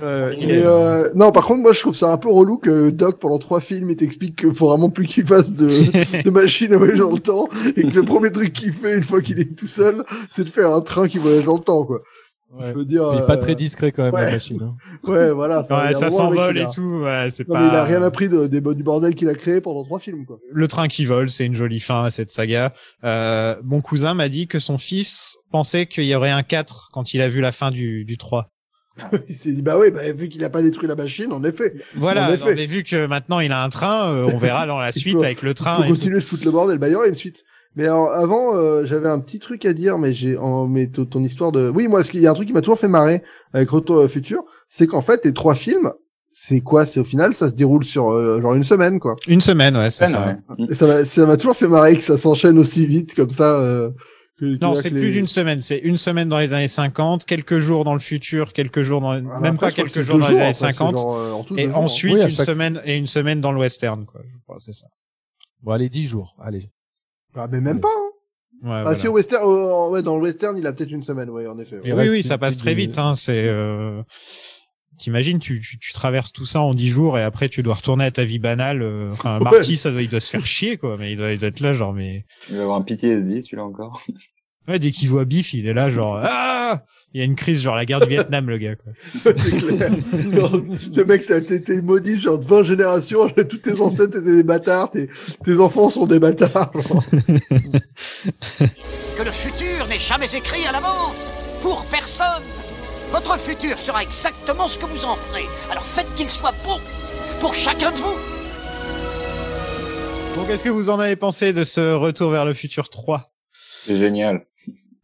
Euh, euh, non, par contre, moi, je trouve ça un peu relou que Doc, pendant trois films, il t'explique qu'il faut vraiment plus qu'il fasse de, (laughs) de machine à voyager dans le temps, et que le premier truc qu'il fait une fois qu'il est tout seul, c'est de faire un train qui voyage dans le temps, quoi. Ouais. Je veux dire. Il est pas euh, très discret quand même, ouais. la machine. hein. (laughs) Ouais, voilà. Enfin, il Ouais, ça s'envole il et tout, ouais, c'est Non, pas. mais il a rien appris de, des- du bordel qu'il a créé pendant trois films, quoi. Le train qui vole, c'est une jolie fin à cette saga. Euh, mon cousin m'a dit que son fils pensait qu'il y aurait un 4 quand il a vu la fin du, du 3. Il s'est dit, bah oui, bah, vu qu'il a pas détruit la machine, en effet. Voilà, En effet. non, mais vu que maintenant il a un train, euh, on verra dans la Il suite peut- avec le Il train. faut et tout. continuer de foutre le bordel. Bah, il y aura une suite. Mais alors, avant, euh, j'avais un petit truc à dire, mais j'ai, en, mais ton, ton histoire de, oui, moi, ce qu'il y a un truc qui m'a toujours fait marrer avec Retour au futur, c'est qu'en fait, les trois films, c'est quoi? C'est au final, ça se déroule sur, euh, genre une semaine, quoi. Une semaine, ouais, c'est ça. ouais. Et ça m'a, ça m'a toujours fait marrer que ça s'enchaîne aussi vite, comme ça, euh, que- Non, c'est plus d'une semaine. C'est une semaine dans les années 50, quelques jours dans le futur, quelques jours dans, Ah, même après, pas quelques jours dans les années après, c'est 50. genre, euh, en tout, Et ensuite, Oui, une chaque- semaine, et une semaine dans le western, quoi. Je crois, c'est ça. Bon, allez, 10 jours. Allez. Ah, mais même pas, hein. Ouais, Ah, voilà. si, au western, euh, ouais, dans le western, il a peut-être une semaine, ouais, en effet. ouais. Oui, oui, ça passe très vite, hein. C'est, euh... T'imagines, tu, tu, tu traverses tout ça en 10 jours et après tu dois retourner à ta vie banale. euh, Enfin, (laughs) Ouais. Marty, ça doit, il doit se faire chier, quoi. Mais il doit, il doit être là, genre, mais Il va avoir un PTSD, celui-là encore. (laughs) ouais, dès qu'il voit Biff, il est là, genre, (laughs) ah, il y a une crise, genre la guerre du Vietnam, le gars, quoi. (laughs) c'est clair. (laughs) Genre, le mec, t'as été maudit sur 20 générations, toutes tes ancêtres étaient des bâtards, tes, tes enfants sont des bâtards. genre. Que le futur n'est jamais écrit à l'avance. Pour personne. Votre futur sera exactement ce que vous en ferez. Alors faites qu'il soit bon. Pour chacun de vous. Bon, qu'est-ce que vous en avez pensé de ce retour vers le futur 3? C'est génial.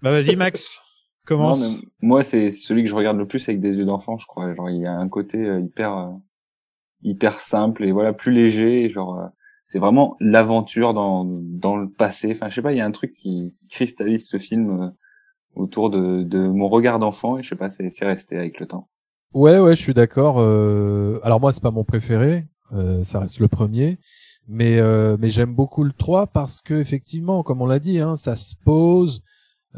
Bah, vas-y, Max. (laughs) Commence. Non, mais moi, c'est celui que je regarde le plus avec des yeux d'enfant, je crois. Genre, il y a un côté euh, hyper, euh, hyper simple et voilà, plus léger. Genre, euh, c'est vraiment l'aventure dans, dans le passé. Enfin, je sais pas, il y a un truc qui, qui cristallise ce film autour de, de mon regard d'enfant et je sais pas, c'est c'est resté avec le temps. Ouais, ouais, je suis d'accord. Euh... Alors moi, c'est pas mon préféré. Euh, ça reste le premier. Mais, euh, mais j'aime beaucoup le 3 parce que effectivement, comme on l'a dit, hein, ça se pose.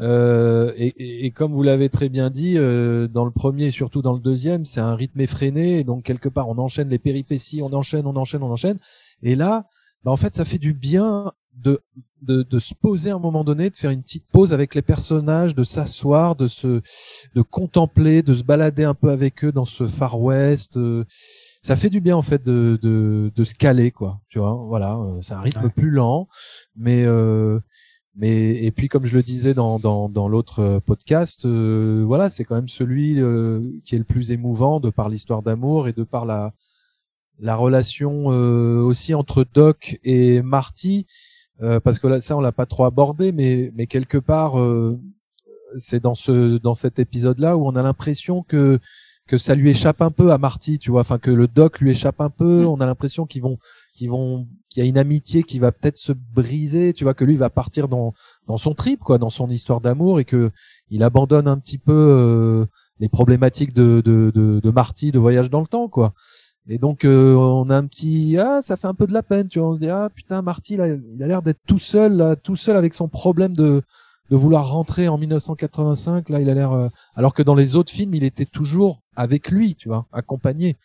Euh, et, et, et comme vous l'avez très bien dit, euh, dans le premier et surtout dans le deuxième, c'est un rythme effréné. Et donc quelque part, on enchaîne les péripéties, on enchaîne, on enchaîne, on enchaîne. Et là, bah, en fait, ça fait du bien de, de, de se poser à un moment donné, de faire une petite pause avec les personnages, de s'asseoir, de se, de contempler, de se balader un peu avec eux dans ce Far West. euh, ça fait du bien en fait de, de, de se caler quoi. Tu vois, voilà, euh, c'est un rythme Ouais. plus lent, mais euh, mais et puis comme je le disais dans dans, dans l'autre euh, podcast, euh, voilà, c'est quand même celui euh, qui est le plus émouvant de par l'histoire d'amour et de par la la relation euh, aussi entre Doc et Marty, euh, parce que là ça on l'a pas trop abordé, mais mais quelque part euh, c'est dans ce dans cet épisode là où on a l'impression que que ça lui échappe un peu à Marty, tu vois, enfin que le Doc lui échappe un peu, on a l'impression qu'ils vont qu'ils vont qu'il y a une amitié qui va peut-être se briser, tu vois que lui va partir dans dans son trip quoi, dans son histoire d'amour et que il abandonne un petit peu euh, les problématiques de, de de de Marty de voyage dans le temps quoi. Et donc euh, on a un petit ah ça fait un peu de la peine, tu vois, on se dit ah putain Marty là il a l'air d'être tout seul là, tout seul avec son problème de de vouloir rentrer en 1985 là il a l'air euh, alors que dans les autres films il était toujours avec lui, tu vois, accompagné.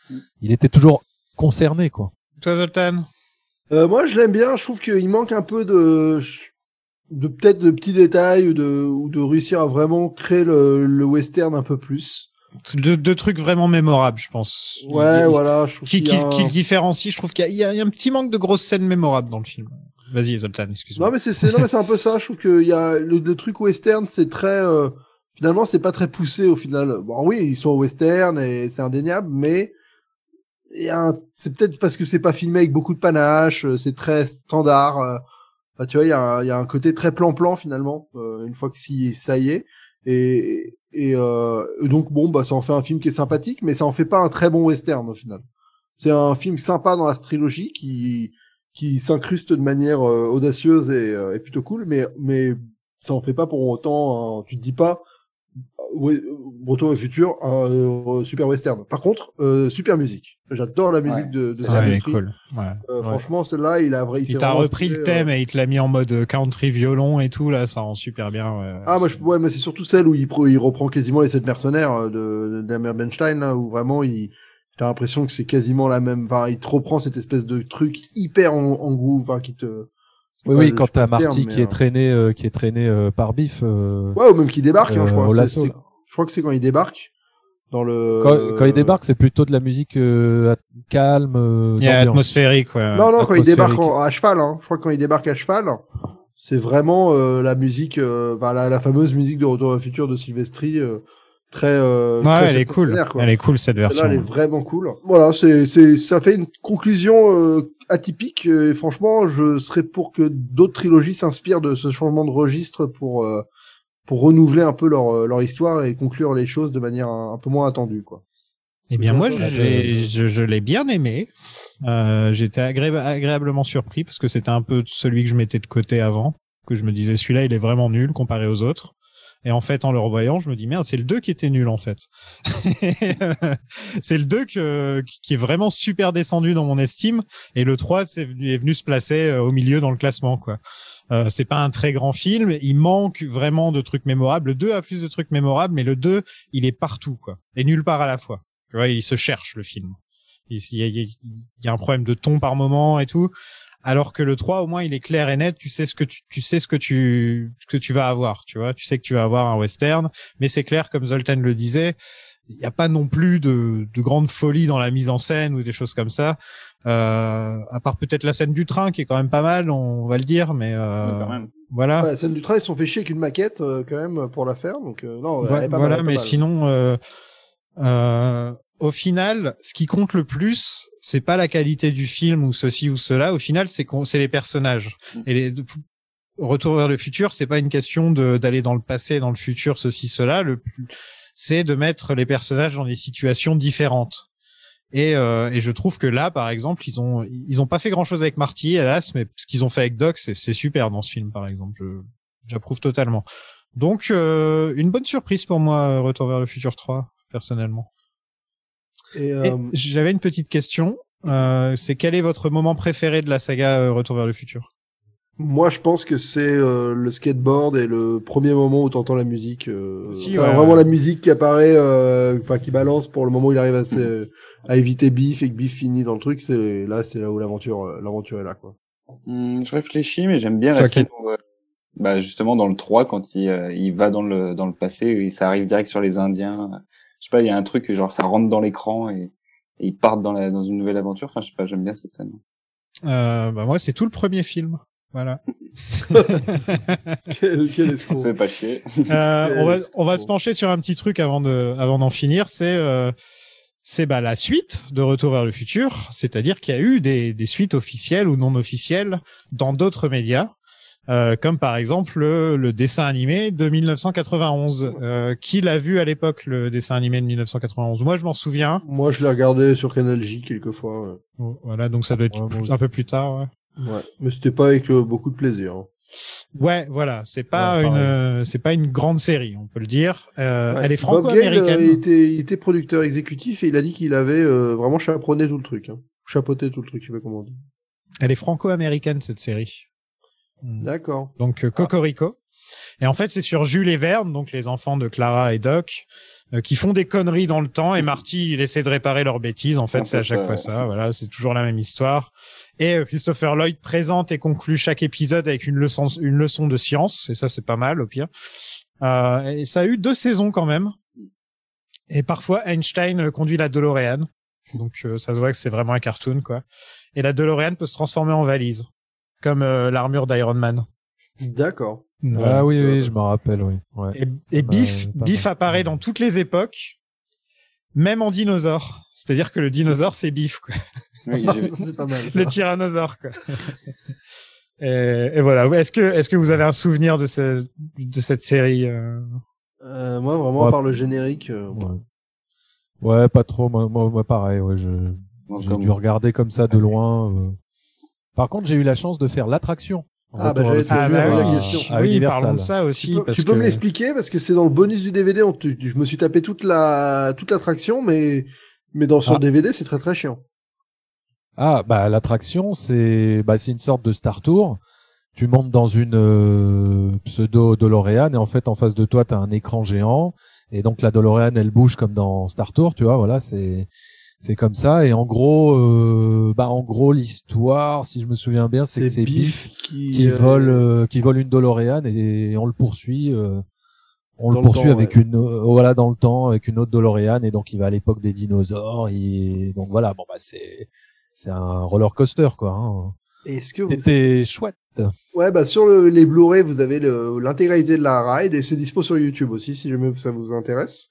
Il était toujours concerné quoi. Toi Zoltan Euh, moi, je l'aime bien. Je trouve qu'il manque un peu de, de peut-être de petits détails ou de, ou de réussir à vraiment créer le, le western un peu plus. deux, deux trucs vraiment mémorables, je pense. Ouais, Il- voilà. Je trouve Qui, un- le différencie, je trouve qu'il y y a- un petit manque de grosses scènes mémorables dans le film. Vas-y, Zoltan, excuse-moi. Non mais c'est non mais c'est un peu ça. Je trouve que il y a le, le truc western, c'est très euh, finalement c'est pas très poussé au final. Bon oui, ils sont au western et c'est indéniable, mais c'est peut-être parce que c'est pas filmé avec beaucoup de panache, euh, c'est très standard. euh, tu vois, il y y a un côté très plan-plan finalement. euh, une fois que si ça y est et et, euh, donc bon bah ça en fait un film qui est sympathique, mais ça en fait pas un très bon western au final. C'est un film sympa dans la trilogie qui qui s'incruste de manière euh, audacieuse et, euh, et plutôt cool, mais mais ça en fait pas pour autant. un- tu te dis pas ouais, Retour au futur, un euh, super western. Par contre, euh, super musique. J'adore la musique Ouais. de, de Ouais, elle est Silvestri. cool. Ouais. Euh, Ouais. Franchement, celle-là, il a vrai. Il s'est t'a repris le thème euh, et il te l'a mis en mode country violon et tout, là, ça rend super bien. ouais. Ah, moi, je, ouais, mais c'est surtout celle où il, il reprend quasiment les sept mercenaires euh, de, de d'Amer Benstein, là, où vraiment il, t'as l'impression que c'est quasiment la même, enfin, il te reprend cette espèce de truc hyper en, en groove, enfin, qui te, Oui, oui, quand t'as Marty qui euh, est traîné, euh, qui est traîné euh, par Biff. euh, Ouais, ou même qui débarque, hein, je euh, crois. lasso. Je crois que c'est quand il débarque dans le. Quand, quand il débarque, c'est plutôt de la musique euh, calme. euh, Il y a d'ambiance. atmosphérique, ouais. Non, non, quand il débarque en- à cheval, hein. Je crois que quand il débarque à cheval, c'est vraiment euh, la musique, euh, enfin, la, la fameuse musique de Retour au futur de Sylvestri, euh, très. Euh, Ouais, très elle est cool. quoi. Elle est cool, cette version. Elle est vraiment cool. Voilà, c'est, c'est, ça fait une conclusion euh, atypique. euh, Et franchement, je serais pour que d'autres trilogies s'inspirent de ce changement de registre pour euh, pour renouveler un peu leur euh, leur histoire et conclure les choses de manière un, un peu moins attendue, quoi. Eh bien, moi, j'ai- je, je l'ai bien aimé. Euh, J'étais agré- agréablement surpris parce que c'était un peu celui que je mettais de côté avant, que je me disais celui-là, il est vraiment nul comparé aux autres. Et en fait, en le revoyant, je me dis merde, c'est le 2 qui était nul en fait. (laughs) c'est le 2 que, qui est vraiment super descendu dans mon estime, et le 3 c'est venu, est venu se placer euh, au milieu dans le classement quoi. Euh, c'est pas un très grand film, il manque vraiment de trucs mémorables. Le 2 a plus de trucs mémorables, mais le 2 il est partout quoi, et nulle part à la fois. Tu vois, il se cherche le film. Il y a- il y a un problème de ton par moment et tout. Alors que le 3, au moins, il est clair et net. Tu sais ce que tu, tu sais ce que tu, ce que tu vas avoir. Tu vois, tu sais que tu vas avoir un western. Mais c'est clair, comme Zoltan le disait, il n'y a pas non plus de, de grande folie dans la mise en scène ou des choses comme ça. Euh, à part peut-être la scène du train qui est quand même pas mal, on va le dire. Mais euh, Ouais, voilà. Ouais, la scène du train, ils se sont fait chier avec une maquette euh, quand même pour la faire, donc euh, non, elle Ouais, est pas voilà, mal, elle est pas mais mal. sinon, euh, euh, au final, ce qui compte le plus, c'est pas la qualité du film ou ceci ou cela. Au final, c'est c'est les personnages. Et les, Retour vers le futur, c'est pas une question d'aller dans le passé, dans le futur, ceci, cela. Le plus, c'est de mettre les personnages dans des situations différentes. Et, euh, et je trouve que là, par exemple, ils ont ils ont pas fait grand chose avec Marty, hélas, mais ce qu'ils ont fait avec Doc, c'est super dans ce film, par exemple. Je j'approuve totalement. Donc euh, une bonne surprise pour moi, Retour vers le futur 3, personnellement. Et, Et euh, J'avais une petite question. Euh, c'est quel est votre moment préféré de la saga euh, Retour vers le futur? Moi, je pense que c'est euh, le skateboard et le premier moment où t'entends la musique. Euh, Si, ouais, vraiment ouais. la musique qui apparaît, euh, enfin qui balance pour le moment où il arrive à, éviter Biff et que Biff finit dans le truc. C'est là, c'est là où l'aventure, l'aventure est là, quoi. Hmm, je réfléchis, mais j'aime bien la scène où, euh, bah, justement, dans le 3, quand il, euh, il va dans le, dans le passé, ça arrive direct sur les Indiens. Je sais pas, il y a un truc, genre, ça rentre dans l'écran et, et ils partent dans la, dans une nouvelle aventure. Enfin, je sais pas, j'aime bien cette scène. euh, bah moi, c'est tout le premier film. Voilà. (laughs) (laughs) quel, quel On escroc. se fait pas chier. Euh, on va on va se pencher sur un petit truc avant de avant d'en finir. C'est euh, c'est bah la suite de Retour vers le futur, c'est-à-dire qu'il y a eu des des suites officielles ou non officielles dans d'autres médias. Euh, comme par exemple le, le dessin animé de 1991. Euh, qui l'a vu à l'époque le dessin animé de 1991 Moi, je m'en souviens. Moi, je l'ai regardé sur Canal J quelquefois. ouais. Oh, Voilà, donc ça doit être Ouais, plus- un peu plus tard. Ouais. Ouais, mais c'était pas avec euh, beaucoup de plaisir. hein. Ouais, voilà, c'est pas Ouais, une, euh, c'est pas une grande série, on peut le dire. Euh, Ouais. Elle est Bob Gale, euh, franco-américaine. il, était, il était producteur exécutif et il a dit qu'il avait euh, vraiment chaperonné tout le truc. Hein. Chapeauté tout le truc, je sais pas comment on dit. Elle est franco-américaine cette série. Hmm. D'accord. Donc euh, Cocorico. Et en fait, c'est sur Jules et Verne, donc les enfants de Clara et Doc, euh, qui font des conneries dans le temps. Et Marty, il essaie de réparer leurs bêtises. En fait, c'est à chaque ça, fois ça. Voilà, c'est toujours la même histoire. Et euh, Christopher Lloyd présente et conclut chaque épisode avec une leçon, une leçon de science. Et ça, c'est pas mal au pire. Euh, et ça a eu deux saisons quand même. Et parfois, Einstein conduit la DeLorean. Donc, euh, ça se voit que c'est vraiment un cartoon, quoi. Et la DeLorean peut se transformer en valise, comme euh, l'armure d'Iron Man. D'accord. Ah oui, oui, je me rappelle, oui. Ouais. Et, et Biff, apparaît dans toutes les époques, même en dinosaure. C'est-à-dire que le dinosaure, c'est Biff, quoi. Oui, (laughs) c'est pas mal. ça. le tyrannosaure, quoi. et, et voilà. Est-ce que, est-ce que vous avez un souvenir de, ce, de cette série euh? Euh, moi, vraiment, Ouais. par le générique. euh, Ouais. Ouais, pas trop. Moi, moi, moi, pareil. Ouais, je Moi, j'ai dû regarder comme ça de loin. Par contre, j'ai eu la chance de faire l'attraction. Ah, bah, le Ah, bah oui, question. à oui, Universal. parlons de ça aussi. Tu peux, parce tu peux que... me l'expliquer? Parce que c'est dans le bonus du DVD. On te- je me suis tapé toute la toute l'attraction, mais mais dans son Ah. DVD, c'est très très chiant. Ah, bah l'attraction, c'est bah, c'est une sorte de Star Tour. Tu montes dans une euh, pseudo DeLorean et en fait en face de toi tu as un écran géant et donc la DeLorean elle bouge comme dans Star Tour, tu vois, voilà, c'est c'est comme ça et en gros euh, bah en gros l'histoire, si je me souviens bien, c'est que c'est Biff qui, qui euh, vole euh, qui vole une DeLorean et, on le poursuit euh, on Dans le le poursuit temps, avec ouais. une euh, voilà dans le temps avec une autre DeLorean et donc il va à l'époque des dinosaures et donc voilà bon bah c'est c'est un roller coaster quoi hein. Est-ce que vous c'était chouette Ouais, bah sur le- les Blu-ray, vous avez le- l'intégralité de la ride et c'est dispo sur YouTube aussi si jamais ça vous intéresse.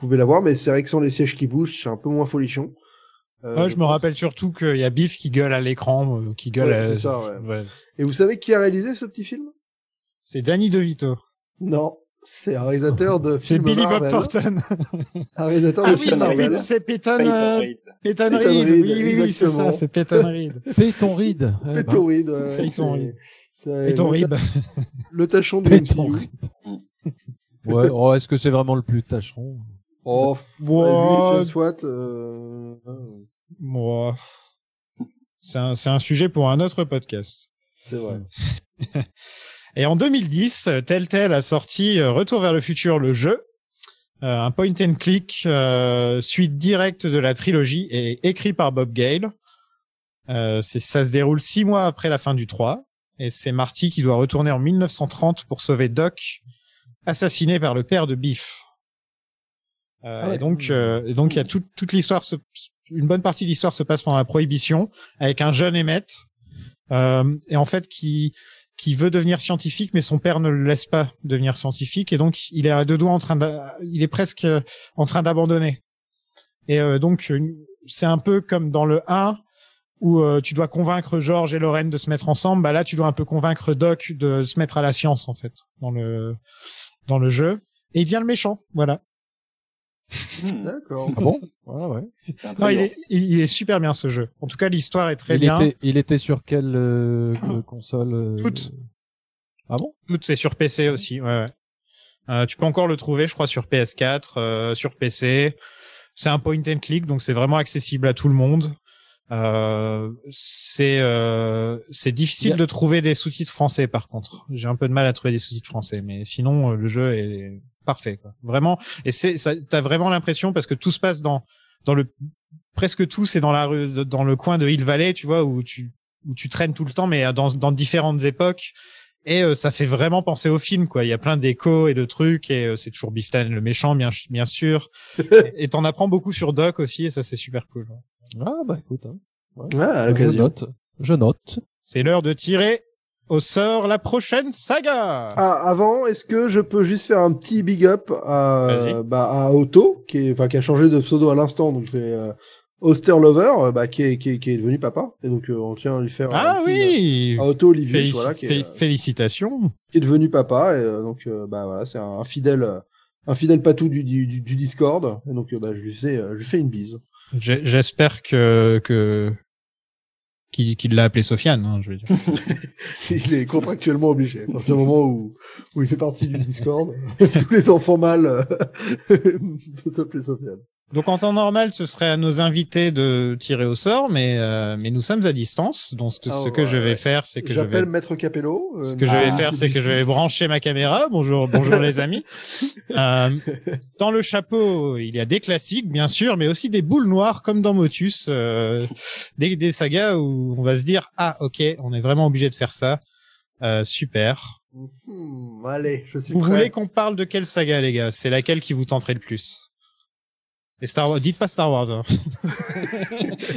Vous pouvez la voir, mais c'est vrai que sans les sièges qui bougent, c'est un peu moins folichon. Euh, Ouais, je me pense. rappelle surtout qu'il y a Biff qui gueule à l'écran, euh, qui gueule. Ouais, à- ça, ouais. Ouais. Et vous savez qui a réalisé ce petit film? C'est Danny DeVito. Non, c'est un réalisateur de (laughs) C'est Billy Bob. Thornton. (laughs) (laughs) Un réalisateur Ah de oui, c'est Marvel. Peyton- c'est Peyton, Peyton euh, Reed. Peyton Peyton Reed. Reed, Oui, oui, oui, c'est ça, c'est Peyton Reed. Peyton Reed Eh ben, Peyton Reed, ouais, Peyton Reed. c'est Peyton le Reed. Le tachon du Peyton MCU. Reed. ouais oh, est-ce que c'est vraiment le plus tâcheron? Oh, f- Ouais. ouais, lui, soit. Euh... euh, Moi. C'est un, c'est un sujet pour un autre podcast. C'est vrai. (laughs) Et en 2010, euh, Telltale a sorti euh, Retour vers le futur, le jeu, euh, un point and click euh, suite directe de la trilogie et écrit par Bob Gale. Euh, c'est, ça se déroule six mois après la fin du 3 et c'est Marty qui doit retourner en 1930 pour sauver Doc, assassiné par le père de Biff. Euh, Ah ouais. Et donc, euh, et donc il y a toute toute l'histoire, une bonne partie de l'histoire se passe pendant la Prohibition avec un jeune Emmett euh, et en fait qui qui veut devenir scientifique, mais son père ne le laisse pas devenir scientifique, et donc il est à deux doigts en train de, il est presque euh, en train d'abandonner. Et euh, donc c'est un peu comme dans le 1 où euh, tu dois convaincre George et Lorraine de se mettre ensemble, bah là tu dois un peu convaincre Doc de se mettre à la science en fait dans le dans le jeu. Et il devient le méchant, voilà. Hmm. D'accord. ah bon ouais ouais Non, il est, il est super bien ce jeu. En tout cas, l'histoire est très il bien. était il était sur quelle euh, euh, console euh, Toutes. ah bon Tout, c'est sur PC aussi. Ouais, ouais. Euh, tu peux encore le trouver, je crois, sur PS4, euh, sur PC. C'est un point and click, donc c'est vraiment accessible à tout le monde. Euh, c'est euh, c'est difficile Yeah. de trouver des sous-titres français par contre. J'ai un peu de mal à trouver des sous-titres français, mais sinon euh, le jeu est parfait quoi. Vraiment et c'est ça t'as vraiment l'impression parce que tout se passe dans dans le presque tout c'est dans la rue dans le coin de Hill Valley, tu vois où tu où tu traînes tout le temps mais dans dans différentes époques et euh, ça fait vraiment penser au film quoi. Il y a plein d'échos et de trucs et euh, c'est toujours Biff Tannen le méchant bien bien sûr. (laughs) et t'en apprends beaucoup sur Doc aussi et ça c'est super cool. Ah bah écoute. Hein. Ouais, à je note. Je note. C'est l'heure de tirer au sort la prochaine saga. Ah, avant, est-ce que je peux juste faire un petit big up à, bah, à Otto, qui, est, enfin, qui a changé de pseudo à l'instant, donc je vais euh, Oster Lover, euh, bah, qui, est, qui, est, qui est devenu papa, et donc euh, on tient à lui faire Ah un petit, oui. euh, à Otto Olivier, Félici- voilà, qui est, euh, Félicitations. qui est devenu papa, et euh, donc euh, bah voilà, c'est un, un fidèle, un fidèle patou du, du, du, du Discord, et donc euh, bah, je lui fais, euh, je lui fais une bise. J'espère que que qu'il qu'il l'a appelé Sofiane. Hein, je veux dire. (laughs) il est contractuellement obligé. À partir du moment où, où il fait partie du Discord, (laughs) tous les enfants mâles euh, (laughs) peuvent s'appeler Sofiane. Donc en temps normal, ce serait à nos invités de tirer au sort, mais euh, mais nous sommes à distance. Donc ce, Ah ce que ouais. je vais faire, c'est que J'appelle vais Maître Capello. euh, Ce que je vais ah, faire, c'est que je vais brancher ma caméra. Bonjour, bonjour les amis. (laughs) Euh, dans le chapeau, il y a des classiques, bien sûr, mais aussi des boules noires, comme dans Motus, euh, des, des sagas où on va se dire ah ok, on est vraiment obligé de faire ça. Euh, super. Hmm, allez, je suis Vous prêt. voulez qu'on parle de quelle saga, les gars? C'est laquelle qui vous tenterait le plus? Et Star Wars, dites pas Star Wars. hein. (laughs)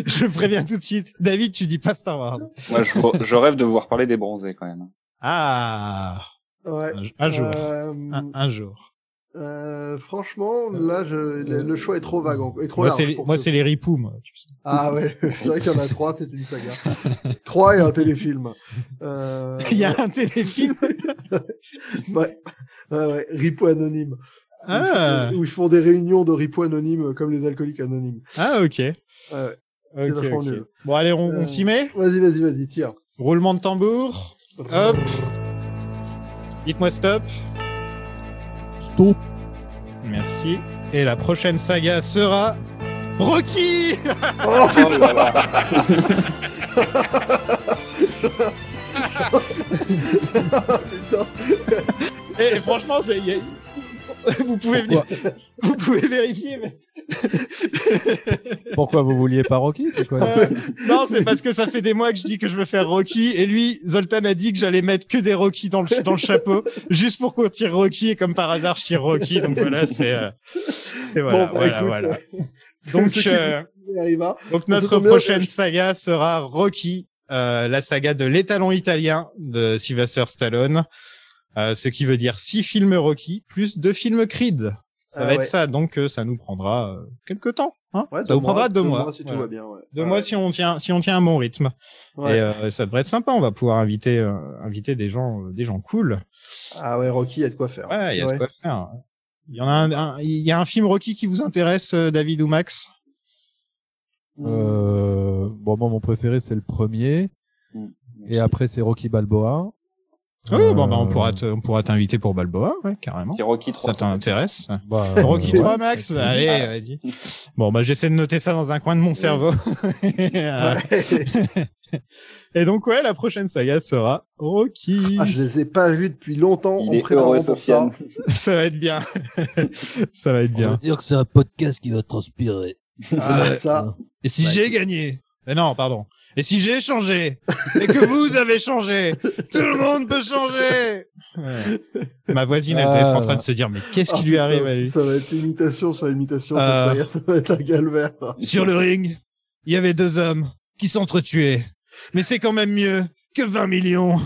je le préviens tout de suite. David, tu dis pas Star Wars. Moi, je, je rêve de voir parler des bronzés quand même. Ah, Ouais. un jour, Euh, un, un jour. euh, franchement, là, je, le, le choix est trop vague, est trop Moi, large. c'est moi, que- c'est les. Ah ouais, (laughs) c'est vrai qu'il y en a trois, c'est une saga. trois et un téléfilm. Euh... (laughs) Il y a un téléfilm. ouais, ouais, ouais, Ripou anonyme. Où ils font- Ah. Où ils font des réunions de Ripou anonymes comme les alcooliques anonymes. Ah, ok. Ouais, ouais. C'est Ok, vachement ok. nul. Bon, allez, on, on Euh, s'y met Vas-y, vas-y, vas-y, tire. Roulement de tambour. Hop. Dites-moi stop. Stop. Merci. Et la prochaine saga sera Rocky. Oh Oh là là. (laughs) putain Et franchement, c'est- (laughs) vous pouvez venir, vous pouvez vérifier. Mais... (laughs) Pourquoi vous vouliez pas Rocky C'est quoi Euh, non, c'est parce que ça fait des mois que je dis que je veux faire Rocky et lui, Zoltan a dit que j'allais mettre que des Rocky dans le dans le chapeau, (laughs) juste pour qu'on tire Rocky et comme par hasard je tire Rocky. Donc voilà, c'est euh, et voilà, Bon, bah, voilà, voilà. euh, Donc euh, donc Ça notre prochaine saga sera Rocky, la saga de l'étalon italien de Sylvester Stallone. Euh, ce qui veut dire six films Rocky plus deux films Creed. Ça Ah va être ouais. ça, donc euh, ça nous prendra euh, quelques temps. Hein Ouais, ça vous prendra mois, deux, deux mois. mois si tout va bien, ouais. Deux Ouais. mois si on tient si on tient un bon rythme. Ouais. Et euh, ça devrait être sympa. On va pouvoir inviter euh, inviter des gens euh, des gens cool. Ah ouais, Rocky, il y a de quoi faire. Ouais, il y a de quoi faire. Il y en a un, un- il y a un film Rocky qui vous intéresse, euh, David ou Max? Euh, bon, moi, mon préféré, c'est le premier. Mm. Et après, c'est Rocky Balboa. Oui, Euh, bon bah on pourra te- on pourra t'inviter pour Balboa, ouais, carrément. C'est Rocky 3. Ça t'intéresse? Bah, Rocky euh, 3 ouais. Max Allez, vas-y. Bon, bah j'essaie de noter ça dans un coin de mon cerveau. Euh, (laughs) Et donc ouais, la prochaine saga sera Rocky. Ah, je les ai pas vus depuis longtemps. Il en est heureux, pour Sofiane. ça. (laughs) (laughs) ça va être bien. ça va être On va bien. dire que c'est un podcast qui va transpirer. Ah, ça. Et si j'ai gagné? Mais non, pardon. Et si j'ai changé Et que vous avez changé Tout le monde peut changer Ouais. Ma voisine, elle doit être en train de se dire, mais qu'est-ce qui Ah, lui putain, arrive à lui Ça va être imitation sur imitation, Euh. ça va être un calvaire. Sur le ring, il y avait deux hommes qui s'entretuaient. Mais c'est quand même mieux que 20 millions.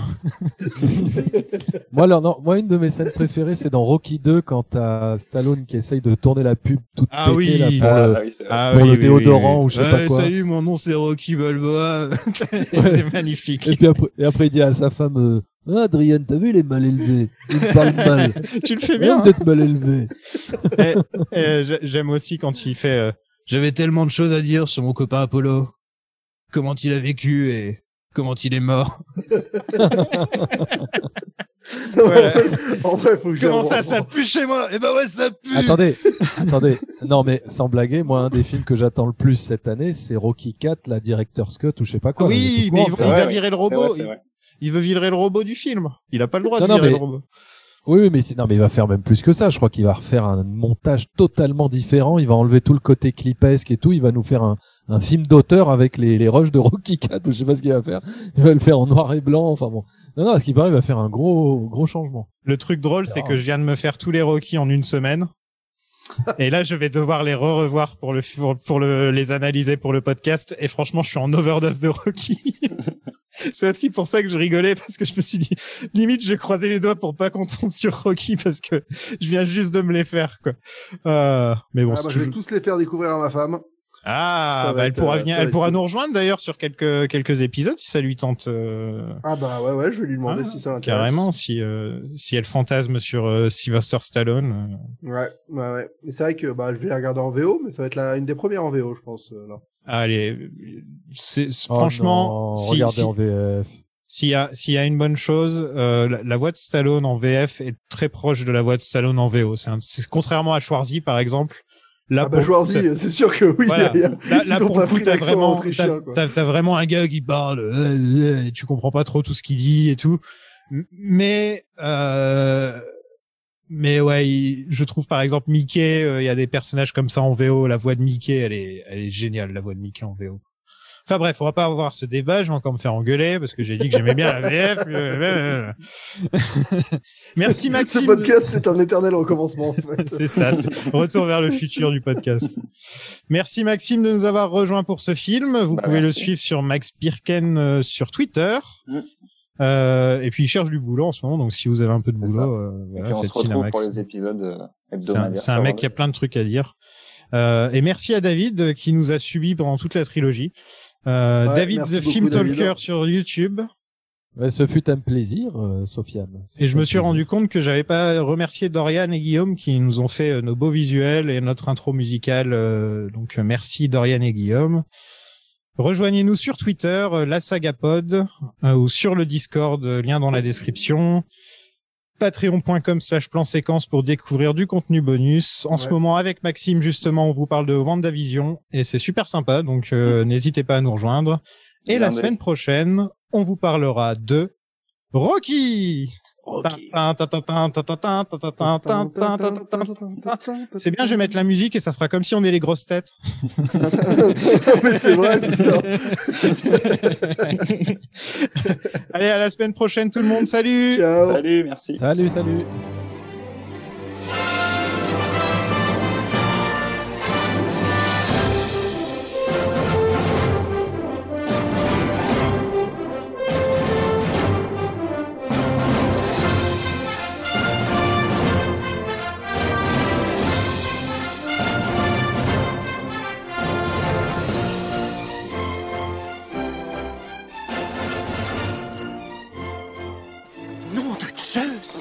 Moi, alors, non, moi, une de mes scènes préférées, c'est dans Rocky 2 quand t'as Stallone qui essaye de tourner la pub toute Ah pétée, oui. là, pour Ah, le- oui, c'est vrai. Ah Pour le déodorant ou je sais pas quoi. Salut, mon nom c'est Rocky Balboa. (laughs) c'est magnifique. Et puis après, et après, il dit à sa femme, euh, ah, Adrien, t'as vu, il est mal élevé. Il parle mal. (laughs) tu le fais bien. vous êtes mal élevé. (laughs) Et j'ai- J'aime aussi quand il fait euh, J'avais tellement de choses à dire sur mon copain Apollo. Comment il a vécu et comment il est mort. (laughs) Non, Voilà. en, fait, en vrai, faut que je Comment ça, ça pue chez moi? Eh ben ouais, ça pue. Attendez, attendez. Non, mais sans blaguer, moi, un des films que j'attends le plus cette année, c'est Rocky 4, la Director's Cut ou je sais pas quoi. oui, mais il, va virer le robot. vrai, il, veut virer le robot du film. Il a pas le droit Non, de non, virer mais- le robot. Oui, mais c'est- non, mais il va faire même plus que ça. Je crois qu'il va refaire un montage totalement différent. Il va enlever tout le côté clipesque et tout. Il va nous faire un, un film d'auteur avec les, les rushs de Rocky 4 ou je sais pas ce qu'il va faire. Il va le faire en noir et blanc. Enfin bon. Non, non, à ce qui paraît, il va faire un gros, gros changement. Le truc drôle, c'est que je viens de me faire tous les Rocky en une semaine. (laughs) Et là, je vais devoir les re-revoir pour le pour le les analyser pour le podcast. Et franchement, je suis en overdose de Rocky. (laughs) c'est aussi pour ça que je rigolais parce que je me suis dit limite, je croisais les doigts pour pas qu'on tombe sur Rocky parce que je viens juste de me les faire quoi. Euh, mais bon, Ah, bah, je vais tous les faire découvrir à ma femme. ah, bah, elle être, pourra euh, venir, elle pourra nous rejoindre d'ailleurs sur quelques quelques épisodes si ça lui tente. euh, Ah bah ouais, ouais, je vais lui demander Ah, si ça l'intéresse. Carrément, si euh, si elle fantasme sur euh, Sylvester Stallone. Ouais, ouais, ouais. Et c'est vrai que bah, je vais la regarder en VO, mais ça va être la, une des premières en VO, je pense. là. Allez, c'est Oh franchement, non, si- regardez si- en VF. s'il y a s'il y a une bonne chose, euh, la, la voix de Stallone en VF est très proche de la voix de Stallone en VO. C'est un- c'est contrairement à Schwarzy par exemple. Là, Ah bah pour- Schwarzy, t'as- c'est sûr que oui. Voilà. Là, là, pour pas le coup, t'as vraiment, autrichien, t'as, quoi. t'as- t'as vraiment un gars qui parle, euh, euh, tu comprends pas trop tout ce qu'il dit et tout. Mais, euh, mais ouais, il- je trouve par exemple Mickey, euh, il y a des personnages comme ça en VO. La voix de Mickey, elle est, elle est géniale, la voix de Mickey en VO. Enfin bref, on va pas avoir ce débat, je vais encore me faire engueuler parce que j'ai dit que j'aimais bien la VF. (laughs) (laughs) Merci Maxime. Ce podcast, c'est un éternel recommencement, en fait. C'est ça, c'est retour vers le futur du podcast. Merci Maxime de nous avoir rejoints pour ce film. Vous Bah, pouvez le suivre sur Max Birken euh, sur Twitter. Mm. Euh, et puis il cherche du boulot en ce moment, donc si vous avez un peu de boulot, euh, Et voilà, puis on faites se retrouve Cinemax. pour les épisodes euh, C'est un, hebdomadaires. c'est un mec qui a plein de trucs à dire. Euh, et merci à David euh, qui nous a suivis pendant toute la trilogie. Euh, Ouais, David the beaucoup, Film David. Talker sur YouTube. Ouais, ce fut un plaisir, euh, Sofiane. Et je me suis plaisir. rendu compte que j'avais pas remercié Dorian et Guillaume qui nous ont fait nos beaux visuels et notre intro musicale. euh, donc merci Dorian et Guillaume. Rejoignez-nous sur Twitter, euh, la Sagapod, euh, ou sur le Discord, euh, lien dans la description. Patreon.com slash plan séquence pour découvrir du contenu bonus. En ce moment, avec Maxime, justement, on vous parle de WandaVision et c'est super sympa, donc euh, (laughs) n'hésitez pas à nous rejoindre. Et la semaine prochaine, on vous parlera de Rocky. C'est bien, je vais mettre la musique et ça fera comme si on est les grosses têtes. (laughs) Mais c'est vrai, putain. Allez, à la semaine prochaine tout le monde, salut Ciao. Salut, merci. Salut, salut.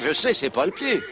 Je sais, c'est pas le pied.